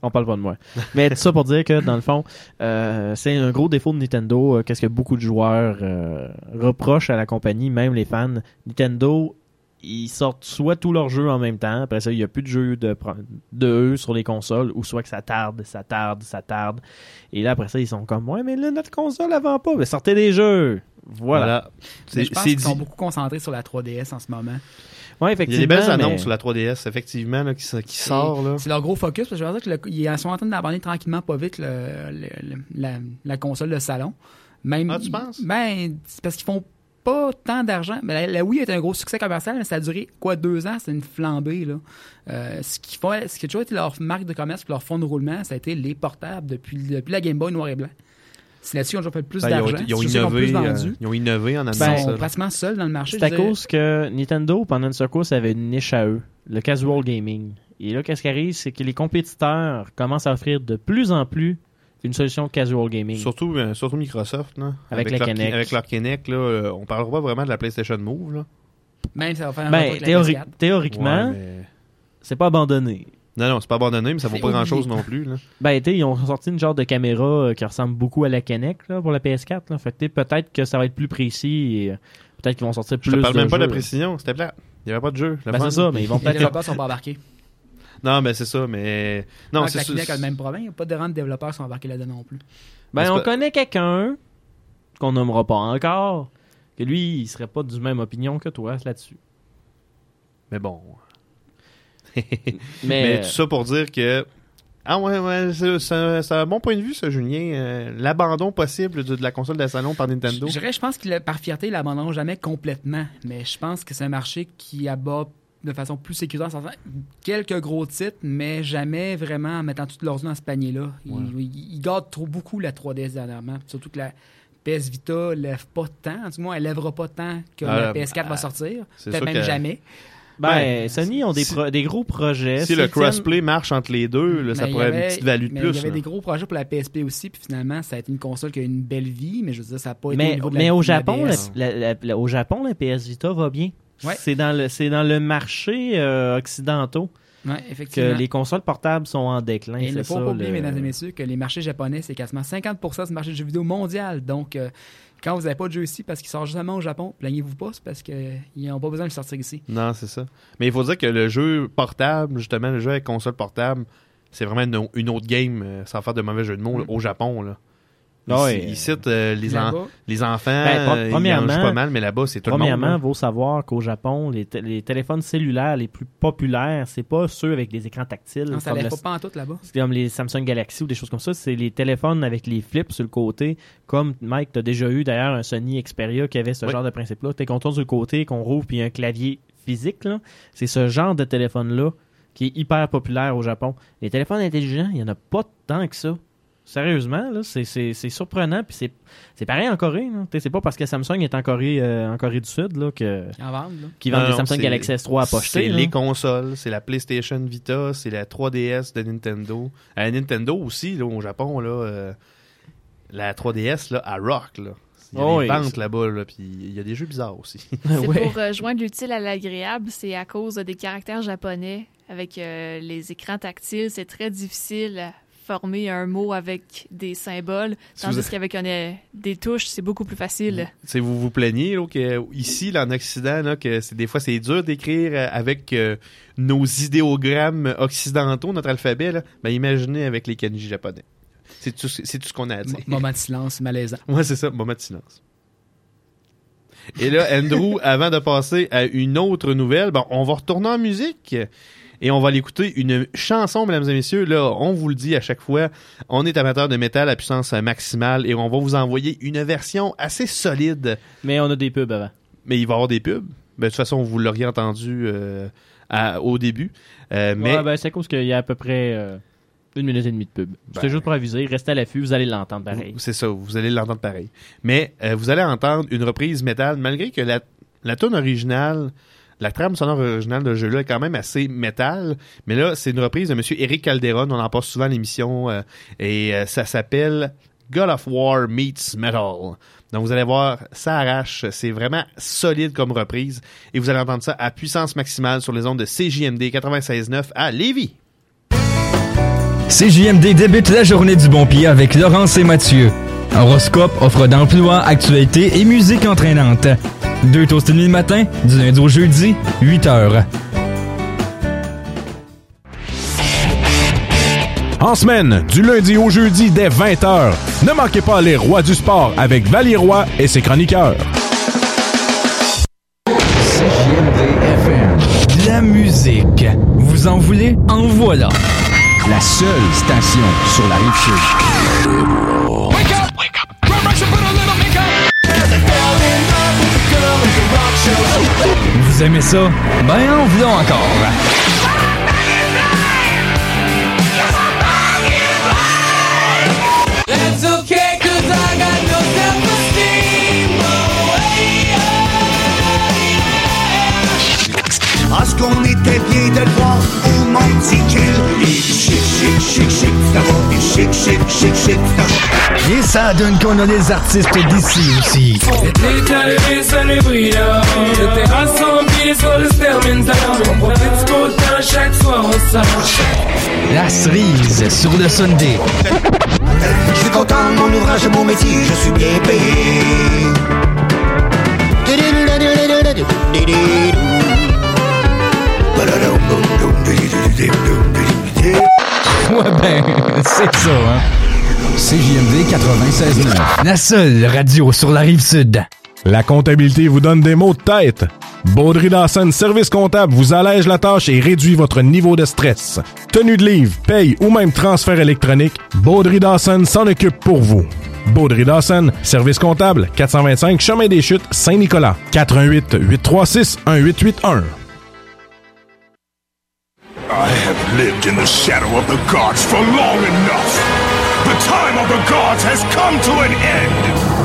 on parle pas de moi. Mais tout ça pour dire que, dans le fond, euh, c'est un gros défaut de Nintendo. euh, Qu'est-ce que beaucoup de joueurs euh, reprochent à la compagnie, même les fans. Nintendo, ils sortent soit tous leurs jeux en même temps. Après ça, il n'y a plus de jeux de, de eux sur les consoles, ou soit que ça tarde, ça tarde, ça tarde. Et là, après ça, ils sont comme, ouais, mais là, notre console, vend pas. Mais sortez des jeux. Voilà. Voilà. Je pense qu'ils sont beaucoup concentrés sur la 3DS en ce moment. Ouais, Il y a effectivement. des belles mais- annonces sur la 3DS, effectivement, là, qui, sort, là. C'est leur gros focus, parce que je veux dire qu'ils sont en train d'abandonner tranquillement, pas vite, le- le- le- la, la console de salon. Même, Ah, tu penses? Ben, c'est parce qu'ils font pas tant d'argent. Mais la, la Wii est un gros succès commercial, mais ça a duré, quoi, deux ans? C'est une flambée, là. Euh, ce, qui font, ce qui a toujours été leur marque de commerce leur fond de roulement, ça a été les portables depuis, depuis la Game Boy noir et blanc. C'est là-dessus qu'ils ont toujours fait le plus Ben, d'argent. ils euh, ils ont innové en amenant Ils ça, sont pratiquement seuls dans le marché. C'est à cause que Nintendo, pendant une secousse, avait une niche à eux, le casual gaming. Et là, qu'est-ce qui arrive, c'est que les compétiteurs commencent à offrir de plus en plus une solution casual gaming. Surtout, euh, surtout Microsoft, là. Avec la Kinect. Avec leur Kinect, là, euh, on parlera pas vraiment de la PlayStation Move, là. Même ça va faire un Ben, avec théori- PS4. théoriquement, Ouais, mais- c'est pas abandonné. Non, non, c'est pas abandonné, mais ça vaut pas grand chose oublié. non plus, là. Ben, tu sais, ils ont sorti une genre de caméra euh, qui ressemble beaucoup à la Kinect là, pour la PS4. Là. Fait que peut-être que ça va être plus précis et euh, peut-être qu'ils vont sortir Je plus te parle de même pas de la précision, c'était plat. Il y avait pas de jeu. Ben, c'est ça, mais ils vont Les peut-être... développeurs sont pas embarqués. Non, mais c'est ça, mais. Non, Non, c'est la ça. Kinect a le même problème. Il n'y a pas de rang de développeurs qui sont embarqués là-dedans non plus. Ben, on pas- connaît quelqu'un qu'on nommera pas encore, que lui, il serait pas du même opinion que toi là-dessus. Mais bon. Mais, Mais euh, tout ça pour dire que. Ah ouais, ouais, c'est c'est- c'est un bon point de vue, ça, Julien. Euh, L'abandon possible de, de la console de salon par Nintendo. Je dirais, je pense a- par fierté, il l'abandonneront jamais complètement. Mais je pense que c'est un marché qui abat de façon plus sécuritaire. en sortant Quelques gros titres, mais jamais vraiment en mettant toutes leurs œufs dans ce panier-là. Ils il, il gardent trop beaucoup la 3DS dernièrement. Surtout que la PS Vita lève pas tant. Du moins, elle lèvera pas tant que Ah, la PS4 ah, va sortir. c'est Peut-être même que- jamais. ben, ben, Sony ont des, si- pro- des gros projets. Si le crossplay marche entre les deux, là, ça y pourrait avoir avait- une petite value de mais plus. Il y avait là. des gros projets pour la PSP aussi, puis finalement, ça a été une console qui a une belle vie, mais je veux dire, ça n'a pas été au Mais, niveau de la mais au Japon, la, DS. la- la- la- au Japon, la PS Vita va bien. Ouais. C'est dans le c'est dans le marché euh, occidentaux Ouais, que effectivement. les consoles portables sont en déclin. Et il ne faut pas oublier, le- mesdames et messieurs, que les marchés japonais, c'est quasiment 50% du marché du jeu vidéo mondial. Donc, euh, quand vous n'avez pas de jeu ici parce qu'il sort justement au Japon, plaignez-vous pas, c'est parce qu'ils n'ont pas besoin de le sortir ici. Non, c'est ça. Mais il faut dire que le jeu portable, justement, le jeu avec console portable, c'est vraiment une, une autre game, euh, sans faire de mauvais jeu de mots, là, au Japon. Là. Ils, citent euh, les, en- les enfants, Ben, pro- ils en premièrement- pas mal, mais là-bas, c'est tout le monde. Premièrement, il faut savoir qu'au Japon, les, té- les téléphones cellulaires les plus populaires, c'est pas ceux avec des écrans tactiles. Non, ça comme le- pas en tout là-bas. C'est comme les Samsung Galaxy ou des choses comme ça. C'est les téléphones avec les flips sur le côté. Comme Mike, tu as déjà eu d'ailleurs un Sony Xperia qui avait ce Oui. genre de principe-là. Tu qu'on tourne sur le côté, qu'on rouvre, puis un clavier physique. C'est ce genre de téléphone-là qui est hyper populaire au Japon. Les téléphones intelligents, il n'y en a pas tant que ça. Sérieusement, là, c'est, c'est, c'est surprenant. Puis c'est, c'est pareil en Corée. là. T'sais, C'est pas parce que Samsung est en Corée, euh, en Corée du Sud là, que, Ils en vendent, là. qu'ils vendent Non, des non, Samsung c'est- Galaxy S3 à pocheter. C'est là. les consoles, c'est la PlayStation Vita, c'est la 3DS de Nintendo. À Nintendo aussi, là, au Japon, là, euh, la 3DS, là, à rock, là. Il y a Oh, des oui. ventes là-bas, là, puis il y a des jeux bizarres aussi. C'est pour euh, joindre l'utile à l'agréable, c'est à cause des caractères japonais. Avec euh, les écrans tactiles, c'est très difficile former un mot avec des symboles, Si tandis vous- qu'avec euh, des touches, c'est beaucoup plus facile. C'est vous vous plaignez là, que ici là, en Occident là, que c'est des fois c'est dur d'écrire euh, avec euh, nos idéogrammes occidentaux notre alphabet là. Ben imaginez avec les kanji japonais. C'est tout ce- c'est tout ce qu'on a à dire. Moment de silence malaisant. Ouais, c'est ça, moment de silence. Et là, Andrew, avant de passer à une autre nouvelle, bon, on va retourner en musique et on va aller écouter une chanson, mesdames et messieurs. Là, on vous le dit à chaque fois, on est amateur de métal à puissance maximale et on va vous envoyer une version assez solide. Mais on a des pubs avant. Mais il va y avoir des pubs. Ben, de toute façon, vous l'auriez entendu euh, à- au début. Euh, mais Ouais, ben, c'est à cause qu'il y a à peu près euh, une minute et demie de pub. C'était Ben. juste pour aviser. Restez à l'affût, vous allez l'entendre pareil. C'est ça, vous allez l'entendre pareil. Mais euh, vous allez entendre une reprise métal, malgré que la, la tune originale, la trame sonore originale de ce jeu-là est quand même assez métal. Mais là, c'est une reprise de M. Eric Calderon, on en passe souvent à l'émission, euh, et euh, ça s'appelle God of War Meets Metal. Donc vous allez voir, ça arrache, c'est vraiment solide comme reprise, et vous allez entendre ça à puissance maximale sur les ondes de CJMD 96.9 à Lévis. CJMD débute la journée du bon pied avec Laurence et Mathieu. Horoscope, offre d'emploi, actualité et musique entraînante. Deux toasts et demi le matin, du lundi au jeudi, 8 heures. En semaine, du lundi au jeudi dès 20h, ne manquez pas les rois du sport avec Valie Roy et ses chroniqueurs. De la musique. Vous en voulez? En voilà. La seule station sur la rive sud. Vous aimez ça? Ben, en voulons encore. Qu'on était bien de le voir au qu'il Il chic, chic, chic, chic, ça chic, chic, chic, chic, ça Et ça donne qu'on a les artistes d'ici aussi. Déclaré célébrita, j'étais rassemblé sur le sterminal. On profite du beau temps chaque soir on s'arrache. La cerise sur le Sunday. Je suis content de mon ouvrage, de mon métier, je suis bien payé Ouais ben, c'est ça, hein. CJMD 96.9. La seule radio sur la rive sud. La comptabilité vous donne des mots de tête. Baudry Dawson Service Comptable vous allège la tâche et réduit votre niveau de stress. Tenue de livre, paye ou même transfert électronique, Baudry Dawson s'en occupe pour vous. Baudry Dawson, Service Comptable, 425 Chemin des Chutes, Saint-Nicolas. 418 836 1881. I have lived in the shadow of the gods for long enough. The time of the gods has come to an end.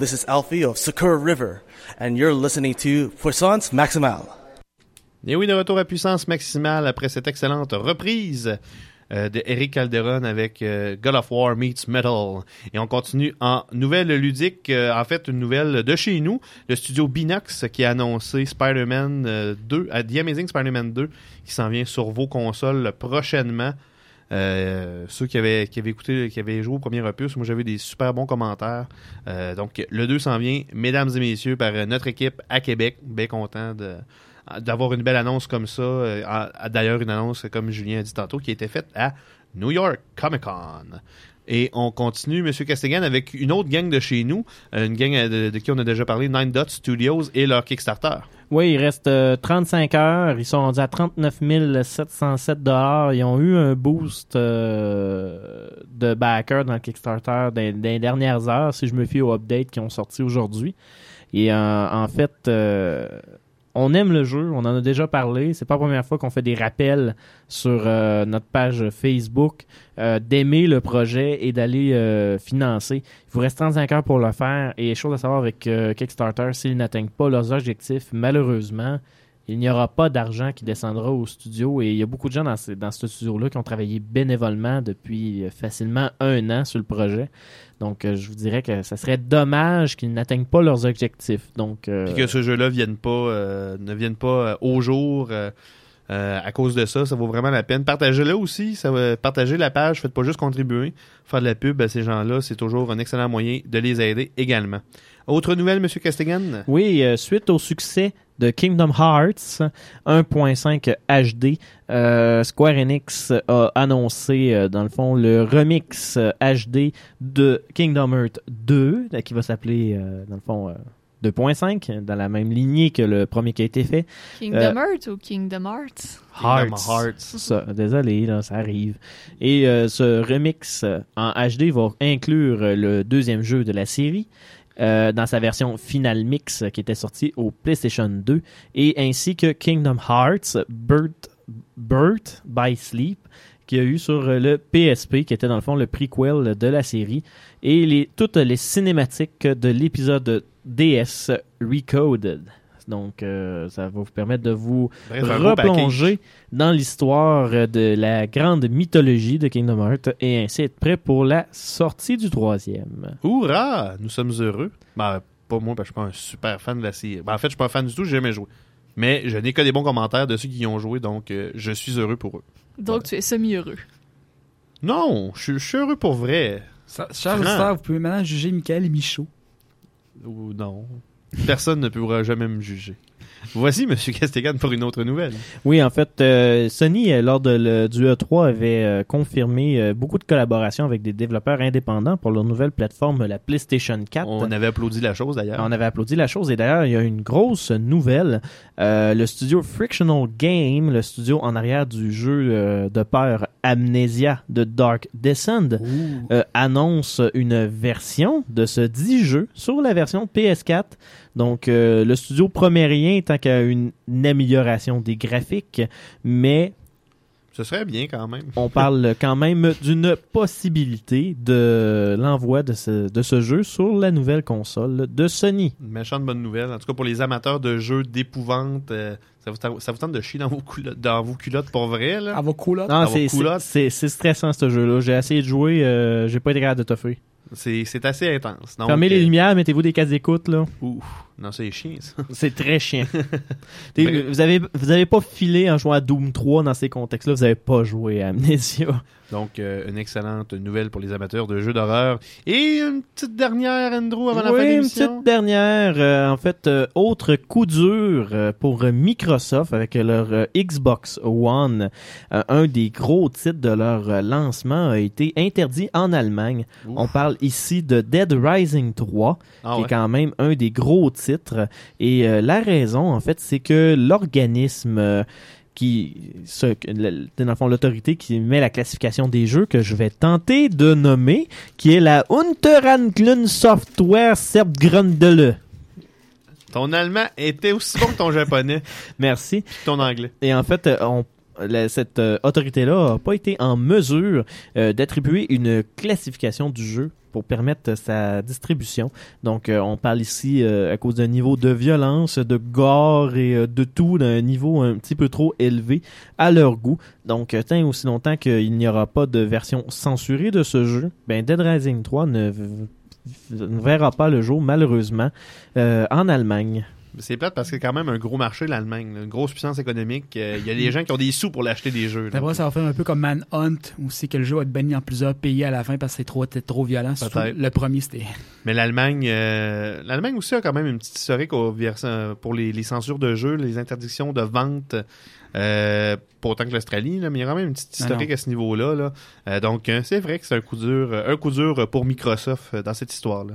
This is Alfie of Sakura River, and you're listening to Puissance Maximale. Et oui, de retour à puissance maximale après cette excellente reprise euh, de Eric Calderon avec euh, God of War meets Metal. Et on continue en nouvelle ludique, euh, en fait une nouvelle de chez nous, le studio Binox qui a annoncé Spider-Man euh, 2, à The Amazing Spider-Man 2 qui s'en vient sur vos consoles prochainement. Euh, ceux qui avaient, qui avaient écouté, qui avaient joué au premier opus, moi j'avais des super bons commentaires. Euh, donc le 2 s'en vient, mesdames et messieurs, par euh, notre équipe à Québec. Bien content de d'avoir une belle annonce comme ça. D'ailleurs, une annonce, comme Julien a dit tantôt, qui a été faite à New York Comic Con. Et on continue, M. Castigan, avec une autre gang de chez nous, euh, une gang euh, de, qui on a déjà parlé, Nine Dot Studios et leur Kickstarter. Oui, il reste euh, 35 heures. Ils sont rendus à 39 707 Ils ont eu un boost euh, de backer dans le Kickstarter les dernières heures, si je me fie aux updates qui ont sorti aujourd'hui. Et euh, en fait, euh, on aime le jeu, on en a déjà parlé. C'est pas la première fois qu'on fait des rappels sur euh, notre page Facebook euh, d'aimer le projet et d'aller euh, financer. Il vous reste 35 heures pour le faire. Et chose à savoir avec Kickstarter, s'ils n'atteignent pas leurs objectifs, malheureusement, il n'y aura pas d'argent qui descendra au studio. Et il y a beaucoup de gens dans, ce- dans ce studio-là qui ont travaillé bénévolement depuis euh, facilement un an sur le projet. Donc, euh, je vous dirais que ça serait dommage qu'ils n'atteignent pas leurs objectifs. Donc, euh, Puis que ce jeu-là vienne pas, euh, ne vienne pas au jour euh, euh, à cause de ça, ça vaut vraiment la peine. Partagez-le aussi, ça va partagez la page, faites pas juste contribuer, faire de la pub à ces gens-là, c'est toujours un excellent moyen de les aider également. Autre nouvelle, Monsieur Castigan? Oui, euh, suite au succès de Kingdom Hearts 1.5 HD, euh, Square Enix a annoncé, euh, dans le fond, le remix HD de Kingdom Hearts 2, euh, qui va s'appeler, euh, dans le fond, euh, 2.5, dans la même lignée que le premier qui a été fait. Kingdom Euh, Hearts ou Kingdom Hearts? Hearts. Hearts. Ça, désolé, là, ça arrive. Et euh, ce remix en HD va inclure le deuxième jeu de la série. Euh, dans sa version Final Mix euh, qui était sortie au PlayStation 2 et ainsi que Kingdom Hearts Birth, Birth by Sleep qu'il y a eu sur euh, le PSP qui était dans le fond le prequel de la série et les, toutes les cinématiques de l'épisode DS Recoded. Donc, euh, ça va vous permettre de vous Bref, replonger dans l'histoire de la grande mythologie de Kingdom Hearts et ainsi être prêt pour la sortie du troisième. Hourra! Nous sommes heureux. Ben, pas moi, parce que je suis pas un super fan de la série. Ben, en fait, je suis pas un fan du tout, j'ai jamais joué. Mais je n'ai que des bons commentaires de ceux qui y ont joué, donc euh, je suis heureux pour eux. Donc, tu es semi-heureux. Non, je, suis- je suis heureux pour vrai. Chers Franc. auditeurs, vous pouvez maintenant juger Michael et Michaud. Ou non. Personne ne pourra jamais me juger. Voici M. Castigan pour une autre nouvelle. Oui, en fait, euh, Sony, euh, lors de le, du E3, avait euh, confirmé beaucoup de collaborations avec des développeurs indépendants pour leur nouvelle plateforme, la PlayStation 4. On avait applaudi la chose d'ailleurs. On avait applaudi la chose et d'ailleurs, il y a une grosse nouvelle. Le studio Frictional Game, le studio en arrière du jeu de peur Amnesia de Dark Descent, annonce une version de ce dit jeu sur la version PS4. Donc, euh, le studio promet rien tant qu'à une, une amélioration des graphiques, mais Ce serait bien quand même. on parle quand même d'une possibilité de l'envoi de ce, de ce jeu sur la nouvelle console de Sony. Une méchante bonne nouvelle. En tout cas, pour les amateurs de jeux d'épouvante, euh, ça, vous tente, ça vous tente de chier dans vos, culottes, dans vos culottes pour vrai, là? À vos culottes? Non, Dans c'est- vos culottes? c'est- c'est stressant ce jeu-là. J'ai essayé de jouer, euh, j'ai pas été capable de toffer. C'est assez intense. Donc, Fermez les euh, lumières, mettez-vous des casques d'écoute là. Ouh, non, c'est chiant ça. C'est très chiant. Mais- vous avez vous avez pas filé en jouant à Doom 3 dans ces contextes-là, vous avez pas joué à Amnesia. Donc, euh, une excellente nouvelle pour les amateurs de jeux d'horreur. Et une petite dernière, Andrew, avant la fin de une l'émission. petite dernière. euh, en fait, euh, autre coup dur euh, pour Microsoft avec leur euh, Xbox One. Euh, un des gros titres de leur lancement a été interdit en Allemagne. On parle ici de Dead Rising 3, Ah qui ouais. est quand même un des gros titres. Et euh, la raison, en fait, c'est que l'organisme... qui ce, le- dans le fond l'autorité qui met la classification des jeux que je vais tenter de nommer qui est la Unteranklun Software Serbgrundele. Ton allemand était aussi bon que ton japonais. Merci. Puis ton anglais. Et en fait, euh, on, la- cette euh, autorité-là n'a pas été en mesure euh, d'attribuer une classification du jeu pour permettre sa distribution. Donc, euh, on parle ici euh, à cause d'un niveau de violence, de gore et euh, de tout d'un niveau un petit peu trop élevé à leur goût. Donc, tant aussi longtemps qu'il n'y aura pas de version censurée de ce jeu, ben Dead Rising 3 ne, ne verra pas le jour, malheureusement, en Allemagne. C'est plate parce que c'est quand même un gros marché, l'Allemagne. Une grosse puissance économique. Euh, Il y a des gens qui ont des sous pour l'acheter des jeux. moi, ça va faire un peu comme Manhunt, où c'est que le jeu va être banni en plusieurs pays à la fin parce que c'est trop, trop violent. Le premier, c'était. Mais l'Allemagne, euh, l'Allemagne aussi a quand même une petite historique au pour les, les censures de jeux, les interdictions de vente. Euh, pas autant que l'Australie, mais il y a quand même une petite Ah historique à ce niveau-là. Là. Euh, donc, euh, c'est vrai que c'est un coup dur, euh, un coup dur pour Microsoft dans cette histoire-là.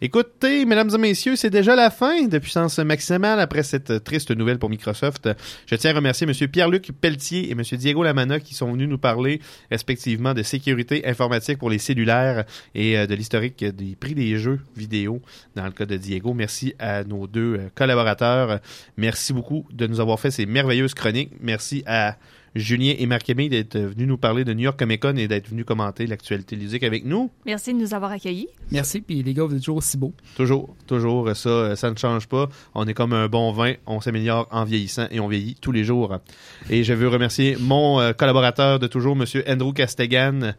Écoutez, mesdames et messieurs, c'est déjà la fin de Puissance Maximale après cette triste nouvelle pour Microsoft. Je tiens à remercier M. Pierre-Luc Pelletier et M. Diego Lamana qui sont venus nous parler respectivement de sécurité informatique pour les cellulaires et de l'historique des prix des jeux vidéo dans le cas de Diego. Merci à nos deux collaborateurs. Merci beaucoup de nous avoir fait ces merveilleuses chroniques. Merci à Julien et Marc-Aimé d'être venus nous parler de New York Comic Con et d'être venus commenter l'actualité ludique avec nous. Merci de nous avoir accueillis. Merci, puis les gars, vous êtes toujours aussi beaux. Toujours, toujours, ça, ça ne change pas. On est comme un bon vin, on s'améliore en vieillissant et on vieillit tous les jours. Et je veux remercier mon euh, collaborateur de toujours, Monsieur Andrew Castegan,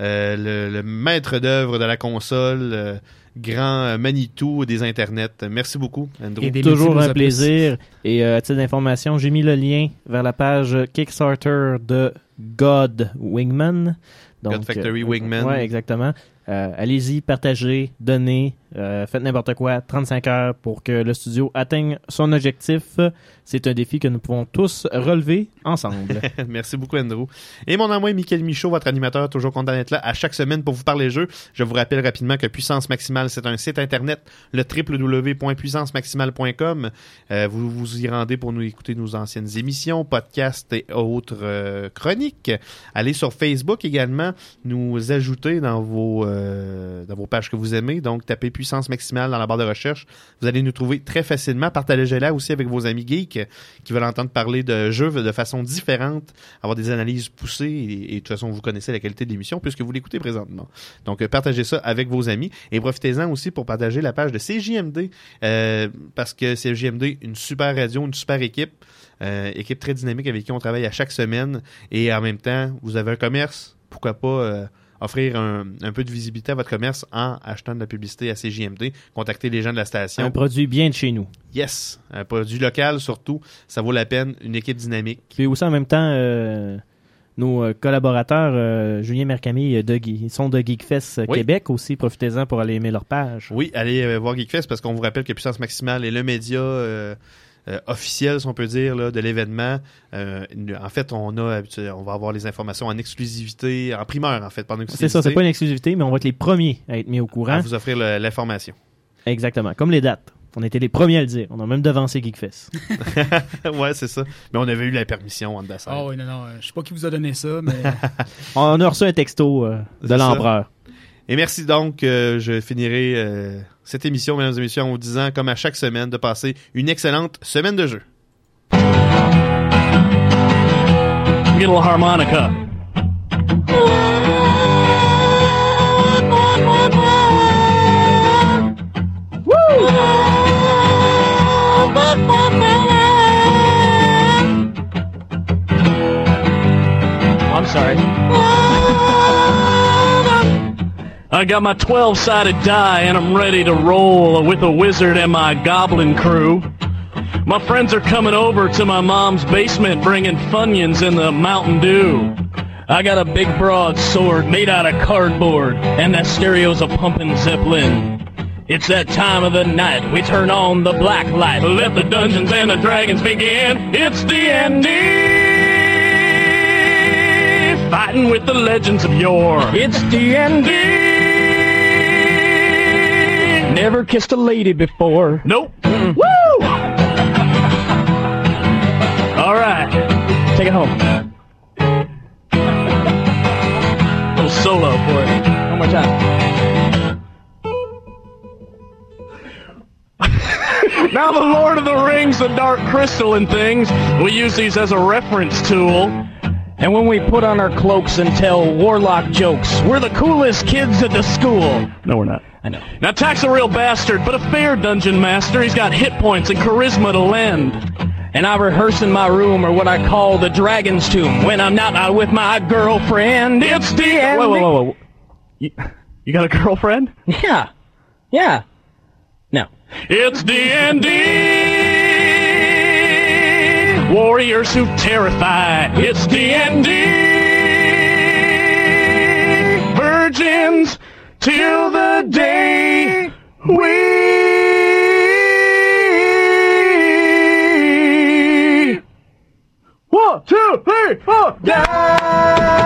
euh, le, le maître d'œuvre de la console, euh, grand euh, Manitou des internets. Merci beaucoup, Andrew. Toujours un plaisir. Et euh, à titre d'information, j'ai mis le lien vers la page Kickstarter de God Wingman. God Factory Wingman. Ouais, exactement. Euh, Allez-y, partagez, donnez, euh, faites n'importe quoi, 35 heures pour que le studio atteigne son objectif. C'est un défi que nous pouvons tous relever ensemble. Merci beaucoup, Andrew. Et mon ami Michael Michaud, votre animateur, toujours content d'être là à chaque semaine pour vous parler jeux. Je vous rappelle rapidement que Puissance Maximale, c'est un site internet, le www.puissancemaximale.com. Euh, vous vous y rendez pour nous écouter nos anciennes émissions, podcasts et autres euh, chroniques. Allez sur Facebook également, nous ajouter dans vos, dans vos pages que vous aimez. Donc, tapez Puissance Maximale dans la barre de recherche. Vous allez nous trouver très facilement. Partagez-la aussi avec vos amis geeks qui veulent entendre parler de jeux de façon différente, avoir des analyses poussées et, et de toute façon, vous connaissez la qualité de l'émission puisque vous l'écoutez présentement. Donc, euh, partagez ça avec vos amis et profitez-en aussi pour partager la page de CJMD euh, parce que CJMD, une super radio, une super équipe, euh, équipe très dynamique avec qui on travaille à chaque semaine et en même temps, vous avez un commerce, pourquoi pas euh, offrir un, un peu de visibilité à votre commerce en achetant de la publicité à CJMD, contacter les gens de la station. un produit bien de chez nous. Yes, un produit local surtout, ça vaut la peine, une équipe dynamique. Puis aussi en même temps, euh, nos euh, collaborateurs, euh, Julien Mercami, de, ils sont de Geekfest Oui. Québec aussi. Profitez-en pour aller aimer leur page. Oui, allez voir Geekfest parce qu'on vous rappelle que Puissance Maximale est le média euh, euh, officiel, si on peut dire, là, de l'événement. Euh, en fait, on a on va avoir les informations en exclusivité, en primeur en fait, pendant C'est ça, c'est pas une exclusivité, mais on va être les premiers à être mis au courant. à vous offrir l'information. Exactement, comme les dates. On était les premiers à le dire. On a même devancé Geekfest. ouais, c'est ça. Mais on avait eu la permission en. Ah oui, non, non, euh, je sais pas qui vous a donné ça, mais. on a reçu un texto euh, de l'empereur. Et merci donc. euh, je finirai euh, cette émission, mesdames et messieurs, en vous disant, comme à chaque semaine, de passer une excellente semaine de jeu. Get a harmonica. I'm sorry. I got my 12 sided die and I'm ready to roll with a wizard and my goblin crew. My friends are coming over to my mom's basement bringing Funyuns and the Mountain Dew. I got a big broadsword made out of cardboard, and that stereo's a pumping Zeppelin. It's that time of the night, we turn on the black light, let the dungeons and the dragons begin. It's D&D! Fighting with the legends of yore. It's D&D! Never kissed a lady before. Nope. Mm. Woo! All right, take it home. little solo for it. One more time. now the Lord of the Rings, the Dark Crystal and things, we use these as a reference tool. And when we put on our cloaks and tell warlock jokes, we're the coolest kids at the school. No, we're not. I know. Now, Tack's a real bastard, but a fair dungeon master. He's got hit points and charisma to lend. And I rehearse in my room, or what I call the dragon's tomb, when I'm not out with my girlfriend. It's the end. Whoa, whoa, whoa, whoa. You, you got a girlfriend? Yeah. Yeah. No. It's D&D. Warriors who terrify. It's D&D. Virgins till the day we... One, two, three, four, die!